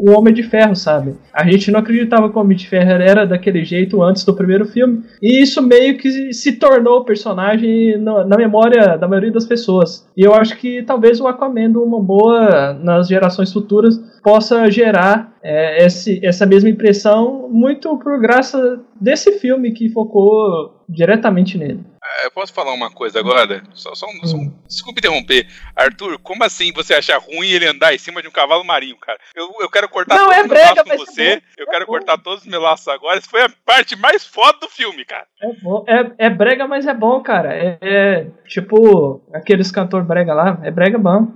o Homem de Ferro, sabe? A gente não acreditava que o Homem de Ferro era daquele jeito antes do primeiro filme, e isso meio que se tornou o personagem na, na memória da maioria das pessoas. E eu acho que talvez o Aquaman do Momoa nas gerações futuras possa gerar é, esse, essa mesma impressão muito por graça desse filme que focou diretamente nele. É, Eu posso falar uma coisa agora? Só, só um, só um- Desculpa interromper. Arthur, como assim você acha ruim ele andar em cima de um cavalo marinho, cara? Eu, eu quero cortar Não, todos é os meus laços com é você. bom. Eu É quero bom. cortar todos os meus laços agora. Essa foi a parte mais foda do filme, cara. É, bom- é, é brega, mas é bom, cara. É, é tipo aqueles cantor brega lá, é brega bom.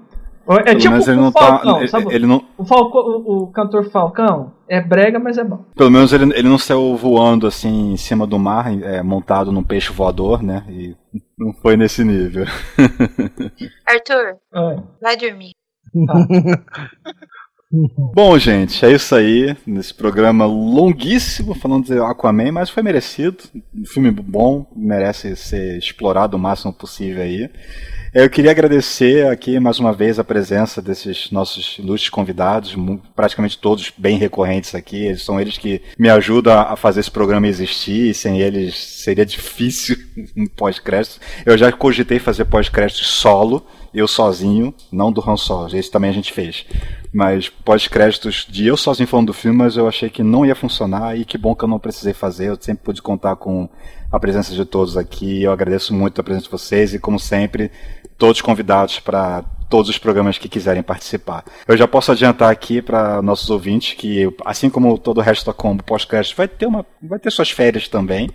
É Pelo tipo menos ele o não Falcão, tá. sabe? Ele, não, O, Falco, o, o cantor Falcão é brega, mas é bom. pelo menos ele, ele não saiu voando assim em cima do mar, é, montado num peixe voador, né? E não foi nesse nível. Arthur, É. vai dormir. Bom, gente, é isso aí. Nesse programa longuíssimo falando de Aquaman, mas foi merecido. Um filme bom, merece ser explorado o máximo possível aí. Eu queria agradecer aqui mais uma vez a presença desses nossos ilustres convidados, praticamente todos bem recorrentes aqui. Eles são eles que me ajudam a fazer esse programa existir. e Sem eles seria difícil um pós-crédito. Eu já cogitei fazer pós-crédito solo, eu sozinho, não do Han Solo. Esse também a gente fez. Mas pós-créditos de eu sozinho falando do filme, mas eu achei que não ia funcionar e que bom que eu não precisei fazer. Eu sempre pude contar com a presença de todos aqui. Eu agradeço muito a presença de vocês e, como sempre, todos convidados para todos os programas que quiserem participar. Eu já posso adiantar aqui para nossos ouvintes que, assim como todo o resto da combo pós-crédito, vai ter uma, vai ter suas férias também.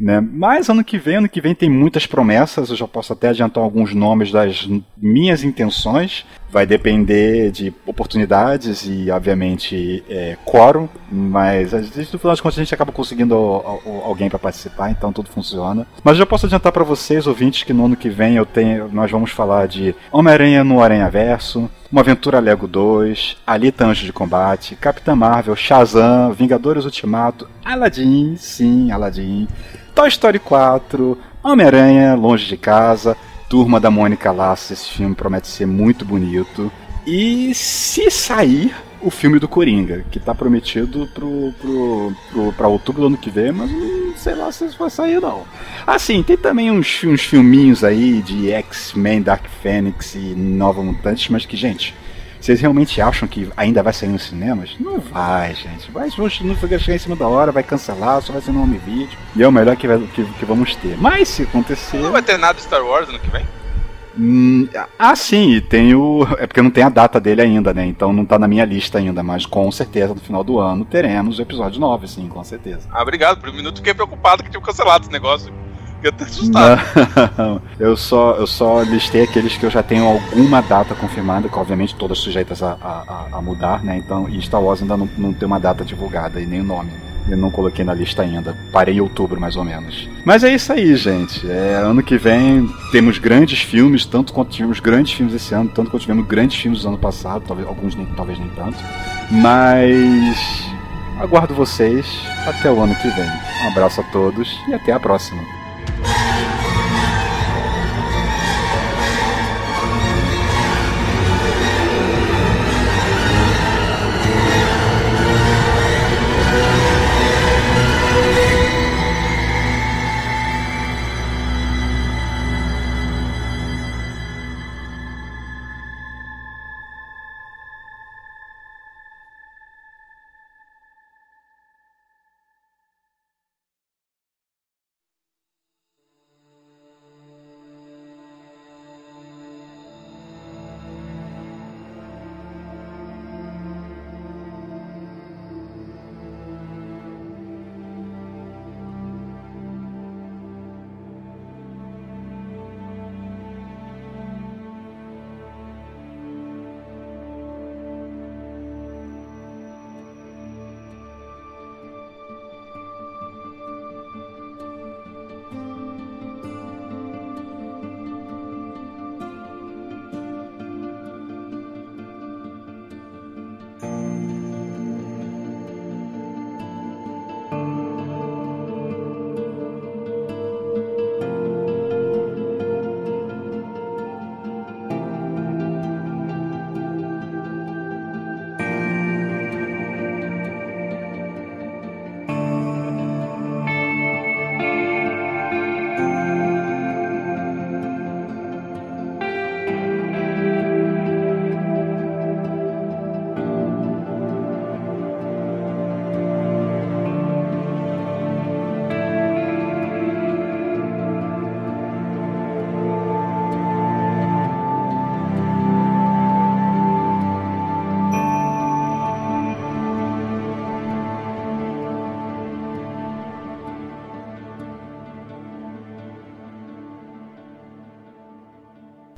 Né? Mas ano que vem, ano que vem tem muitas promessas. Eu já posso até adiantar alguns nomes das minhas intenções. Vai depender de oportunidades e, obviamente, é, quórum. Mas no final das contas a gente acaba conseguindo al- al- alguém para participar, então tudo funciona. Mas já posso adiantar para vocês, ouvintes, que no ano que vem eu tenho, nós vamos falar de Homem-Aranha no Aranha Verso. Uma Aventura Lego 2, Alita Anjo de Combate, Capitã Marvel, Shazam, Vingadores Ultimato, Aladdin, sim, Aladdin, Toy Story 4, Homem-Aranha, Longe de Casa, Turma da Mônica Lasso, esse filme promete ser muito bonito. E se sair o filme do Coringa, que tá prometido pro, pro, pro, pra outubro do ano que vem, mas não sei lá se isso vai sair não. Assim, tem também uns, uns filminhos aí de X-Men, Dark Phoenix e Nova Mutantes, mas que, gente, vocês realmente acham que ainda vai sair nos cinemas? Não vai, gente. Vai, não vai chegar em cima da hora, vai cancelar, só vai ser no home vídeo. E é o melhor que, vai- que, que vamos ter. Mas se acontecer. Não vai ter nada de Star Wars ano que vem? Hum, ah, sim, e tem o. É porque não tem a data dele ainda, né? Então não tá na minha lista ainda, mas com certeza no final do ano teremos o episódio 9, sim, com certeza. Ah, obrigado. Por um minuto fiquei preocupado que tinham cancelado esse negócio. Até assustado. Eu só, eu só listei aqueles que eu já tenho alguma data confirmada, que obviamente todas sujeitas a, a, a mudar, né? Então, e Star Wars ainda não, não tem uma data divulgada e nem o nome. Eu não coloquei na lista ainda. Parei em outubro, mais ou menos. Mas é isso aí, gente. É, ano que vem temos grandes filmes, tanto quanto tivemos grandes filmes esse ano, tanto quanto tivemos grandes filmes do ano passado, talvez, alguns nem, talvez nem tanto. Mas aguardo vocês até o ano que vem. Um abraço a todos e até a próxima. 了。